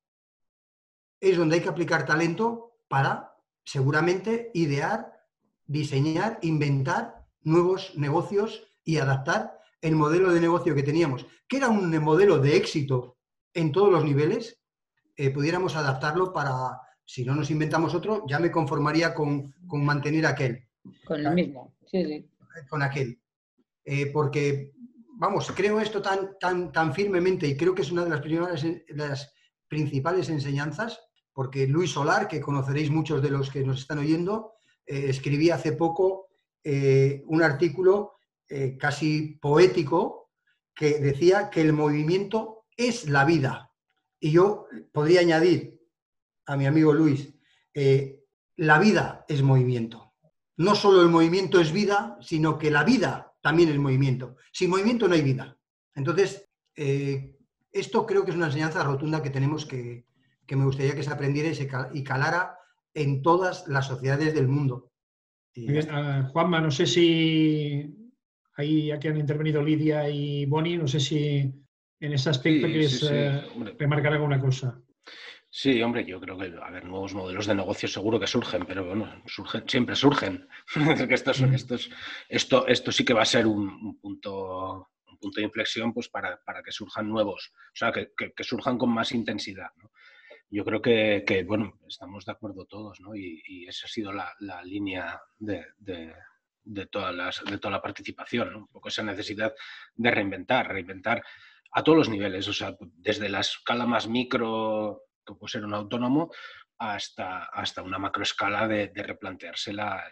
es donde hay que aplicar talento para, seguramente, idear, diseñar, inventar nuevos negocios y adaptar el modelo de negocio que teníamos, que era un modelo de éxito en todos los niveles, eh, pudiéramos adaptarlo para, si no nos inventamos otro, ya me conformaría con, mantener aquel. Con el mismo, sí, sí. Con aquel. Eh, porque vamos, creo esto tan, tan, tan firmemente y creo que es una de las, primeras, las principales enseñanzas, porque Luis Solar, que conoceréis muchos de los que nos están oyendo, eh, escribí hace poco eh, un artículo eh, casi poético que decía que el movimiento es la vida. Y yo podría añadir a mi amigo Luis, la vida es movimiento. No solo el movimiento es vida, sino que la vida también es movimiento. Sin movimiento no hay vida. Entonces, eh, esto creo que es una enseñanza rotunda que tenemos que, que me gustaría que se aprendiera y, calara en todas las sociedades del mundo. Ah, Juanma, no sé si ahí aquí han intervenido Lidia y Boni, no sé si en ese aspecto quieres eh, remarcar alguna cosa. Sí, hombre, yo creo que, a ver, nuevos modelos de negocio seguro que surgen, pero bueno, surgen, siempre surgen. [laughs] esto, esto, esto, esto, sí que va a ser un, punto, un punto de inflexión pues, para, que surjan nuevos, o sea, que, surjan con más intensidad. Yo creo que, bueno, estamos de acuerdo todos, ¿no? Y, esa ha sido la, línea de, de, todas las, de toda la participación, ¿no? Un poco esa necesidad de reinventar, reinventar a todos los niveles, o sea, desde la escala más micro que puede ser un autónomo, hasta, hasta una macroescala de, de replantearse la,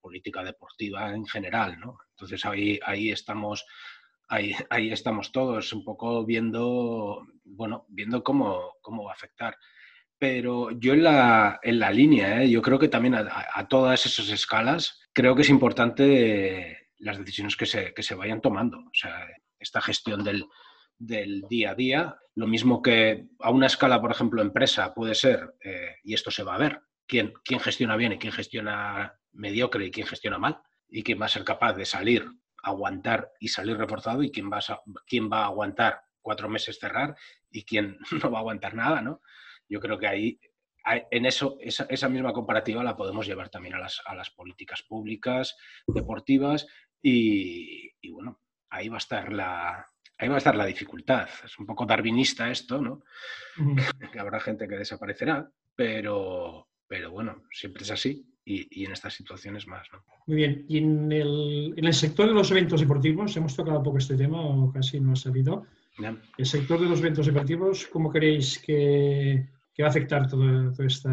política deportiva en general. ¿no? Entonces ahí, ahí, estamos, ahí, ahí estamos todos un poco viendo, bueno, viendo cómo, cómo va a afectar. Pero yo en la, en la línea, ¿eh? yo creo que también a, todas esas escalas, creo que es importante las decisiones que se, que se vayan tomando. O sea, esta gestión del, del día a día, lo mismo que a una escala, por ejemplo, empresa puede ser, eh, y esto se va a ver, quién, quién gestiona bien y quién gestiona mediocre y quién gestiona mal, y quién va a ser capaz de salir, aguantar y salir reforzado, y quién va a, quién va a aguantar cuatro meses cerrar y quién [laughs] no va a aguantar nada, ¿no? Yo creo que ahí, en eso, esa, misma comparativa la podemos llevar también a las, a las políticas públicas, deportivas, y, y bueno, ahí va a estar la, ahí va a estar la dificultad. Es un poco darwinista esto, ¿no? [laughs] que habrá gente que desaparecerá, pero, pero bueno, siempre es así y, en estas situaciones más. ¿no? Muy bien. Y en el, en el, sector de los eventos deportivos, hemos tocado un poco este tema o casi no ha salido. El sector de los eventos deportivos, ¿cómo creéis que, que va a afectar toda, toda esta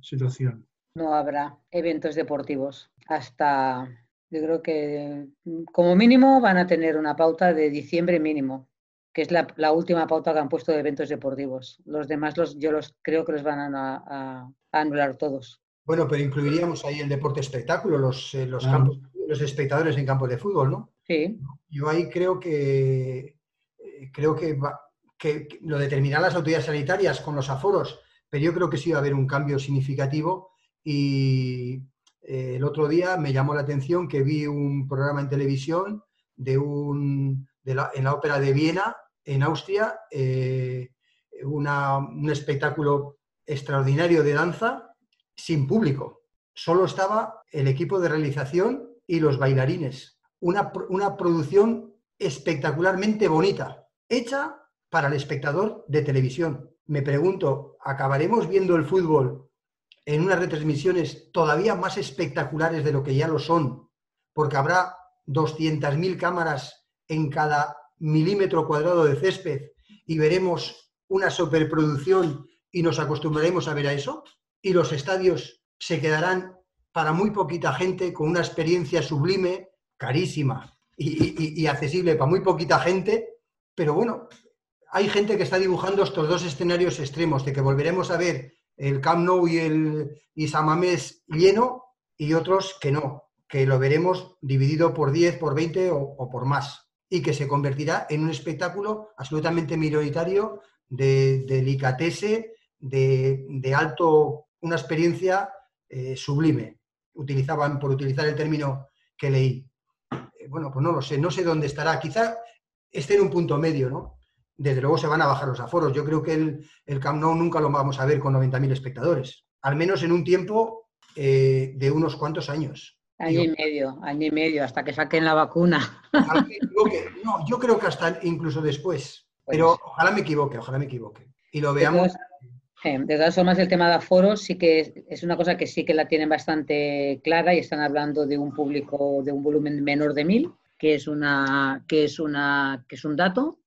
situación? No habrá eventos deportivos hasta yo creo que como mínimo van a tener una pauta de diciembre mínimo, que es la, última pauta que han puesto de eventos deportivos. Los demás los, yo los creo que los van a, anular todos. Bueno, pero incluiríamos ahí el deporte espectáculo, los, eh, los, campos, los espectadores en campos de fútbol, ¿no? Sí. Yo ahí creo que eh, creo que, que, lo determinarán las autoridades sanitarias con los aforos, pero yo creo que sí va a haber un cambio significativo y eh, el otro día me llamó la atención que vi un programa en televisión de un, en la ópera de Viena, en Austria, eh, un espectáculo extraordinario de danza sin público. Solo estaba el equipo de realización y los bailarines. Una, una producción espectacularmente bonita, hecha para el espectador de televisión. Me pregunto, ¿acabaremos viendo el fútbol en unas retransmisiones todavía más espectaculares de lo que ya lo son, porque habrá 200.000 cámaras en cada milímetro cuadrado de césped y veremos una superproducción y nos acostumbraremos a ver a eso, y los estadios se quedarán para muy poquita gente con una experiencia sublime, carísima y, y accesible para muy poquita gente, pero bueno, hay gente que está dibujando estos dos escenarios extremos, de que volveremos a ver el Camp Nou y el y lleno y otros que no, que lo veremos dividido por 10, por 20 o, por más y que se convertirá en un espectáculo absolutamente minoritario de delicatese, de, de alto, una experiencia eh, sublime. Utilizaban, por utilizar el término que leí. Eh, bueno, pues no lo sé, no sé dónde estará. Quizá esté en un punto medio, ¿no? Desde luego se van a bajar los aforos. Yo creo que el, el Camp Nou nunca lo vamos a ver con 90.000 espectadores, al menos en un tiempo eh, de unos cuantos años. Año y medio, año y medio, hasta que saquen la vacuna. No, yo creo que hasta incluso después. Pero pues ojalá me equivoque, ojalá me equivoque. Y lo veamos. Eh, de todas formas, el tema de aforos sí que es una cosa que sí que la tienen bastante clara y están hablando de un público de un volumen menor de mil, que es una, que es una, que es un dato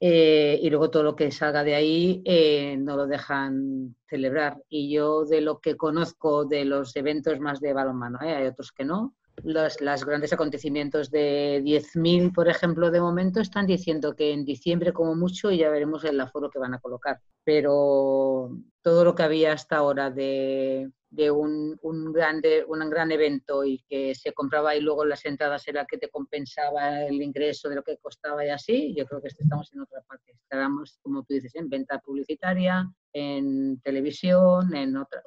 eh, y luego todo lo que salga de ahí eh, no lo dejan celebrar. Y yo de lo que conozco de los eventos más de balonmano, ¿eh? hay otros que no, los las grandes acontecimientos de 10.000, por ejemplo, de momento están diciendo que en diciembre como mucho y ya veremos el aforo que van a colocar. Pero todo lo que había hasta ahora de de un, un, grande, un gran evento y que se compraba y luego las entradas era que te compensaba el ingreso de lo que costaba y así, yo creo que estamos en otra parte. Estábamos, como tú dices, en venta publicitaria, en televisión, en, otra,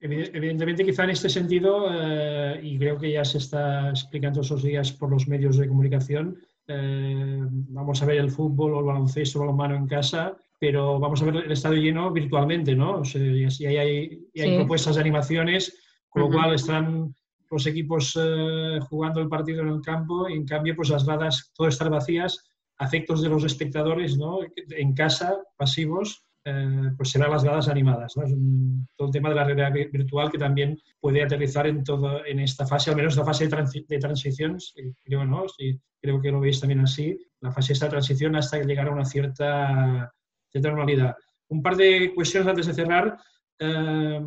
Evidentemente, quizá en este sentido, eh, y creo que ya se está explicando esos días por los medios de comunicación, eh, vamos a ver el fútbol o el baloncesto o el balonmano en casa pero vamos a ver el estadio lleno virtualmente, ¿no? O sea, y así hay, hay, propuestas de animaciones, con lo cual están los equipos eh, jugando el partido en el campo y en cambio pues las gradas todo estar vacías, afectos de los espectadores, ¿no? En casa, pasivos, eh, pues serán las gradas animadas. ¿no? Es todo el tema de la realidad virtual que también puede aterrizar en, todo, en esta fase, al menos la fase de, de transición, creo, ¿no? Sí, creo que lo veis también así, la fase de esta transición hasta llegar a una cierta, cierta normalidad. Un par de cuestiones antes de cerrar. Eh,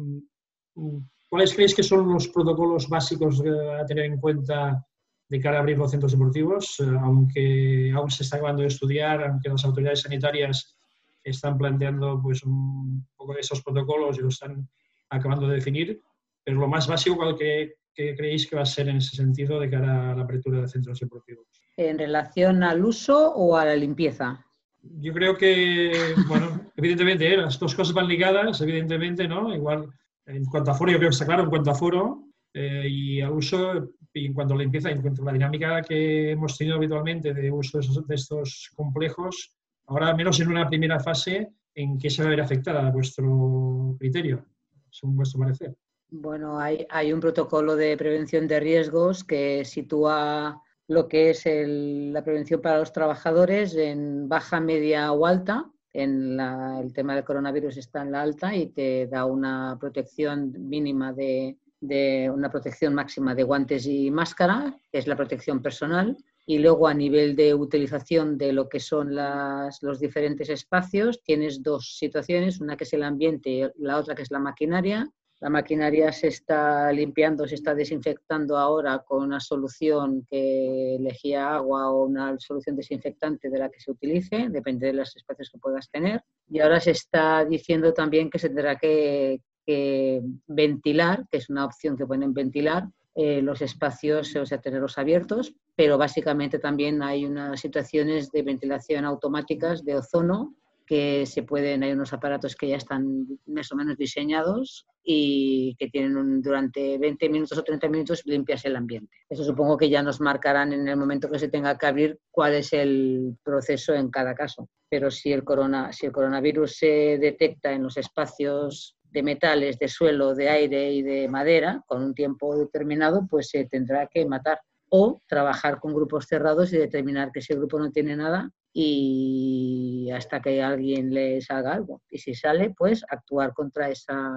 ¿Cuáles creéis que son los protocolos básicos a tener en cuenta de cara a abrir los centros deportivos? Eh, aunque aún se está acabando de estudiar, aunque las autoridades sanitarias están planteando pues, un poco de esos protocolos y lo están acabando de definir, pero lo más básico, ¿cuál que, creéis que va a ser en ese sentido de cara a la apertura de centros deportivos? ¿En relación al uso o a la limpieza? Yo creo que, bueno, evidentemente, ¿eh? las dos cosas van ligadas, evidentemente, ¿no? Igual, en cuanto a foro, yo creo que está claro, en cuanto a foro eh, y al uso, y en cuanto a limpieza, en cuanto a la dinámica que hemos tenido habitualmente de uso de estos complejos, Ahora, al menos en una primera fase, ¿en qué se va a ver afectada a vuestro criterio, según vuestro parecer? Bueno, hay, hay un protocolo de prevención de riesgos que sitúa lo que es la prevención para los trabajadores en baja, media o alta. En el tema del coronavirus está en la alta y te da una protección mínima de, de una protección máxima de guantes y máscara, que es la protección personal y luego a nivel de utilización de lo que son los diferentes espacios, tienes dos situaciones, una que es el ambiente y la otra que es la maquinaria. La maquinaria se está limpiando, se está desinfectando ahora con una solución que elegía agua o una solución desinfectante de la que se utilice, depende de los espacios que puedas tener. Y ahora se está diciendo también que se tendrá que, que ventilar, que es una opción que pueden ventilar, eh, los espacios, o sea, tenerlos abiertos, pero básicamente también hay unas situaciones de ventilación automáticas de ozono que se pueden, hay unos aparatos que ya están más o menos diseñados y que tienen durante 20 minutos o 30 minutos limpias el ambiente. Eso supongo que ya nos marcarán en el momento que se tenga que abrir cuál es el proceso en cada caso. Pero si el, corona, si el coronavirus se detecta en los espacios de metales, de suelo, de aire y de madera, con un tiempo determinado, pues se tendrá que matar. O trabajar con grupos cerrados y determinar que ese grupo no tiene nada y hasta que alguien le salga algo. Y si sale, pues actuar contra esa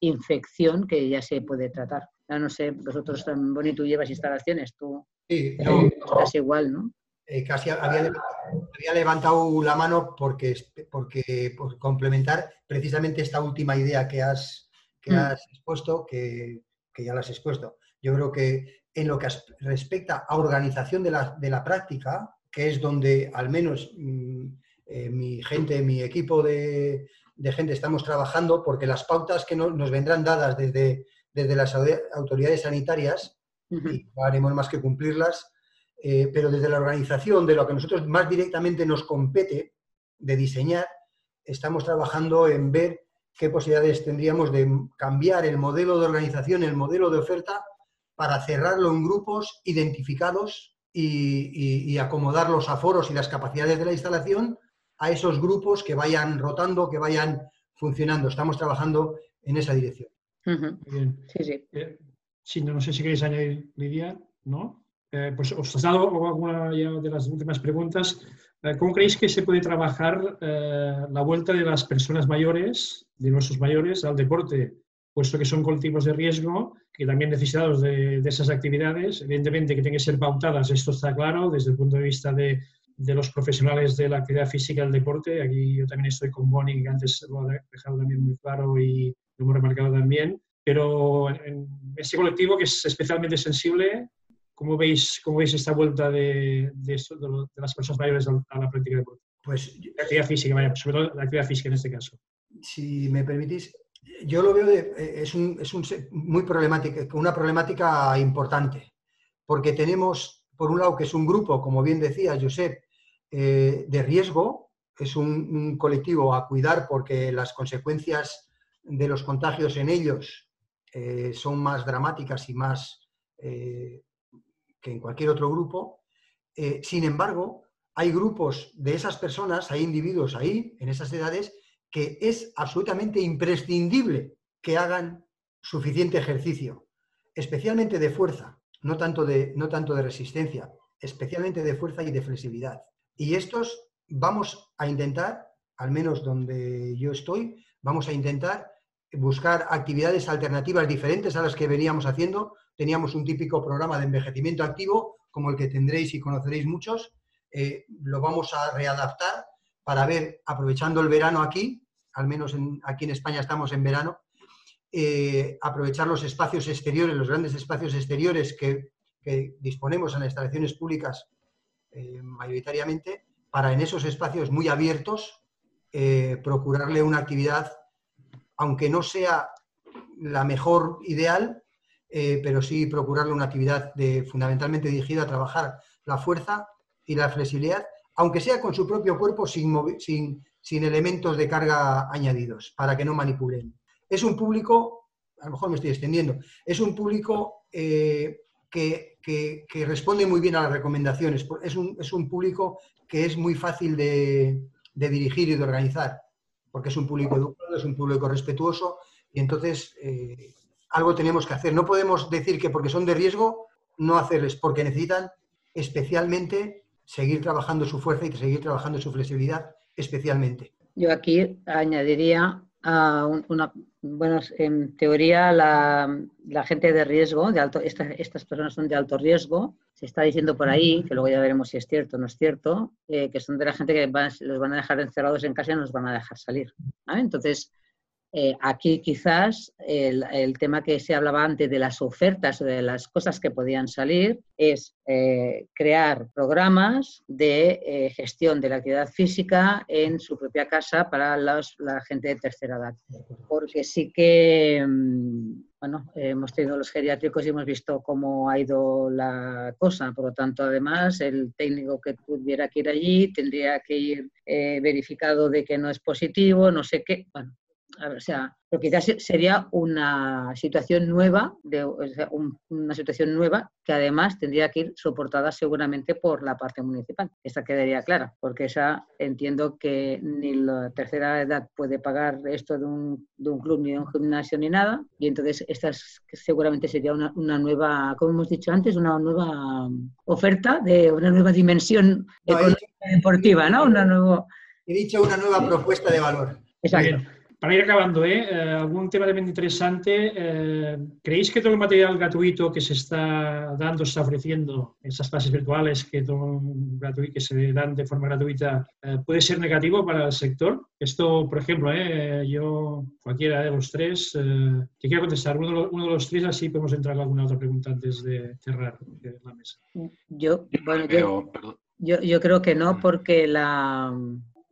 infección que ya se puede tratar. Ya no sé, vosotros tan bonito llevas instalaciones, tú sí, estás igual, ¿no? Eh, casi había, levantado la mano porque, porque por complementar precisamente esta última idea que has, que mm. has expuesto, que, que, ya la has expuesto. Yo creo que en lo que respecta a organización de la, de la práctica, que es donde al menos mm, eh, mi gente, mi equipo de, de, gente estamos trabajando, porque las pautas que nos vendrán dadas desde, desde las autoridades sanitarias, y no haremos más que cumplirlas, eh, pero desde la organización, de lo que a nosotros más directamente nos compete de diseñar, estamos trabajando en ver qué posibilidades tendríamos de cambiar el modelo de organización, el modelo de oferta, para cerrarlo en grupos identificados y, acomodar los aforos y las capacidades de la instalación a esos grupos que vayan rotando, que vayan funcionando. Estamos trabajando en esa dirección. Sí, sí. Eh, sí, no, sé si queréis añadir, Lidia, ¿no? Eh, pues os he dado alguna de las últimas preguntas. Eh, ¿Cómo creéis que se puede trabajar eh, la vuelta de las personas mayores, de nuestros mayores, al deporte? Puesto que son colectivos de riesgo, que también necesitados de, esas actividades, evidentemente que tienen que ser pautadas, esto está claro, desde el punto de vista de, de los profesionales de la actividad física del deporte. Aquí yo también estoy con Bonnie, que antes lo ha dejado también muy claro y lo hemos remarcado también. Pero en ese colectivo que es especialmente sensible, ¿Cómo veis, cómo veis esta vuelta de, de, las personas mayores a la práctica deportiva? Pues, la actividad física, vaya, sobre todo la actividad física en este caso. Si me permitís, yo lo veo, de, es, un, es un, muy problemática, una problemática importante, porque tenemos, por un lado, que es un grupo, como bien decía Josep, eh, de riesgo, es un, colectivo a cuidar porque las consecuencias de los contagios en ellos eh, son más dramáticas y más eh, que en cualquier otro grupo. Eh, sin embargo, hay grupos de esas personas, hay individuos ahí, en esas edades, que es absolutamente imprescindible que hagan suficiente ejercicio, especialmente de fuerza, no tanto de, no tanto de resistencia, especialmente de fuerza y de flexibilidad. Y estos vamos a intentar, al menos donde yo estoy, vamos a intentar buscar actividades alternativas diferentes a las que veníamos haciendo. Teníamos un típico programa de envejecimiento activo, como el que tendréis y conoceréis muchos. Eh, lo vamos a readaptar para ver, aprovechando el verano aquí, al menos aquí en España estamos en verano, eh, aprovechar los espacios exteriores, los grandes espacios exteriores que, disponemos en las instalaciones públicas eh, mayoritariamente, para en esos espacios muy abiertos procurarle una actividad aunque no sea la mejor ideal, eh, pero sí procurarle una actividad de, fundamentalmente dirigida a trabajar la fuerza y la flexibilidad, aunque sea con su propio cuerpo sin, elementos de carga añadidos, para que no manipulen. Es un público, a lo mejor me estoy extendiendo, es un público eh, que, responde muy bien a las recomendaciones, es un público que es muy fácil de dirigir y de organizar porque es un público educado, es un público respetuoso y entonces eh, algo tenemos que hacer. No podemos decir que porque son de riesgo no hacerles, porque necesitan especialmente seguir trabajando su fuerza y seguir trabajando su flexibilidad especialmente. Yo aquí añadiría a una, bueno, en teoría la, gente de riesgo, de alto, estas personas son de alto riesgo, se está diciendo por ahí, que luego ya veremos si es cierto o no es cierto, eh, que son de la gente que los van a dejar encerrados en casa y no los van a dejar salir. Entonces, eh, aquí quizás el, tema que se hablaba antes de las ofertas o de las cosas que podían salir es eh, crear programas de eh, gestión de la actividad física en su propia casa para la gente de tercera edad. Porque sí que, mm, bueno, hemos tenido los geriátricos y hemos visto cómo ha ido la cosa. Por lo tanto, además, el técnico que tuviera que ir allí tendría que ir verificado de que no es positivo, no sé qué. Bueno, o sea, pero quizás sería una situación nueva, de, una situación nueva que además tendría que ir soportada seguramente por la parte municipal. Esta quedaría clara, porque esa entiendo que ni la tercera edad puede pagar esto de un, de un club, ni de un gimnasio, ni nada, y entonces esta seguramente sería una, una, nueva, como hemos dicho antes, una nueva oferta de una nueva dimensión deportiva, ¿no? Una nuevo... He dicho una nueva propuesta de valor. Exacto. Para ir acabando, ¿eh? eh algún tema también interesante. Eh, ¿Creéis que todo el material gratuito que se está dando, se está ofreciendo, esas clases virtuales que, que se dan de forma gratuita, eh, puede ser negativo para el sector? Esto, por ejemplo, yo, cualquiera de los tres, que quiera contestar, uno de, los, tres, así podemos entrar a alguna otra pregunta antes de cerrar la mesa. Yo, bueno, yo, yo creo que no, porque la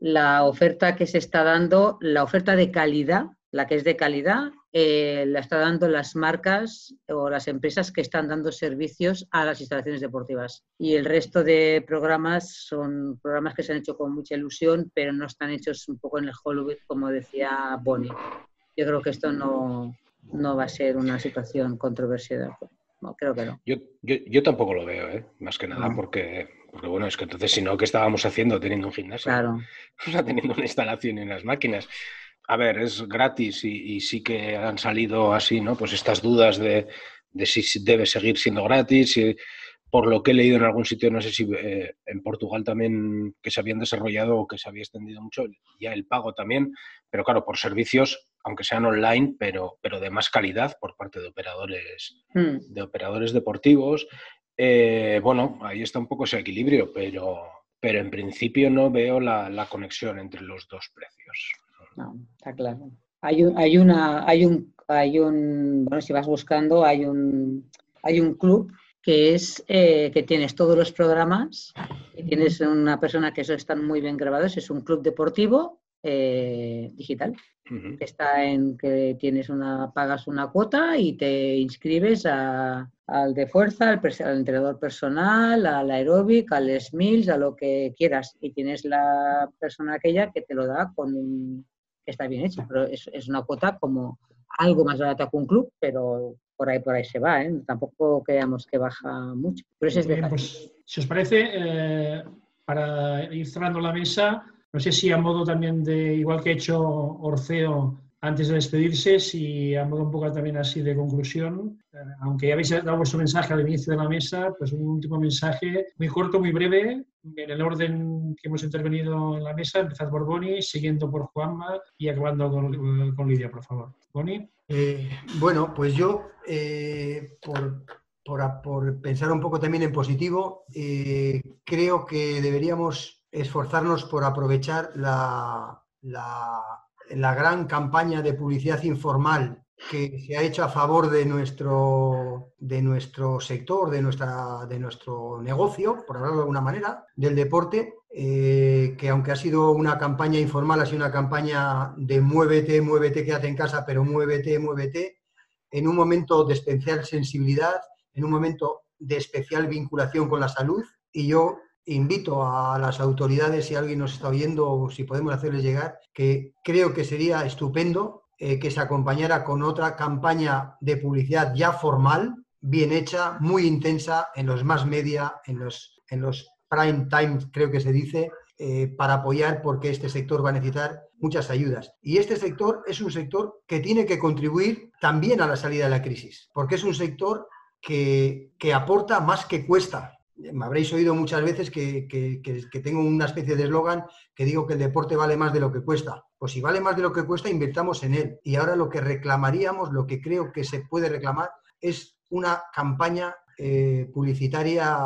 la oferta que se está dando, la oferta de calidad, la que es de calidad, eh, la está dando las marcas o las empresas que están dando servicios a las instalaciones deportivas. Y el resto de programas son programas que se han hecho con mucha ilusión, pero no están hechos un poco en el Hollywood, como decía Bonnie. Yo creo que esto no, no va a ser una situación controversial. No, creo que no. Yo, yo, tampoco lo veo, ¿eh? más que nada, porque porque bueno, es que entonces si no, ¿qué estábamos haciendo teniendo un gimnasio? Claro. O sea, teniendo una instalación en las máquinas. A ver, es gratis y, sí que han salido así, ¿no? Pues estas dudas de, si debe seguir siendo gratis. Y, por lo que he leído en algún sitio, no sé si eh, en Portugal también, que se habían desarrollado o que se había extendido mucho, ya el pago también, pero claro, por servicios, aunque sean online, pero, pero de más calidad por parte de operadores, hmm. de operadores deportivos eh, bueno, ahí está un poco ese equilibrio, pero, pero en principio no veo la, conexión entre los dos precios. No, está claro. Hay un, hay una, hay un, hay un, bueno, si vas buscando, hay un, hay un club que es eh, que tienes todos los programas, y tienes una persona que eso están muy bien grabados, es un club deportivo eh, digital. Está en que tienes una, pagas una cuota y te inscribes a, al de fuerza, al, entrenador personal, al aeróbic, al SMILS, a lo que quieras. Y tienes la persona aquella que te lo da con un, que está bien hecho, pero es, es, una cuota como algo más barata que un club, pero por ahí por ahí se va, ¿eh? tampoco creamos que baja mucho. Pero es pues, si os parece, eh, para ir cerrando la mesa, no sé si a modo también de, igual que ha hecho Orfeo antes de despedirse, si a modo un poco también así de conclusión, eh, aunque ya habéis dado vuestro mensaje al inicio de la mesa, pues un último mensaje muy corto, muy breve, en el orden que hemos intervenido en la mesa, empezad por Boni, siguiendo por Juanma y acabando con, Lidia, por favor. Boni. Eh, bueno, pues yo, eh, por, por, pensar un poco también en positivo, creo que deberíamos esforzarnos por aprovechar la, la, gran campaña de publicidad informal que se ha hecho a favor de nuestro, de nuestro sector, de, nuestra, de nuestro negocio, por hablarlo de alguna manera, del deporte, eh, que aunque ha sido una campaña informal, ha sido una campaña de muévete, muévete, quédate en casa, pero muévete, muévete, en un momento de especial sensibilidad, en un momento de especial vinculación con la salud. Y yo invito a las autoridades, si alguien nos está viendo o si podemos hacerles llegar, que creo que sería estupendo eh, que se acompañara con otra campaña de publicidad ya formal, bien hecha, muy intensa en los más media, en los, en los prime time, creo que se dice, eh, para apoyar porque este sector va a necesitar muchas ayudas. Y este sector es un sector que tiene que contribuir también a la salida de la crisis, porque es un sector que, que aporta más que cuesta me habréis oído muchas veces que, tengo una especie de eslogan que digo que el deporte vale más de lo que cuesta. Pues si vale más de lo que cuesta, invertamos en él. Y ahora lo que reclamaríamos, lo que creo que se puede reclamar, es una campaña eh, publicitaria,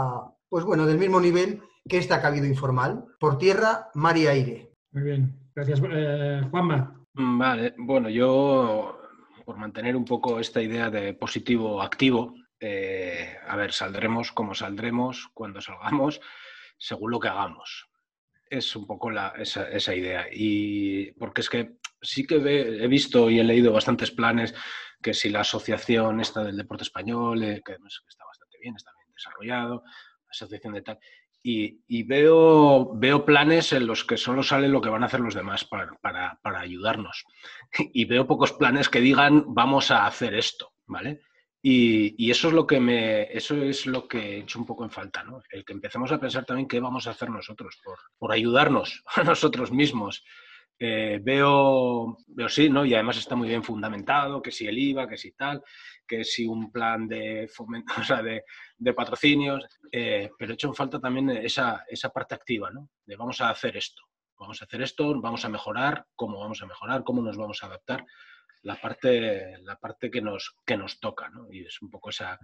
pues bueno, del mismo nivel que esta que ha habido informal, por tierra, mar y aire. Muy bien, gracias. Eh, Juanma. Vale, bueno, yo por mantener un poco esta idea de positivo activo, eh, a ver, saldremos como saldremos cuando salgamos, [laughs] según lo que hagamos. Es un poco esa, idea. Y porque es que sí que he visto y he leído bastantes planes que si la asociación esta del deporte español, eh, que está bastante bien, está bien desarrollado, la asociación de tal, y, veo, planes en los que solo sale lo que van a hacer los demás para ayudarnos. [laughs] Y veo pocos planes que digan vamos a hacer esto, ¿vale? Y, eso es lo que me, eso es lo que he hecho un poco en falta, ¿no? El que empecemos a pensar también qué vamos a hacer nosotros por, por ayudarnos [laughs] a nosotros mismos. Eh, veo, veo sí, ¿no? Y además está muy bien fundamentado, que si el IVA, que si tal, que si un plan de fomento, [laughs] o sea, de, de patrocinios, eh, pero he hecho en falta también esa, esa parte activa, ¿no? De vamos a hacer esto, vamos a hacer esto, vamos a mejorar, cómo vamos a mejorar, cómo nos vamos a adaptar la parte, la parte que, nos, que nos toca, ¿no? Y es un poco esa,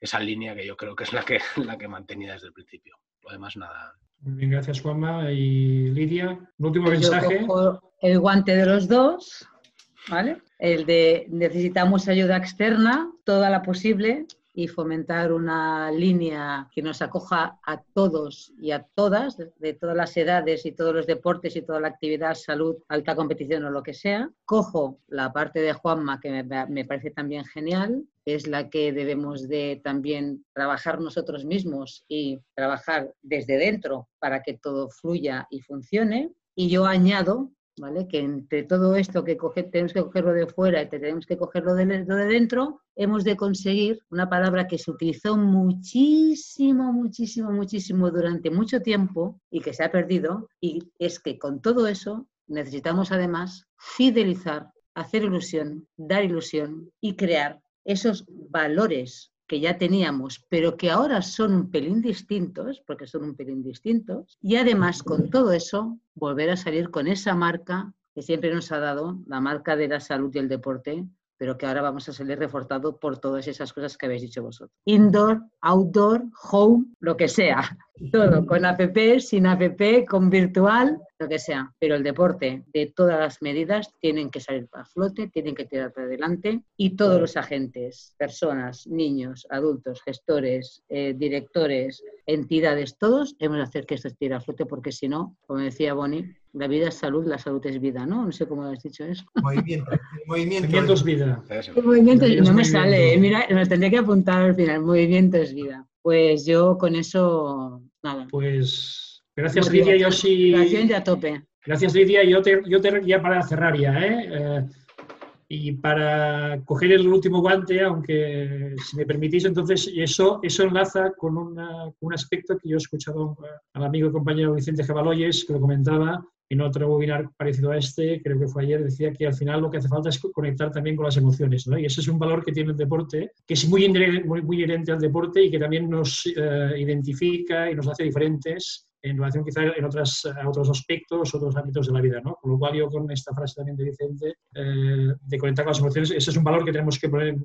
esa línea que yo creo que es la que, [laughs] la que mantenía desde el principio. Lo demás, nada. Muy bien, gracias Juanma. Y Lidia, un último mensaje. el guante de los dos, ¿vale? El de necesitamos ayuda externa, toda la posible, y fomentar una línea que nos acoja a todos y a todas, de, todas las edades y todos los deportes y toda la actividad, salud, alta competición o lo que sea. Cojo la parte de Juanma, que me, parece también genial, es la que debemos de también trabajar nosotros mismos y trabajar desde dentro para que todo fluya y funcione. Y yo añado que entre todo esto que tenemos que cogerlo de fuera y tenemos que cogerlo de, de dentro, hemos de conseguir una palabra que se utilizó muchísimo, muchísimo, muchísimo durante mucho tiempo y que se ha perdido, y es que con todo eso necesitamos además fidelizar, hacer ilusión, dar ilusión y crear esos valores que ya teníamos, pero que ahora son un pelín distintos, porque son un pelín distintos, y además con todo eso, volver a salir con esa marca que siempre nos ha dado, la marca de la salud y el deporte, pero que ahora vamos a salir reforzado por todas esas cosas que habéis dicho vosotros. Indoor, outdoor, home, lo que sea. [laughs] Todo, con APP, sin APP, con virtual, lo que sea. Pero el deporte de todas las medidas tienen que salir para flote, tienen que tirar para adelante y todos los agentes, personas, niños, adultos, gestores, eh, directores, entidades, todos hemos de hacer que esto tire a flote porque si no, como decía Bonnie, la vida es salud, la salud es vida, ¿no? No sé cómo has dicho eso. [laughs] Movimiento. movimiento, es vida. movimiento, no me sale, mira, me tendría que apuntar al final, movimiento es vida. Pues yo con eso, nada. Pues gracias Lidia, yo sí... ya tope. Gracias Lidia, yo te, yo te ya para cerrar ya, ¿eh? eh Y para coger el último guante, aunque si me permitís, entonces eso, eso enlaza con un aspecto que yo he escuchado al amigo y compañero Vicente Jabaloyes, que lo comentaba, en otro webinar parecido a este, creo que fue ayer, decía que al final lo que hace falta es conectar también con las emociones, ¿no? Y ese es un valor que tiene el deporte, que es muy, muy, muy inherente al deporte y que también nos eh, identifica y nos hace diferentes en relación quizá en otras, otros aspectos, otros ámbitos de la vida, ¿no? Con lo cual yo con esta frase también de Vicente, eh, de conectar con las emociones, ese es un valor que tenemos que poner, eh,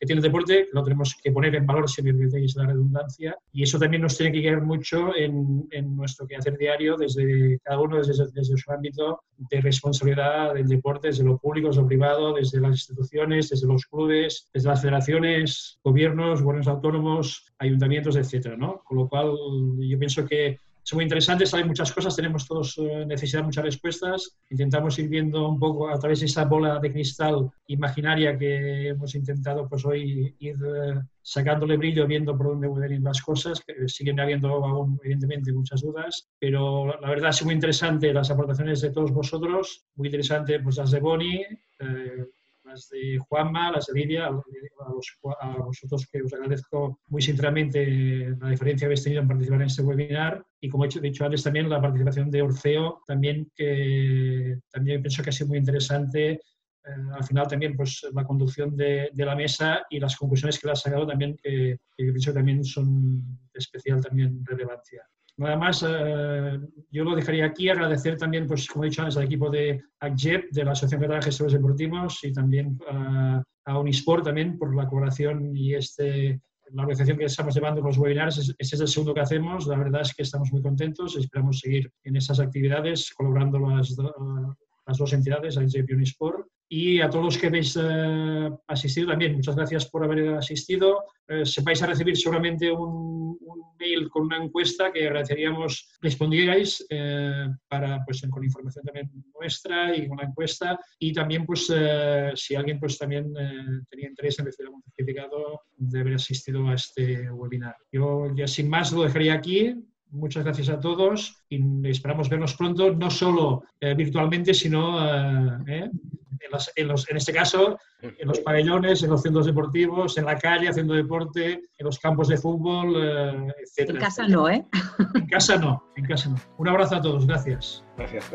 que tiene el deporte, que lo tenemos que poner en valor si me permitéis la redundancia, y eso también nos tiene que guiar mucho en, en nuestro quehacer diario, desde cada uno desde, desde, su ámbito de responsabilidad del deporte, desde lo público, desde lo privado, desde las instituciones, desde los clubes, desde las federaciones, gobiernos, gobiernos autónomos, ayuntamientos, etcétera, ¿no? Con lo cual yo pienso que es muy interesante, saben muchas cosas, tenemos todos eh, necesidad de muchas respuestas. Intentamos ir viendo un poco a través de esa bola de cristal imaginaria que hemos intentado pues hoy ir eh, sacándole brillo, viendo por dónde pueden ir las cosas, siguen habiendo aún evidentemente muchas dudas, pero la verdad es muy interesante las aportaciones de todos vosotros, muy interesante pues las de Boni, eh, las de Juanma, las de Lidia, a, vosotros que os agradezco muy sinceramente la diferencia que habéis tenido en participar en este webinar y como he dicho antes también la participación de Orfeo, también que también pienso que ha sido muy interesante eh, al final también pues la conducción de, de, la mesa y las conclusiones que le ha sacado también que, que pienso que también son de especial también relevancia. Nada más, eh, yo lo dejaría aquí. Agradecer también, pues, como he dicho antes, al equipo de ACJEP, de la Asociación Catalana de Gestores Deportivos, y también a, a Unisport también por la colaboración y este, la organización que estamos llevando los webinars. Ese es el segundo que hacemos. La verdad es que estamos muy contentos. Esperamos seguir en esas actividades, colaborando las, las dos entidades, ACJEP y Unisport y a todos los que habéis eh, asistido también, muchas gracias por haber asistido. Eh, a recibir seguramente un, mail con una encuesta que agradeceríamos respondierais eh, para, pues, con información también nuestra y con la encuesta. Y también, pues, si alguien pues, también tenía interés en recibir un certificado de haber asistido a este webinar. Yo ya sin más lo dejaría aquí. Muchas gracias a todos y esperamos vernos pronto, no solo virtualmente, sino en, los, en, este caso, en los pabellones, en los centros deportivos, en la calle haciendo deporte, en los campos de fútbol, eh, etc. En casa no, ¿eh? En casa no, en casa no. Un abrazo a todos, gracias. Gracias.